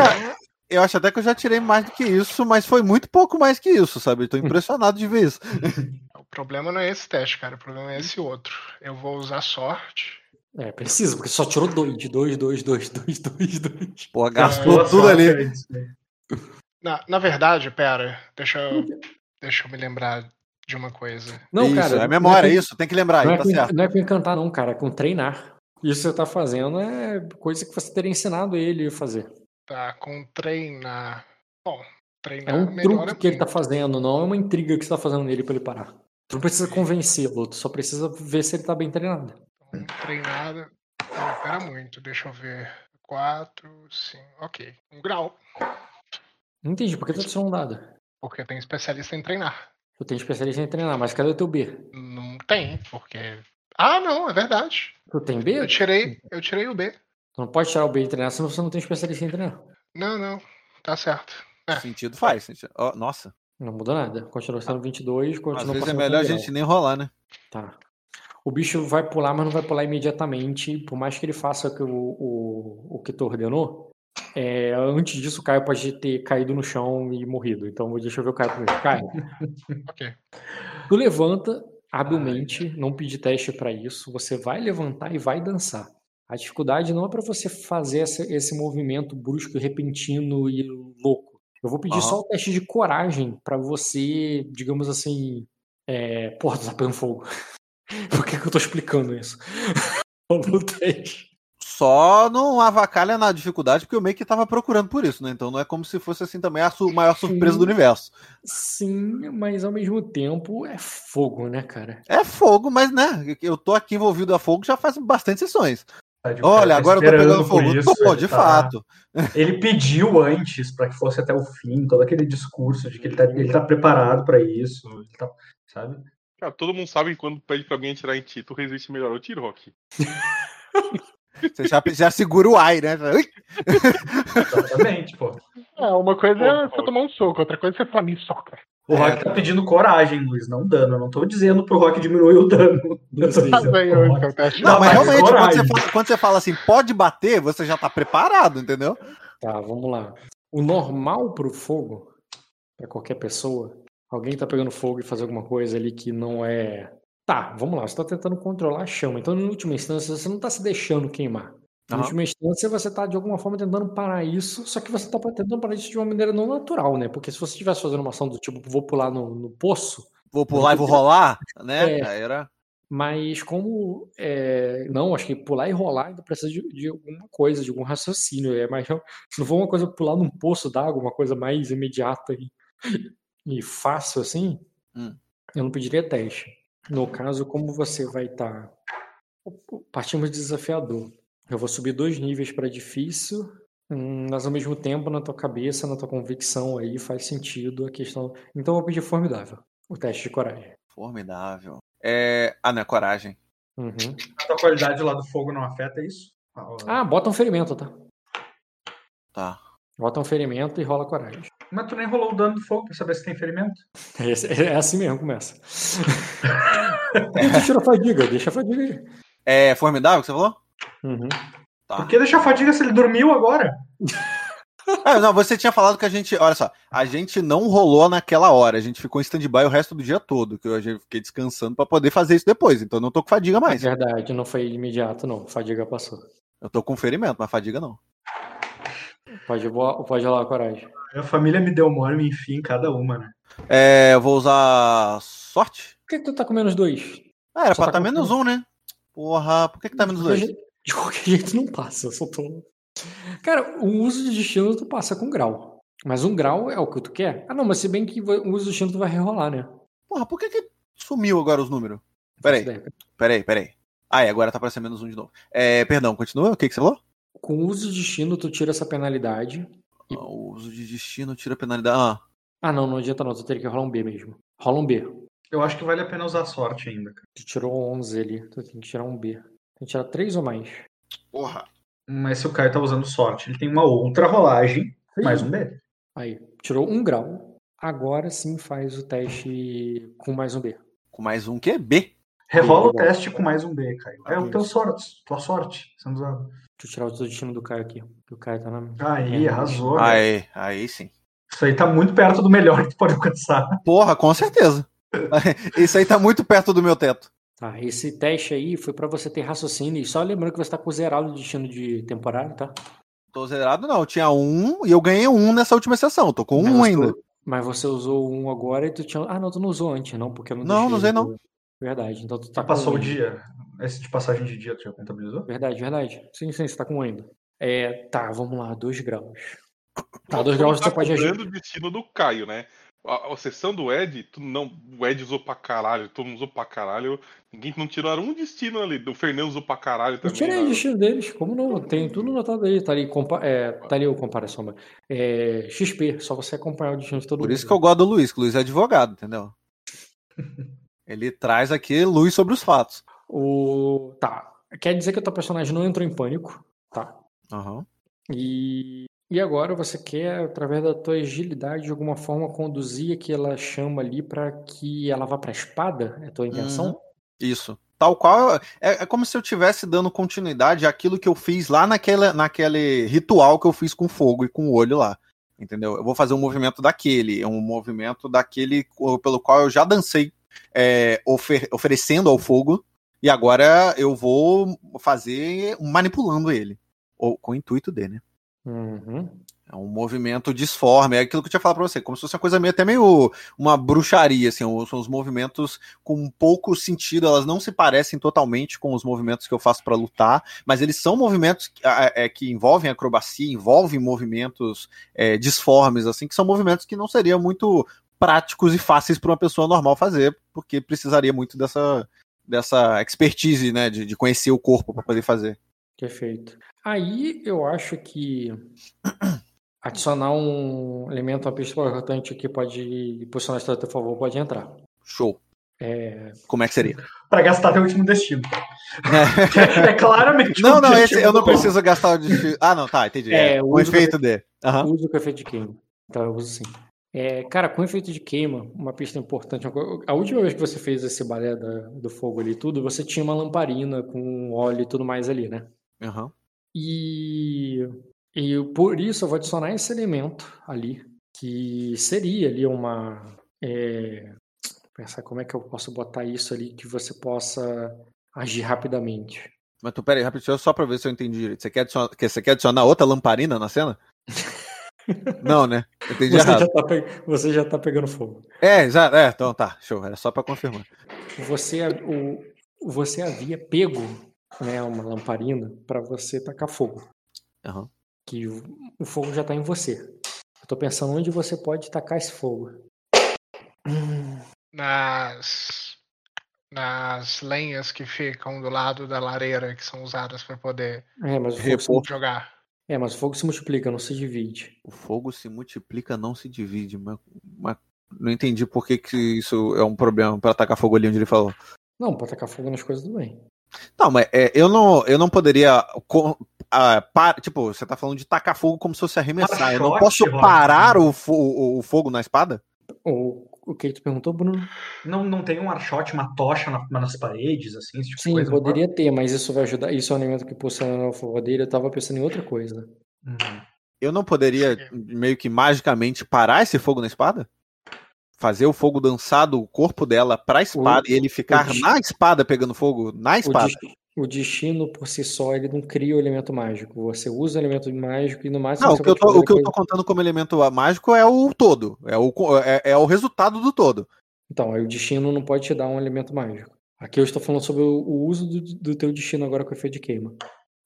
Eu acho até que eu já tirei mais do que isso, mas foi muito pouco mais que isso, sabe? Eu tô impressionado de ver isso. O problema não é esse teste, cara. O problema é esse outro. Eu vou usar sorte. É, precisa, porque só tirou dois, de dois, dois, dois, dois, dois, dois. Pô, É, gastou Boa tudo sorte ali. aí. Na, na verdade, pera, deixa eu, deixa eu me lembrar de uma coisa. Não, isso, cara. é memória, não é isso, tem que lembrar Não aí, é, tá com, certo. não é com encantar, não, cara. É com treinar. Isso que você tá fazendo é coisa que você teria ensinado ele a fazer. Tá, com treinar. Bom, treinar É um truque que ele tá fazendo, não é uma intriga que você tá fazendo nele pra ele parar. Tu não precisa convencê-lo, tu só precisa ver se ele tá bem treinado. Então, treinada. Não, pera muito, deixa eu ver. Quatro, cinco. Ok. Um grau. Não entendi, por que tu adicionou um dado? Porque tem especialista em treinar. Tu tem especialista em treinar, mas cadê o teu B? Não tem, porque. Ah, não, é verdade. Tu tem B? Eu tirei, eu tirei o B. Tu não pode tirar o B e treinar, senão você não tem especialista em treinar. Não, não. Tá certo. É. Sentido faz. Sentido. Ó, nossa, Não muda nada. Continua sendo 22, continua às vezes é melhor a gente nem rolar, né? Tá. O bicho vai pular, mas não vai pular imediatamente. Por mais que ele faça o, que o, o, que tu ordenou, é, antes disso o Caio pode ter caído no chão e morrido. Então deixa eu ver o Caio primeiro. Caio, Ok. tu levanta habilmente, não pedir teste pra isso. Você vai levantar e vai dançar. A dificuldade não é pra você fazer esse, esse movimento brusco, repentino e louco. Eu vou pedir Aham. só o teste de coragem pra você, digamos assim. É... Porra, tá pegando fogo. Por que, que eu tô explicando isso? Falou o teste. Só não avacalha na dificuldade, porque eu meio que tava procurando por isso, né? Então não é como se fosse assim também a su- maior surpresa Sim. do universo. Sim, mas ao mesmo tempo é fogo, né, cara? É fogo, mas né? Eu tô aqui envolvido a fogo já faz bastante sessões. Cara Olha, tá agora eu tô pegando por fogo. isso, ele de tá- fato. Ele pediu antes para que fosse até o fim, todo aquele discurso de que ele tá, ele tá preparado para isso, ele tá, sabe? Cara, todo mundo sabe que quando pede pra alguém atirar em ti, tu resiste melhor ao tiro, Rock. Você já, já segura o ai, né? Exatamente, pô. É, uma coisa é Pô, você pô. tomar um soco, outra coisa é você falar, me soca. O Rock tá pedindo coragem, Luiz, não dano. Eu não tô dizendo pro Rock diminuir o dano. Eu tô Sim. Faz dizendo aí pro o Rock- teste. Não, mas realmente, quando você, fala, quando você fala assim, pode bater, você já tá preparado, entendeu? Tá, vamos lá. O normal pro fogo, pra qualquer pessoa, alguém tá pegando fogo e fazer alguma coisa ali que não é. Tá, vamos lá, você tá tentando controlar a chama. Então, em última instância, você não tá se deixando queimar. Aham. última instância, você tá de alguma forma tentando parar isso, só que você tá tentando parar isso de uma maneira não natural, né? Porque se você estivesse fazendo uma ação do tipo, vou pular no, no poço, Vou pular e vou rolar, né? É. Era. mas como. é, Não, acho que pular e rolar ainda precisa de, de alguma coisa, de algum raciocínio. É mais, se não for uma coisa pular num poço d'água, uma coisa mais imediata e, e fácil assim, Hum. eu não pediria teste. No caso, como você vai estar. Partimos de desafiador. Eu vou subir dois níveis para difícil, hum, mas ao mesmo tempo, na tua cabeça, na tua convicção aí, faz sentido a questão. Então eu vou pedir formidável. O teste de coragem. Formidável. É... Ah, não, é coragem. Uhum. A tua qualidade lá do fogo não afeta isso? Ah, bota um ferimento, tá? Tá. Bota um ferimento e rola coragem. Mas tu nem rolou o dano do fogo pra saber se tem ferimento? É, esse- é assim mesmo, começa. Deixa a fadiga, deixa a fadiga aí. É formidável que você falou? Uhum. Tá. Por que deixar a fadiga se ele dormiu agora? Ah, não, você tinha falado que a gente. Olha só, a gente não rolou naquela hora. A gente ficou em stand-by o resto do dia todo. Que eu fiquei descansando pra poder fazer isso depois. Então eu não tô com fadiga É mais. verdade, não foi imediato, não. Fadiga passou. Eu tô com ferimento, mas fadiga não. Pode, pode rolar a coragem. A família me deu mole, me enfia em cada uma, né? É, eu vou usar sorte? Por que, que tu tá com menos dois? Ah, era Só pra tá tá com menos um, né? Porra, por que, que tá menos dois? De qualquer jeito não passa, eu só tô. Cara, o uso de destino tu passa com grau. Mas um grau é o que tu quer? Ah, não, mas se bem que o uso de destino tu vai rerolar, né? Porra, por que, que sumiu agora os números? Peraí, peraí, peraí. Ah, e agora tá aparecendo menos um de novo. É, perdão, continua? O que, que você falou? Com o uso de destino, tu tira essa penalidade. E- Ah, O uso de destino tira penalidade. Ah, Ah, não, não adianta não, tu teria que rolar um B mesmo. Rola um B. Eu acho que vale a pena usar sorte ainda, cara. Tu tirou 11 ali, tu tem que tirar um B. Tem que tirar 3 ou mais. porra. Mas se o Caio tá usando sorte, ele tem uma outra rolagem, mais um B. Aí, tirou um grau. Agora sim faz o teste com mais um B. Com mais um que? B. Rerola o teste com mais um B, Caio. É o teu sorte, tua sorte sendo usado. Deixa eu tirar o teu destino do Caio aqui. que O Caio tá na. Aí, É. arrasou. velho. Aí, aí sim. Isso aí tá muito perto do melhor que tu pode alcançar. Porra, com certeza. Isso aí tá muito perto do meu teto. Tá, esse teste aí foi pra você ter raciocínio. E só lembrando que você tá com zerado o destino de temporário, tá? Tô zerado, não. Eu tinha um e eu ganhei um nessa última sessão. Tô com Mas um você- ainda. Mas você usou um agora e tu tinha. Ah, não, tu não usou antes, não, porque eu não Não, não usei, não. Verdade, então tu tá Já passou com o dia. Esse de passagem de dia tu já contabilizou? Verdade, verdade. Sim, sim, você tá com um ainda. É, tá, vamos lá, 2 graus. Tá, Tu 2 não graus tá você pode agir. o destino do Caio, né? A, a sessão do Ed, tu não, o Ed usou pra caralho, todo mundo usou pra caralho. Ninguém não tiraram um destino ali. O Fernando usou pra caralho Eu também. tirei o destino deles, como não? Tem tudo notado aí, tá ali, compa é, tá ali o comparação. mas, É, XP, só você acompanhar o destino de todo Por mundo. isso que eu gosto do Luiz, que o Luiz é advogado, entendeu? Ele traz aqui luz sobre os fatos. O... Tá, quer dizer que o teu personagem não entrou em pânico, tá? Aham. E, e agora você quer, através da tua agilidade, de alguma forma, conduzir aquela chama ali pra que ela vá pra espada? É a tua intenção? Isso. Tal qual. É, é como se eu estivesse dando continuidade àquilo que eu fiz lá naquela, naquele ritual que eu fiz com fogo e com o olho lá. Entendeu? Eu vou fazer um movimento daquele. É um movimento daquele pelo qual eu já dancei é, ofer- oferecendo ao fogo. E agora eu vou fazer manipulando ele. Ou com o intuito dele, né? Uhum. É um movimento disforme, é aquilo que eu tinha falado pra você, como se fosse uma coisa meio até meio uma bruxaria, assim, são os movimentos com pouco sentido, elas não se parecem totalmente com os movimentos que eu faço pra lutar, mas eles são movimentos que, é, que envolvem acrobacia, envolvem movimentos é, disformes, assim, que são movimentos que não seriam muito práticos e fáceis para uma pessoa normal fazer, porque precisaria muito dessa, dessa expertise, né, de, de conhecer o corpo para poder fazer. Perfeito. Aí eu acho que adicionar um elemento, uma pista importante que pode posicionar a história a teu favor pode entrar. Show. É, Como é que seria? Pra gastar teu último destino. É claramente Não, o não, esse eu não preciso gastar o destino. Ah, não, tá, entendi. É, É, o efeito D. Aham. Uso com efeito de queima. Então eu uso sim. É, cara, com efeito de queima, uma pista importante. A última vez que você fez esse balé da- do fogo ali e tudo, você tinha uma lamparina com óleo e tudo mais ali, né? Aham. E, e por isso eu vou adicionar esse elemento ali, que seria ali uma. É, pensar como é que eu posso botar isso ali que você possa agir rapidamente. Mas tu, pera aí, rapidinho, só pra ver se eu entendi direito. Você quer adicionar, que- você quer adicionar outra lamparina na cena? não, né? Eu entendi Você errado. já, tá, pe- você já tá pegando fogo. É, já, é, então tá, show. Era só pra confirmar. Você, o, você havia pego né, uma lamparina para você tacar fogo. Aham. Que o, o fogo já tá em você. Eu tô pensando onde você pode tacar esse fogo. Nas. Nas lenhas que ficam do lado da lareira, que são usadas para poder É, mas o fogo se, Repor. jogar. é, mas o fogo se multiplica, não se divide. O fogo se multiplica, não se divide. Mas, mas não entendi por que, que isso é um problema pra atacar fogo ali onde ele falou. Não, pra tacar fogo nas coisas bem. Não, mas é, eu, não, eu não poderia. co- pa- tipo, você tá falando de tacar fogo como se fosse arremessar. Eu não Shot, posso Rock. parar o, fo- o, o fogo na espada? O, o que tu perguntou, Bruno? Não, não tem um archote, uma tocha na- nas paredes, assim, tipo Sim, poderia ter, mas isso vai ajudar. Isso é um elemento que impulsiona a favor dele. Eu tava pensando em outra coisa. Uhum. Eu não poderia meio que magicamente parar esse fogo na espada? Fazer o fogo dançar do corpo dela pra espada O- e ele ficar destino- na espada pegando fogo na espada. o destino por si só, ele não cria o elemento mágico. Você usa o elemento mágico e no máximo Não, o que, eu tô, o que eu coisa- tô contando como elemento mágico é o todo. É o, é, é o resultado do todo. Então, aí o destino não pode te dar um elemento mágico. Aqui eu estou falando sobre o, o uso do, do teu destino agora com o efeito de queima.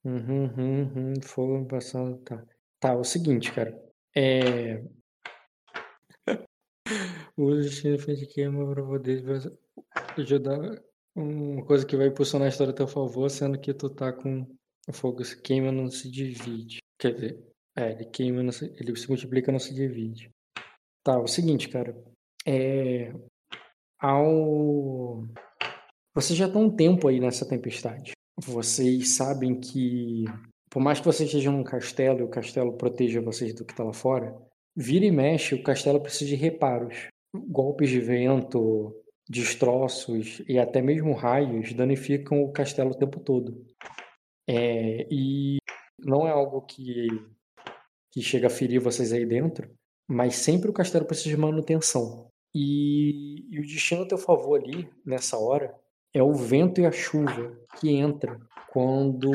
Uhum, uhum, uhum, fogo passando, tá. Tá, é o seguinte, cara. É... O efeito de queima para poder ajudar uma coisa que vai impulsionar a história a teu favor, sendo que tu tá com o fogo se queima, não se divide. Quer dizer, é, ele queima, se- ele se multiplica, não se divide. Tá, o seguinte, cara. É ao. Vocês já estão um tempo aí nessa tempestade. Vocês sabem que, por mais que vocês estejam num castelo e o castelo proteja vocês do que está lá fora, vira e mexe, o castelo precisa de reparos. Golpes de vento, destroços e até mesmo raios danificam o castelo o tempo todo. É, e não é algo que, que chega a ferir vocês aí dentro, mas sempre o castelo precisa de manutenção. E, e o destino a teu favor ali, nessa hora, é o vento e a chuva que entra quando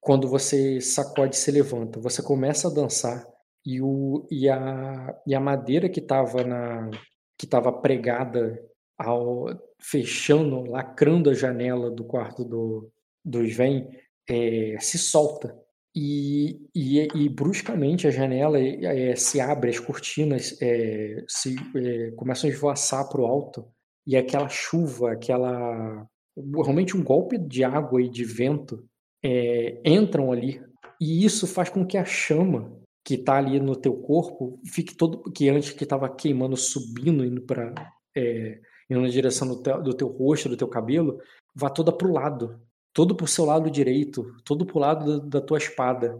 quando você sacode e se levanta. Você começa a dançar e, o, e, a, e a madeira que estava na que estava pregada ao fechando, lacrando a janela do quarto do, do Sven, é, se solta. E, e, e bruscamente a janela é, se abre, as cortinas é, se, é, começam a esvoaçar para o alto e aquela chuva, aquela realmente um golpe de água e de vento é, entram ali e isso faz com que a chama que está ali no teu corpo fique todo que antes que estava queimando subindo indo para é, indo na direção do teu, do teu rosto do teu cabelo vá toda para o lado. Todo para o seu lado direito todo para o lado da, da, tua espada.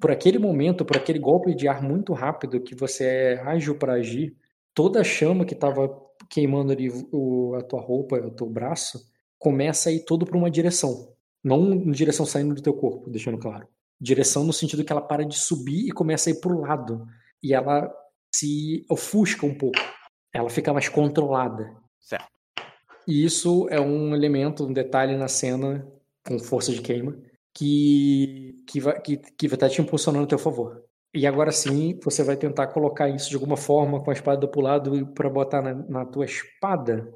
Por aquele momento por aquele golpe de ar muito rápido que você é ágil para agir toda a chama que estava queimando ali o, a tua roupa o teu braço começa a ir todo para uma direção. Não em direção saindo do teu corpo, deixando claro. Direção no sentido que ela para de subir e começa a ir pro lado. E ela se ofusca um pouco. Ela fica mais controlada. Certo. E isso é um elemento, um detalhe na cena com força de queima que, que, vai, que, que vai estar te impulsionando a teu favor. E agora sim, você vai tentar colocar isso de alguma forma com a espada pro lado para botar na, na tua espada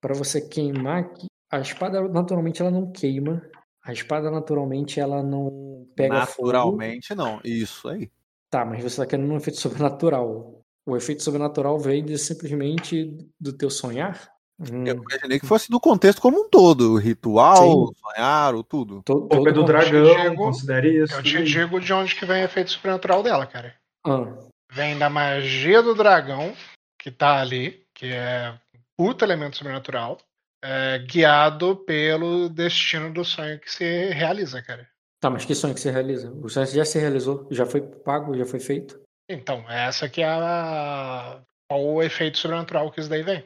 para você queimar a espada naturalmente ela não queima. A espada naturalmente ela não pega Naturalmente fogo. não. Isso aí. Tá, mas você tá querendo um efeito sobrenatural. O efeito sobrenatural vem de simplesmente do teu sonhar? Hum. Eu imaginei que fosse do contexto como um todo. O ritual, Sim. sonhar, o tudo. Todo, todo é do dragão, digo, considere isso. Eu te digo de onde que vem o efeito sobrenatural dela, cara. Ah. Vem da magia do dragão, que tá ali, que é puta elemento sobrenatural. É, guiado pelo destino do sonho que se realiza, cara. Tá, mas que sonho que você realiza? O sonho já se realizou, já foi pago, já foi feito. Então, essa que é a. Qual o efeito sobrenatural que isso daí vem?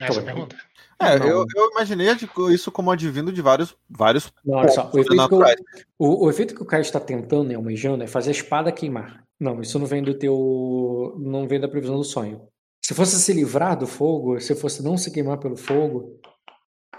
Essa é pergunta. É, Não. eu, eu imaginei de- isso como advindo de vários, vários Não, olha só, o efeito, que o, sobrenaturais. o, o efeito que o Caio está tentando e almejando é fazer a espada queimar. Não, isso não vem do teu. não vem da previsão do sonho. Se fosse se livrar do fogo, se fosse não se queimar pelo fogo.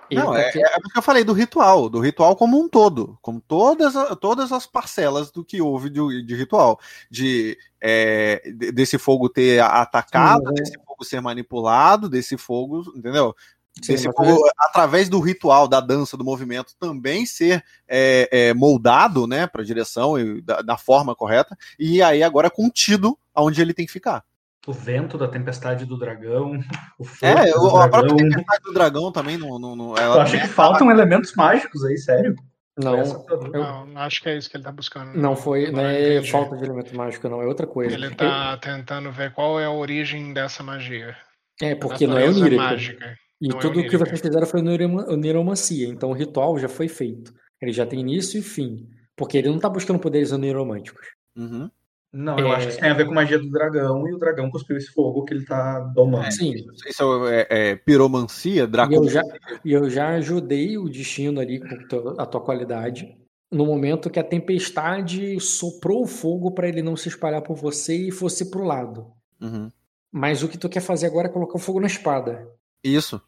Não, tá é, que- é porque eu falei do ritual, do ritual como um todo, como todas, a- todas as parcelas do que houve de, de ritual, de é, de- desse fogo ter atacado, Sim, é- desse fogo ser manipulado, desse fogo, entendeu? Sim, Desse fogo, através do ritual, da dança, do movimento, também ser é, é, moldado, né, para direção e da, da forma correta, e aí agora contido aonde ele tem que ficar. O vento da tempestade do dragão, o fogo É, do a própria dragão. tempestade do dragão também não, não, não- Eu acho que faltam elementos mágicos aí, sério. Não, dúvida. eu- Não, acho que é isso que ele tá buscando. não foi. Não eu é entendi. falta de elemento mágico, não, é outra coisa. Ele tá tentando ver qual é a origem dessa magia. É, porque não é onírico. mágica. E Não é tudo o que onírica. vocês fizeram foi neuroma- neuromancia. Então o ritual já foi feito. Ele já tem início e fim. Porque ele não tá buscando poderes neuromânticos. Uhum. Não, eu É. acho que isso tem a ver com magia do dragão e o dragão cuspiu esse fogo que ele tá domando. Sim. Isso é, é piromancia, E eu, já, e eu já ajudei o destino ali com a tua qualidade. No momento que a tempestade soprou o fogo para ele não se espalhar por você e fosse pro lado. Uhum. Mas o que tu quer fazer agora é colocar o fogo na espada. Isso.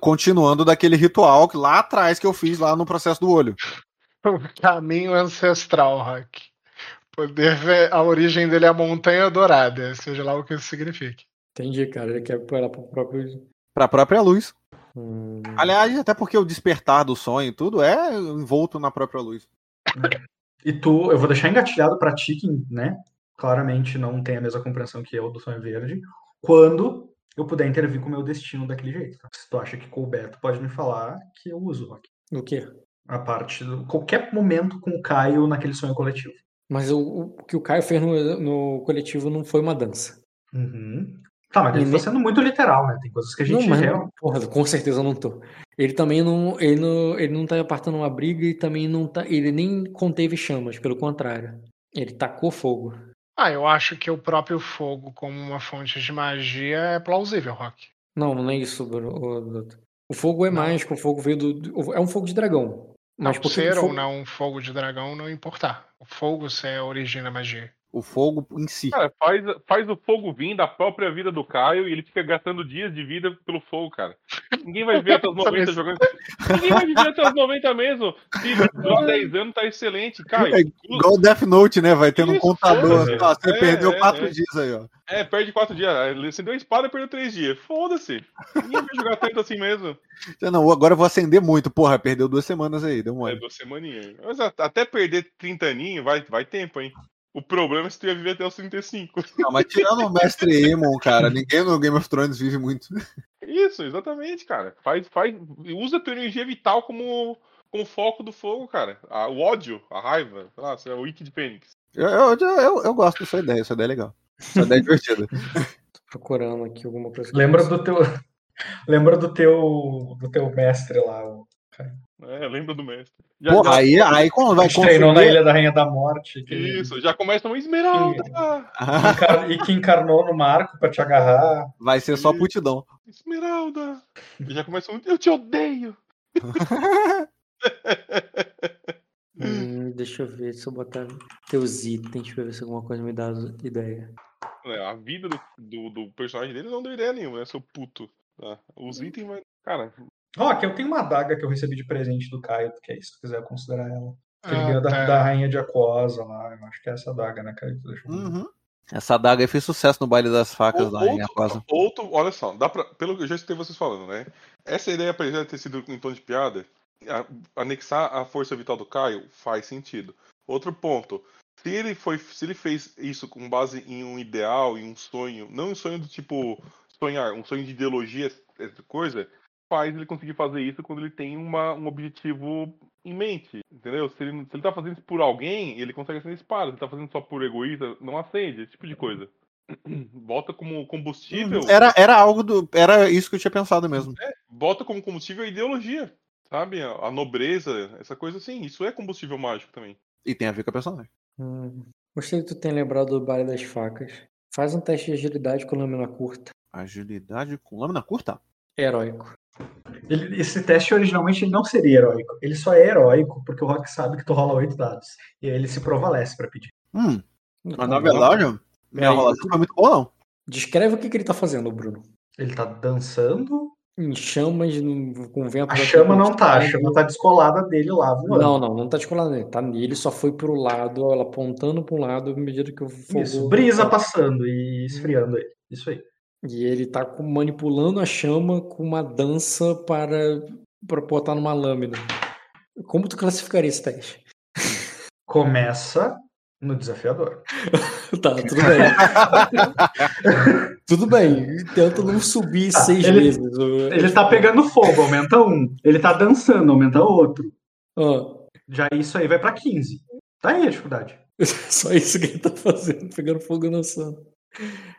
Continuando daquele ritual que lá atrás que eu fiz lá no processo do olho. O caminho ancestral, Rock. Poder ver a origem dele é a Montanha Dourada, seja lá o que isso signifique. Entendi, cara. Ele quer pôr ela pro próprio. Pra própria luz. Hum, Aliás, até porque o despertar do sonho e tudo é envolto na própria luz. E tu, eu vou deixar engatilhado pra ti, que, né? Claramente não tem a mesma compreensão que eu do sonho verde. Quando eu puder intervir com o meu destino daquele jeito. tá? Se tu acha que couber, tu pode me falar que eu uso, Rock. o quê? A parte do. Qualquer momento com o Caio naquele sonho coletivo. Mas o, o que o Caio fez no, no coletivo não foi uma dança. Uhum. Tá, mas E ele tá sendo muito literal, né? Tem coisas que a gente não, real- porra, com certeza eu não tô. Ele também não, ele não, ele não tá apartando uma briga e também não tá, ele nem conteve chamas, pelo contrário. Ele tacou fogo. Ah, eu acho que o próprio fogo como uma fonte de magia é plausível, Rock. Não, não é isso, Bruno. O fogo é Não. mágico, o fogo veio do- é um fogo de dragão. Não, ser ou não um fogo de dragão não importar. O fogo a origem da magia. O fogo em si. Cara, faz, faz o fogo vir da própria vida do Caio e ele fica gastando dias de vida pelo fogo, cara. Ninguém vai ver até os 90 jogando. Ninguém vai viver até os 90 mesmo. Se durar 10 anos, tá excelente. Caio, É igual o Death Note, né? Vai tendo um contador. Ó, você É, perdeu é, quatro é. dias aí, ó. é, perde 4 dias. Acendeu a espada e perdeu 3 dias. Foda-se. Ninguém vai jogar tanto assim mesmo. Não, agora eu vou acender muito. Porra, perdeu duas semanas aí, deu É, mole. duas semaninhas. Mas até perder 30 aninhos, vai, vai tempo, hein? O problema é se tu ia viver até os 35. Não, mas tirando o mestre Emon, cara, ninguém no Game of Thrones vive muito. Isso, exatamente, cara. Faz, faz, usa a tua energia vital como, como foco do fogo, cara. A- o ódio, a raiva, sei lá, lá, o Wiki de Fênix. Eu, eu, eu, eu gosto dessa ideia, essa ideia é legal. Essa ideia é divertida. Tô procurando aqui alguma coisa. Lembra do teu. Lembra do teu. do teu mestre lá. O... É, lembra do mestre. Já, Porra, já- aí, aí quando A vai gente treinou na. Ilha da Rainha da Morte. que- Isso, já começa uma esmeralda. Ah, encar- E que encarnou no Marco pra te agarrar. vai ser só putidão. Esmeralda. E já começa um. Eu te odeio. Hum, deixa eu ver se eu botar teus itens pra ver se alguma coisa me dá ideia. É, a vida do, do, do personagem dele não deu ideia nenhuma, é seu puto. tá? Os itens, vai. Cara, Ó, aqui eu tenho uma adaga que eu recebi de presente do Caio, que é isso, se quiser considerar ela. Que ele Ah, ganhou da, da Rainha de Aquosa lá. Eu acho que é essa adaga, né, Caio? Uhum. Essa adaga aí fez sucesso no baile das facas lá em outro, Aquasa. outro, olha só, dá pra, pelo que eu já escutei vocês falando, né? Essa ideia, apesar de ter sido em tom de piada, a- anexar a força vital do Caio faz sentido. Outro ponto, se ele foi, se ele fez isso com base em um ideal, em um sonho, não um sonho do tipo sonhar, um sonho de ideologia, essa coisa, faz ele conseguir fazer isso quando ele tem uma, um objetivo em mente, entendeu? Se ele, se ele tá fazendo isso por alguém, ele consegue acender espada. Se ele tá fazendo só por egoísta, não acende, esse tipo de coisa. Volta como combustível. Era, era algo do. Era isso que eu tinha pensado mesmo. bota como combustível a ideologia, sabe? A, a nobreza, essa coisa assim. Isso é combustível mágico também. E tem a ver com a personagem. Hum, gostei que tu tenha lembrado do baile das facas. Faz um teste de agilidade com lâmina curta. Agilidade com lâmina curta? Heróico. Ele- esse teste originalmente ele não seria heróico. Ele só é heróico porque o Rock sabe que tu rola oito dados. E aí ele se provalece pra pedir. Hum, mas na verdade, minha rolação foi muito boa, não. Descreve o que, que ele tá fazendo, Bruno. Ele tá dançando. Em chamas, no- com vento. A chama não tá, a chama tá descolada dele lá voando. Não, não, não tá descolado nele. Tá nele, só foi pro lado, ela apontando um lado à medida que o fogo. Isso, brisa passando e esfriando ele. Isso aí. E ele tá manipulando a chama com uma dança para, para botar numa lâmina. Como tu classificaria esse teste? Começa no desafiador. Tá, tudo bem. tudo bem. Tenta não subir Tá, seis ele- vezes. Ele tá pegando fogo, aumenta um. Ele tá dançando, aumenta outro. Ah, Já isso aí vai pra 15. Tá aí a dificuldade. só isso que ele tá fazendo, pegando fogo e dançando.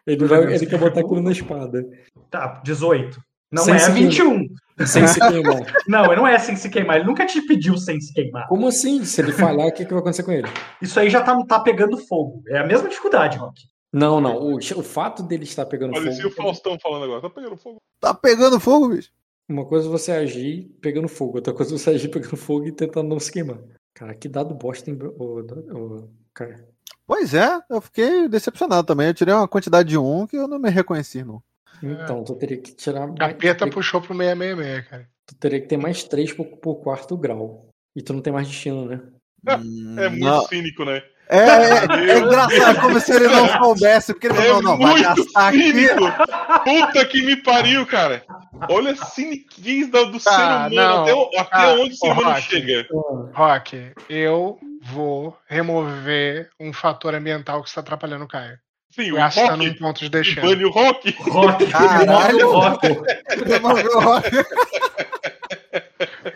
Ele, vai, ele quer botar aquilo na espada. Tá, 18. Não Sem é se 21. Sem se queimar. Não, ele não é sem se queimar. Ele nunca te pediu sem se queimar. Como assim? Se ele falhar, o que, que vai acontecer com ele? Isso aí já tá, tá pegando fogo. É a mesma dificuldade, Rock. Não, não. O, o fato dele estar pegando Parecia fogo. o Faustão falando agora. Tá pegando fogo. Tá pegando fogo, bicho. Uma coisa é você agir pegando fogo, outra coisa é você agir pegando fogo e tentando não se queimar. Cara, que dado bosta, hein, ô, ô, cara. Pois é, eu fiquei decepcionado também. Eu tirei uma quantidade de um que eu não me reconheci, não. Então, tu teria que tirar. mais- Capeta puxou pro 666, cara. Tu teria que ter mais três por, por quarto grau. E tu não tem mais destino, né? Hum, É muito não. cínico, né? É, é, é engraçado, como se ele não soubesse, porque ele É falou, não, vai muito gastar aqui. cínico! Puta que me pariu, cara! Olha a ciniquez do, do ser Ah, humano, não. até, o- até Ah, onde o ser humano Rock. chega. Rock, eu vou remover um fator ambiental que está atrabalhando o Caio. Sim, o Gastando Rock, um ponto de destino. bane o Rock. Rock. Caralho. Rock. Removeu o rock.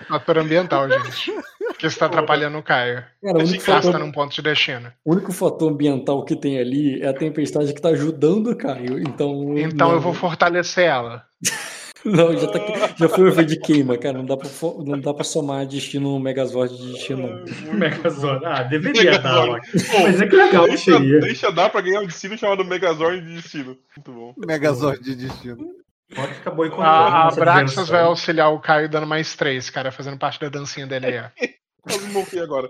Fator ambiental, gente. Que está atrapalhando o Caio. Cara, o único, fator, num ponto de destino. o único fator ambiental que tem ali é a tempestade que tá ajudando o Caio. Então. Então não, eu vou fortalecer ela. Não, já, tá, já foi o efeito de queima, cara. Não dá pra, não dá pra somar destino no Megazord de destino. não. Megazord. Ah, deveria dar, Megazord. Pô, Mas é que legal deixa, seria. deixa dar pra ganhar um destino chamado Megazord de destino. Muito bom. Megazord de destino. Rock fica boicotando A, a nossa Braxas vai auxiliar o Caio dando mais três, cara, fazendo parte da dancinha dele aí. ó. Quase morri agora.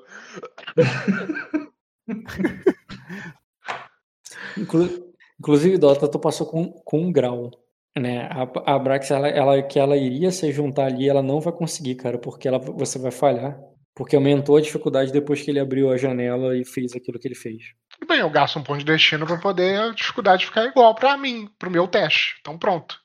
Inclu- Inclusive, Dota, tu passou com, com um grau. Né? A, a Brax, ela, ela, que ela iria se juntar ali, ela não vai conseguir, cara, porque ela, você vai falhar. Porque aumentou a dificuldade depois que ele abriu a janela e fez aquilo que ele fez. Bem, eu gasto um ponto de destino pra poder a dificuldade ficar igual pra mim, pro meu teste. Então pronto.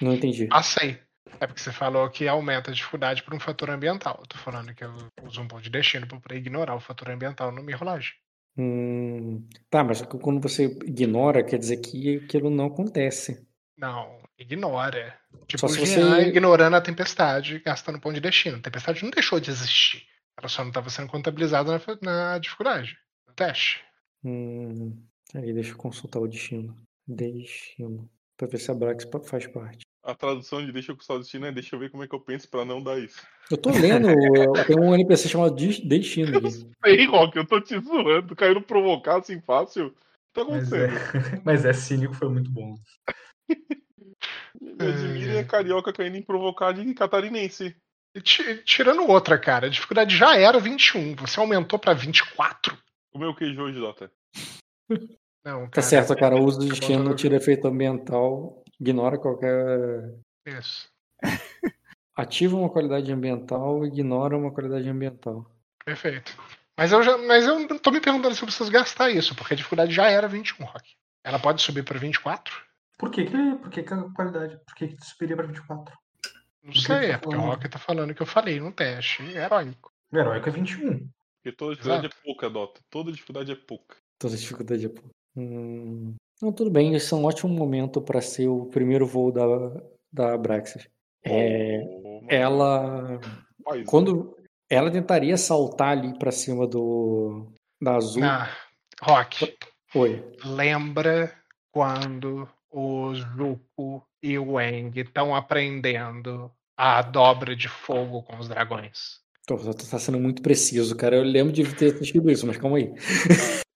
Não entendi. Passei. É porque você falou que aumenta a dificuldade por um fator ambiental. Eu tô falando que eu uso um ponto de destino poder ignorar o fator ambiental na minha rolagem. Hum, tá, mas quando você ignora, quer dizer que aquilo não acontece. Não, ignora. Tipo, Só se você- ignorando a tempestade, gastando ponto de destino. A tempestade não deixou de existir. Ela só não estava sendo contabilizada na, na dificuldade, no teste. Hum, aí deixa eu consultar o destino. Destino. Pra ver se a Brax faz parte. A tradução de deixa eu custar o destino é deixa eu ver como é que eu penso pra não dar isso. Eu tô lendo, eu- tem um NPC chamado Des- Destino aqui. Ei, Rock, eu tô te zoando. Caiu no provocar assim fácil. O que tá Mas é, acontecendo? mas é cínico, foi muito bom. Me admirem a carioca caindo em provocar de catarinense. Ti- tirando outra, cara, a dificuldade já era 21. Você aumentou pra 24? Comeu queijo hoje, Dota. Não, Tá cara. certo, cara. O uso do Tá destino tá não tira efeito ambiental, ignora qualquer. Isso. Ativa uma qualidade ambiental, ignora uma qualidade ambiental. Perfeito. Mas eu, já, mas eu não tô me perguntando se eu preciso gastar isso, porque a dificuldade já era 21, Rock. Ela pode subir pra 24? Por que, que, por que, que a qualidade? Por que, que tu subiria pra 24? Não sei, que é tá porque o? Rock tá falando que eu falei no teste. Heróico. Heróico é 21. Porque toda dificuldade Exato. é pouca, Dota. Toda dificuldade é pouca. Toda dificuldade é pouco. Hum, Não, tudo bem. Esse é um ótimo momento para ser o primeiro voo da, da Braxis. É, Oh, ela. rapaz, Quando. Ela tentaria saltar ali pra cima do. Da azul. Ah, Rock, Oi. lembra quando o Zuko e o Wang estão aprendendo a dobra de fogo com os dragões. Tô- Você tá sendo muito preciso, cara. Eu lembro de ter assistido isso, mas calma aí.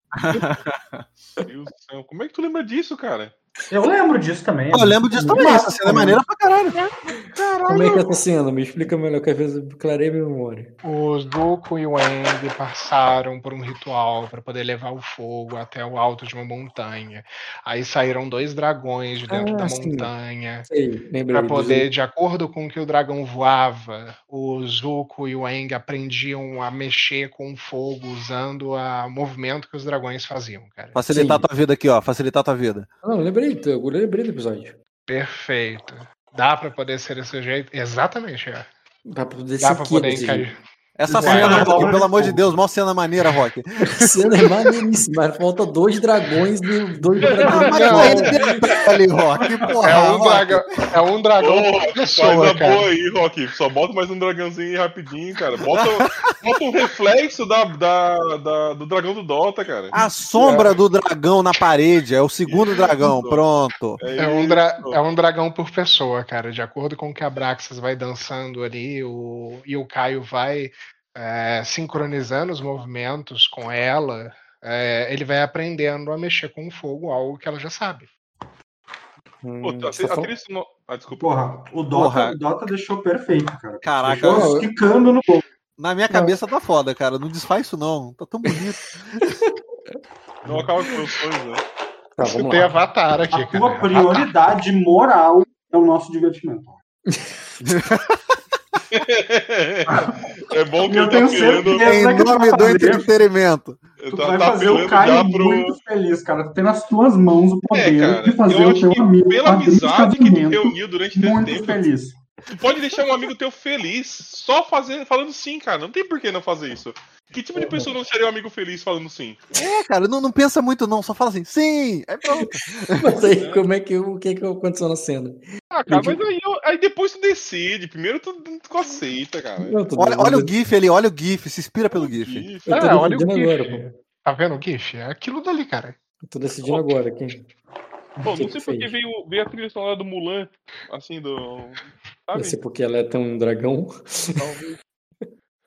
Deus do céu, Como é que tu lembra disso, cara? Eu lembro disso também. Eu lembro disso também. Essa cena é maneira pra caralho. Como é que é essa cena? Me explica melhor, que às vezes eu clarei minha memória. O Zuko e o Eng passaram por um ritual para poder levar o fogo até o alto de uma montanha. Aí saíram dois dragões de dentro Ah, da sim. montanha. Para poder, de acordo com que o dragão voava, o Zuko e o Eng aprendiam a mexer com o fogo usando o movimento que os dragões faziam, cara. Facilitar a Sim. tua vida aqui, ó. Facilitar a tua vida. Não, eu lembrei, eu lembrei do episódio. Perfeito. Dá para poder ser desse jeito? Exatamente, é. Dá pra poder Dá ser para que poder encaixar. Essa cena, Rock, pelo amor de. Deus, mal cena maneira, Rock. Cena é maneiríssima. Falta dois dragões e dois Ah, dragões. mas Não. ele ali, Rock. Porra, É um Rock. dragão, é um dragão Ô, por faz pessoa, a cara. boa aí, Rock. Só bota mais um dragãozinho aí rapidinho, cara. Bota, bota um reflexo da, da, da- do dragão do Dota, cara. A sombra do dragão na parede. É o segundo dragão. Pronto. É um, dra- é um dragão por pessoa, cara. De acordo com o que a Braxas vai dançando ali, o, e o Caio vai é, sincronizando os movimentos com ela, é, ele vai aprendendo a mexer com o fogo, algo que ela já sabe. Hum, Puta, tá a Ah, desculpa. Porra, o Dota, Porra. o Dota deixou perfeito, cara. Caraca, Deixou no na minha cabeça tá foda, cara. Não desfaz isso, não. Tá tão bonito. Não acaba com meus sonhos, né? Tá, vamos tem lá. Avatar aqui, A cara. tua prioridade moral é o nosso divertimento. É bom que Eu ele tenho tá apelando, certeza. em que tu nome vai do fazer. entretenimento. Tu tá, vai tá fazer o Caio pro. muito feliz, cara. Tu tem nas tuas mãos o poder É, de fazer eu o acho teu que amigo pela amizade que te casamento reuniu durante muito tempo, feliz. tu pode deixar um amigo teu feliz só fazendo, falando sim, cara. Não tem por que não fazer isso. Que tipo de pessoa não seria um amigo feliz falando sim? É, cara, não, não pensa muito, não. Só fala assim, sim. Aí pronto. Mas aí, como é que, o que, que aconteceu na cena? Ah, cara, mas aí, aí depois tu decide. Primeiro tu, tu aceita, cara. Não, Olha, olha o GIF ali, olha o GIF. Se inspira pelo GIF. Gif. Eu tô É, olha o GIF. agora, pô. Tá vendo o GIF? É aquilo dali, cara. Eu tô decidindo agora aqui. Pô, não sei porque veio, veio a trilha sonora do Mulan, assim, do. Vai Sabe? ser porque ela é tão um dragão. Talvez.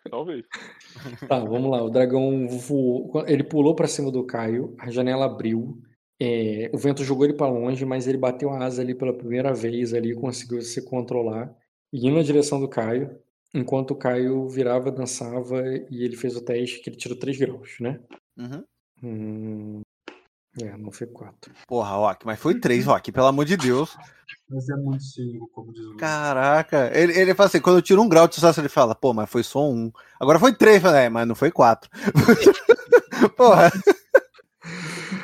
Talvez. Tá, vamos lá. O dragão voou. Ele pulou pra cima do Caio, a janela abriu. é, o vento jogou ele pra longe, mas ele bateu a asa ali pela primeira vez ali, conseguiu se controlar e ir na direção do Caio, enquanto o Caio virava, dançava e ele fez o teste que ele tirou 3 graus, né? Uhum. Hum, é, não foi 4. Porra, Rock, mas foi três, Rock, pelo amor de Deus. Mas é muito cínico, como diz o Caraca. Ele, ele fala assim, quando eu tiro um grau de sucesso, ele fala, pô, mas foi só um. Agora foi três, fala, é, mas não foi quatro. Porra.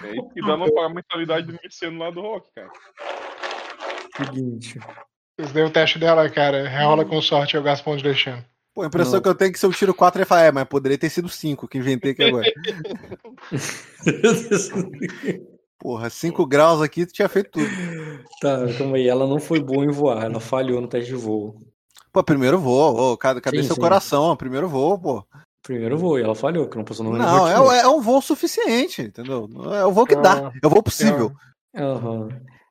É isso que dá não pagar a mensalidade do Merciano lá do Rock, cara. Seguinte. Vocês deu o teste dela, cara. Rerola com sorte, eu gasto ponto de destino. Pô, a impressão Não. que eu tenho é que se eu tiro quatro, ele fala, é, mas poderia ter sido cinco, que inventei aqui agora. Porra, cinco graus aqui, tu tinha feito tudo. tá, calma aí. Ela não foi boa em voar, ela falhou no teste de voo. Pô, primeiro voo, ô, cadê, cadê Sim, seu sim. coração? Primeiro voo, pô. Primeiro voo, e ela falhou, que não passou no Não, é, é um voo suficiente, entendeu? É o voo que dá, é o voo possível. Aham.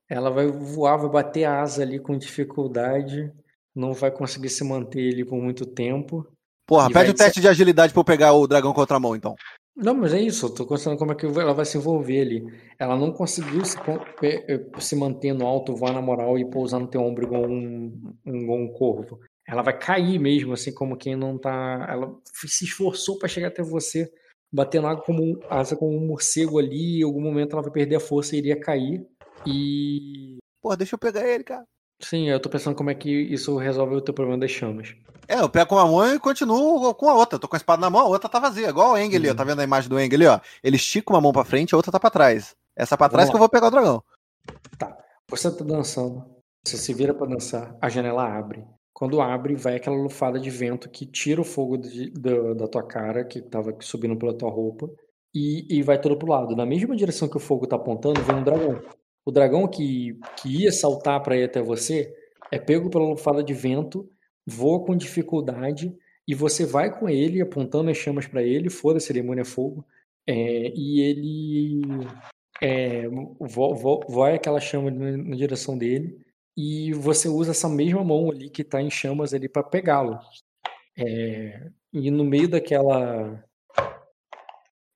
Ela vai voar, vai bater a asa ali com dificuldade, não vai conseguir se manter ali por muito tempo. Porra, pede o teste de agilidade pra eu pegar o dragão contra a mão, então. Não, mas é isso, eu tô considerando como é que ela vai se envolver ali. Ela não conseguiu se, eh, se manter no alto, voar na moral e pousar no teu ombro igual um, igual um corvo. Ela vai cair mesmo, assim como quem não tá. Ela se esforçou para chegar até você, batendo água como asa como um morcego ali. Em algum momento ela vai perder a força e iria cair. E. Porra, deixa eu pegar ele, cara. Sim, eu tô pensando como é que isso resolve o teu problema das chamas. É, eu pego uma mão e continuo com a outra. Eu tô com a espada na mão, a outra tá vazia. Igual o Eng ali, ó. Uhum. Tá vendo a imagem do Eng ali, ó? Ele estica uma mão pra frente, a outra tá pra trás. Essa pra Vamos trás lá. que eu vou pegar o dragão. Você tá dançando, você se vira pra dançar, a janela abre. Quando abre, vai aquela lufada de vento que tira o fogo de- da, da tua cara, que tava subindo pela tua roupa, e, e vai todo pro lado. Na mesma direção que o fogo tá apontando, vem um dragão. O dragão que, que ia saltar pra ir até você é pego pela lufada de vento, voa com dificuldade, e você vai com ele, apontando as chamas pra ele, foda-se, a cerimônia é fogo, é, e ele é, vo- vo- vai aquela chama na, na direção dele e você usa essa mesma mão ali que tá em chamas ali para pegá-lo. É, e no meio daquela.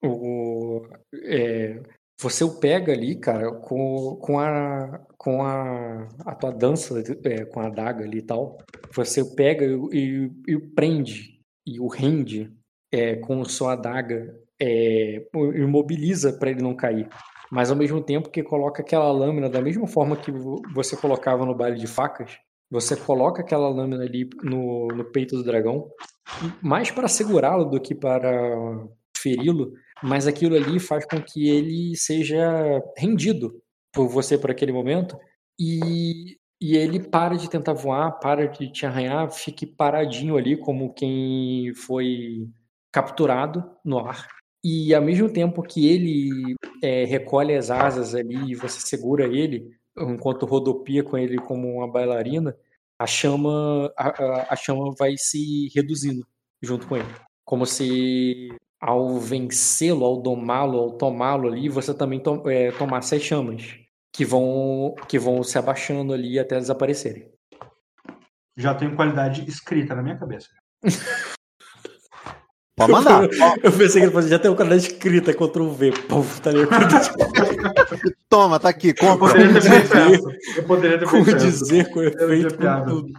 O, é, você o pega ali, cara, com, com, a, com a, a tua dança, é, com a adaga ali e tal. Você o pega e, e, e o prende e o rende é, com sua adaga, é, imobiliza para ele não cair. Mas ao mesmo tempo que coloca aquela lâmina da mesma forma que você colocava no baile de facas, você coloca aquela lâmina ali no, no peito do dragão, mais para segurá-lo do que para feri-lo, mas aquilo ali faz com que ele seja rendido por você por aquele momento e, e ele para de tentar voar, para de te arranhar, fique paradinho ali como quem foi capturado no ar. E ao mesmo tempo que ele é, recolhe as asas ali e você segura ele, enquanto rodopia com ele como uma bailarina, a chama, a, a chama vai se reduzindo junto com ele. Como se ao vencê-lo, ao domá-lo, ao tomá-lo ali, você também to, é, tomasse as chamas, que vão, que vão se abaixando ali até desaparecerem. Já tenho qualidade escrita na minha cabeça. Pode mandar. Eu pensei que ele já tem o canal escrita Ctrl V. Puf, tá ligado? Toma, tá aqui, Eu compra. poderia ter feito essa. Eu poderia ter Como feito essa. dizer com Eu efeito com tudo.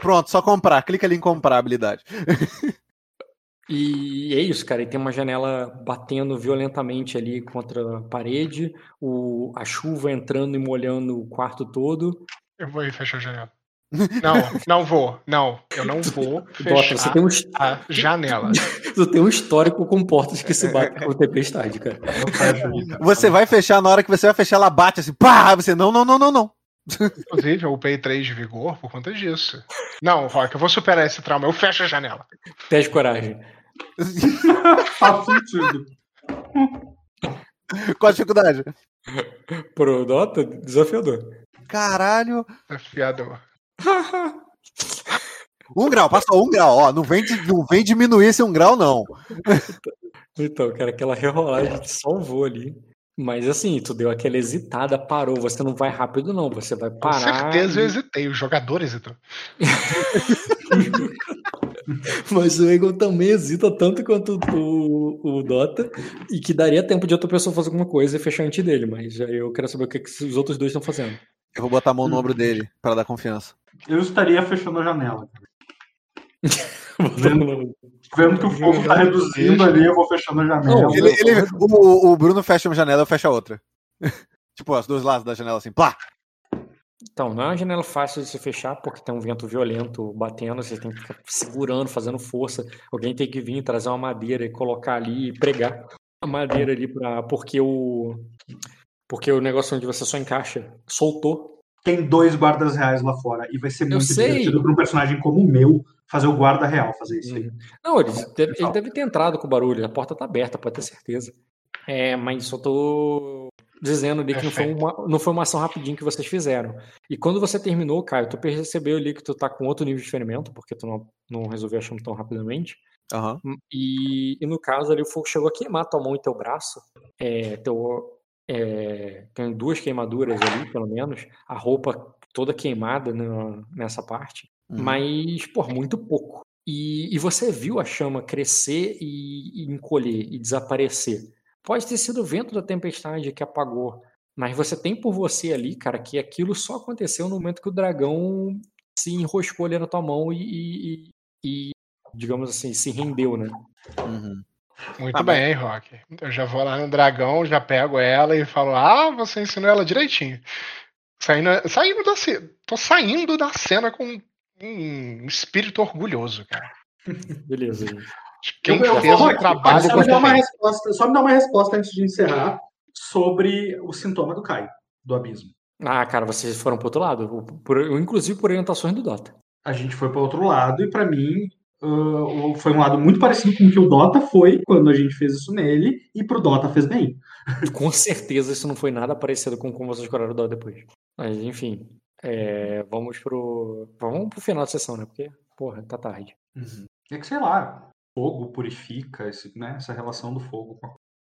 Pronto, só comprar. Clica ali em comprar habilidade. E é isso, cara. E tem uma janela batendo violentamente ali contra a parede, o, a chuva entrando e molhando o quarto todo. Eu vou ir fechar a janela. Não, não vou. Não, eu não vou Dota, fechar você tem, um, a janela. você tem um histórico com portas que se batem com tempestade, cara. Você vai fechar, na hora que você vai fechar, ela bate assim, pá! Você, não, não, não, não, não. Inclusive, eu upei 3 de vigor por conta disso. Não, Rock, eu vou superar esse trauma. Eu fecho a janela. Teste coragem. Faz sentido. Qual a dificuldade? Pro Dota, desafiador. Caralho. Desafiador. Um grau, passou um grau. Ó, não vem, não vem diminuir esse um grau, não. Então, cara, aquela rerolagem te salvou ali. Mas assim, tu deu aquela hesitada, parou. Você não vai rápido, não. Você vai Com parar. certeza eu e- hesitei. Os jogadores hesitam. Mas o Egon também hesita tanto quanto o, o Dota. E que daria tempo de outra pessoa fazer alguma coisa e fechar antes dele. Mas aí eu quero saber o que, que os outros dois estão fazendo. Eu vou botar a mão no ombro dele pra dar confiança. Eu estaria fechando a janela. Vendo, vendo que o fogo tá reduzindo ali, eu vou fechando a janela. Não, Ele, ele- o, o Bruno fecha uma janela, eu fecho a outra. tipo, os dois lados da janela assim, plá! Então, não é uma janela fácil de se fechar, porque tem um vento violento batendo, você tem que ficar segurando, fazendo força. Alguém tem que vir trazer uma madeira e colocar ali e pregar a madeira ali pra. Porque o. Porque o negócio onde você só encaixa soltou. Tem dois guardas reais lá fora e vai ser muito divertido para um personagem como o meu fazer o guarda real fazer isso aí. Não, ele deve, ele deve ter entrado com o barulho, a porta tá aberta, pode ter certeza. É, mas só tô dizendo ali que não foi, uma, não foi uma ação rapidinho que vocês fizeram. E quando você terminou, Caio, tu percebeu ali que tu tá com outro nível de ferimento, porque tu não, não resolveu a chama tão rapidamente. Aham. E, e no caso ali, o fogo chegou a queimar tua mão e teu braço. É, teu, é, tem duas queimaduras ali, pelo menos. A roupa toda queimada na- nessa parte. Uhum. Mas, por muito pouco. E, e você viu a chama crescer e, e encolher e desaparecer. Pode ter sido o vento da tempestade que apagou. Mas você tem por você ali, cara, que aquilo só aconteceu no momento que o dragão se enroscou ali na tua mão e, e- e, digamos assim, se rendeu, né? Uhum. Muito Ah, bem, Rock. Eu já vou lá no dragão, já pego ela e falo: Ah, você ensinou ela direitinho. Saindo, saindo da cena. Tô saindo da cena com um espírito orgulhoso, cara. Beleza, gente. Quem Eu- eu fez vou o aqui, trabalho só me, dá uma resposta, só me dá uma resposta antes de encerrar sobre o sintoma do Caio, do abismo. Ah, cara, vocês foram pro outro lado. por- inclusive por orientações do Dota. A gente foi para outro lado e para mim ah, foi um lado muito parecido com o que o Dota foi quando a gente fez isso nele e pro Dota fez bem. Com certeza isso não foi nada parecido com como vocês escolheram o Dota depois. Mas, enfim. é, vamos pro. Vamos pro final da sessão, né? Porque, porra, tá tarde. É que sei lá, fogo purifica esse, né, essa relação do fogo com a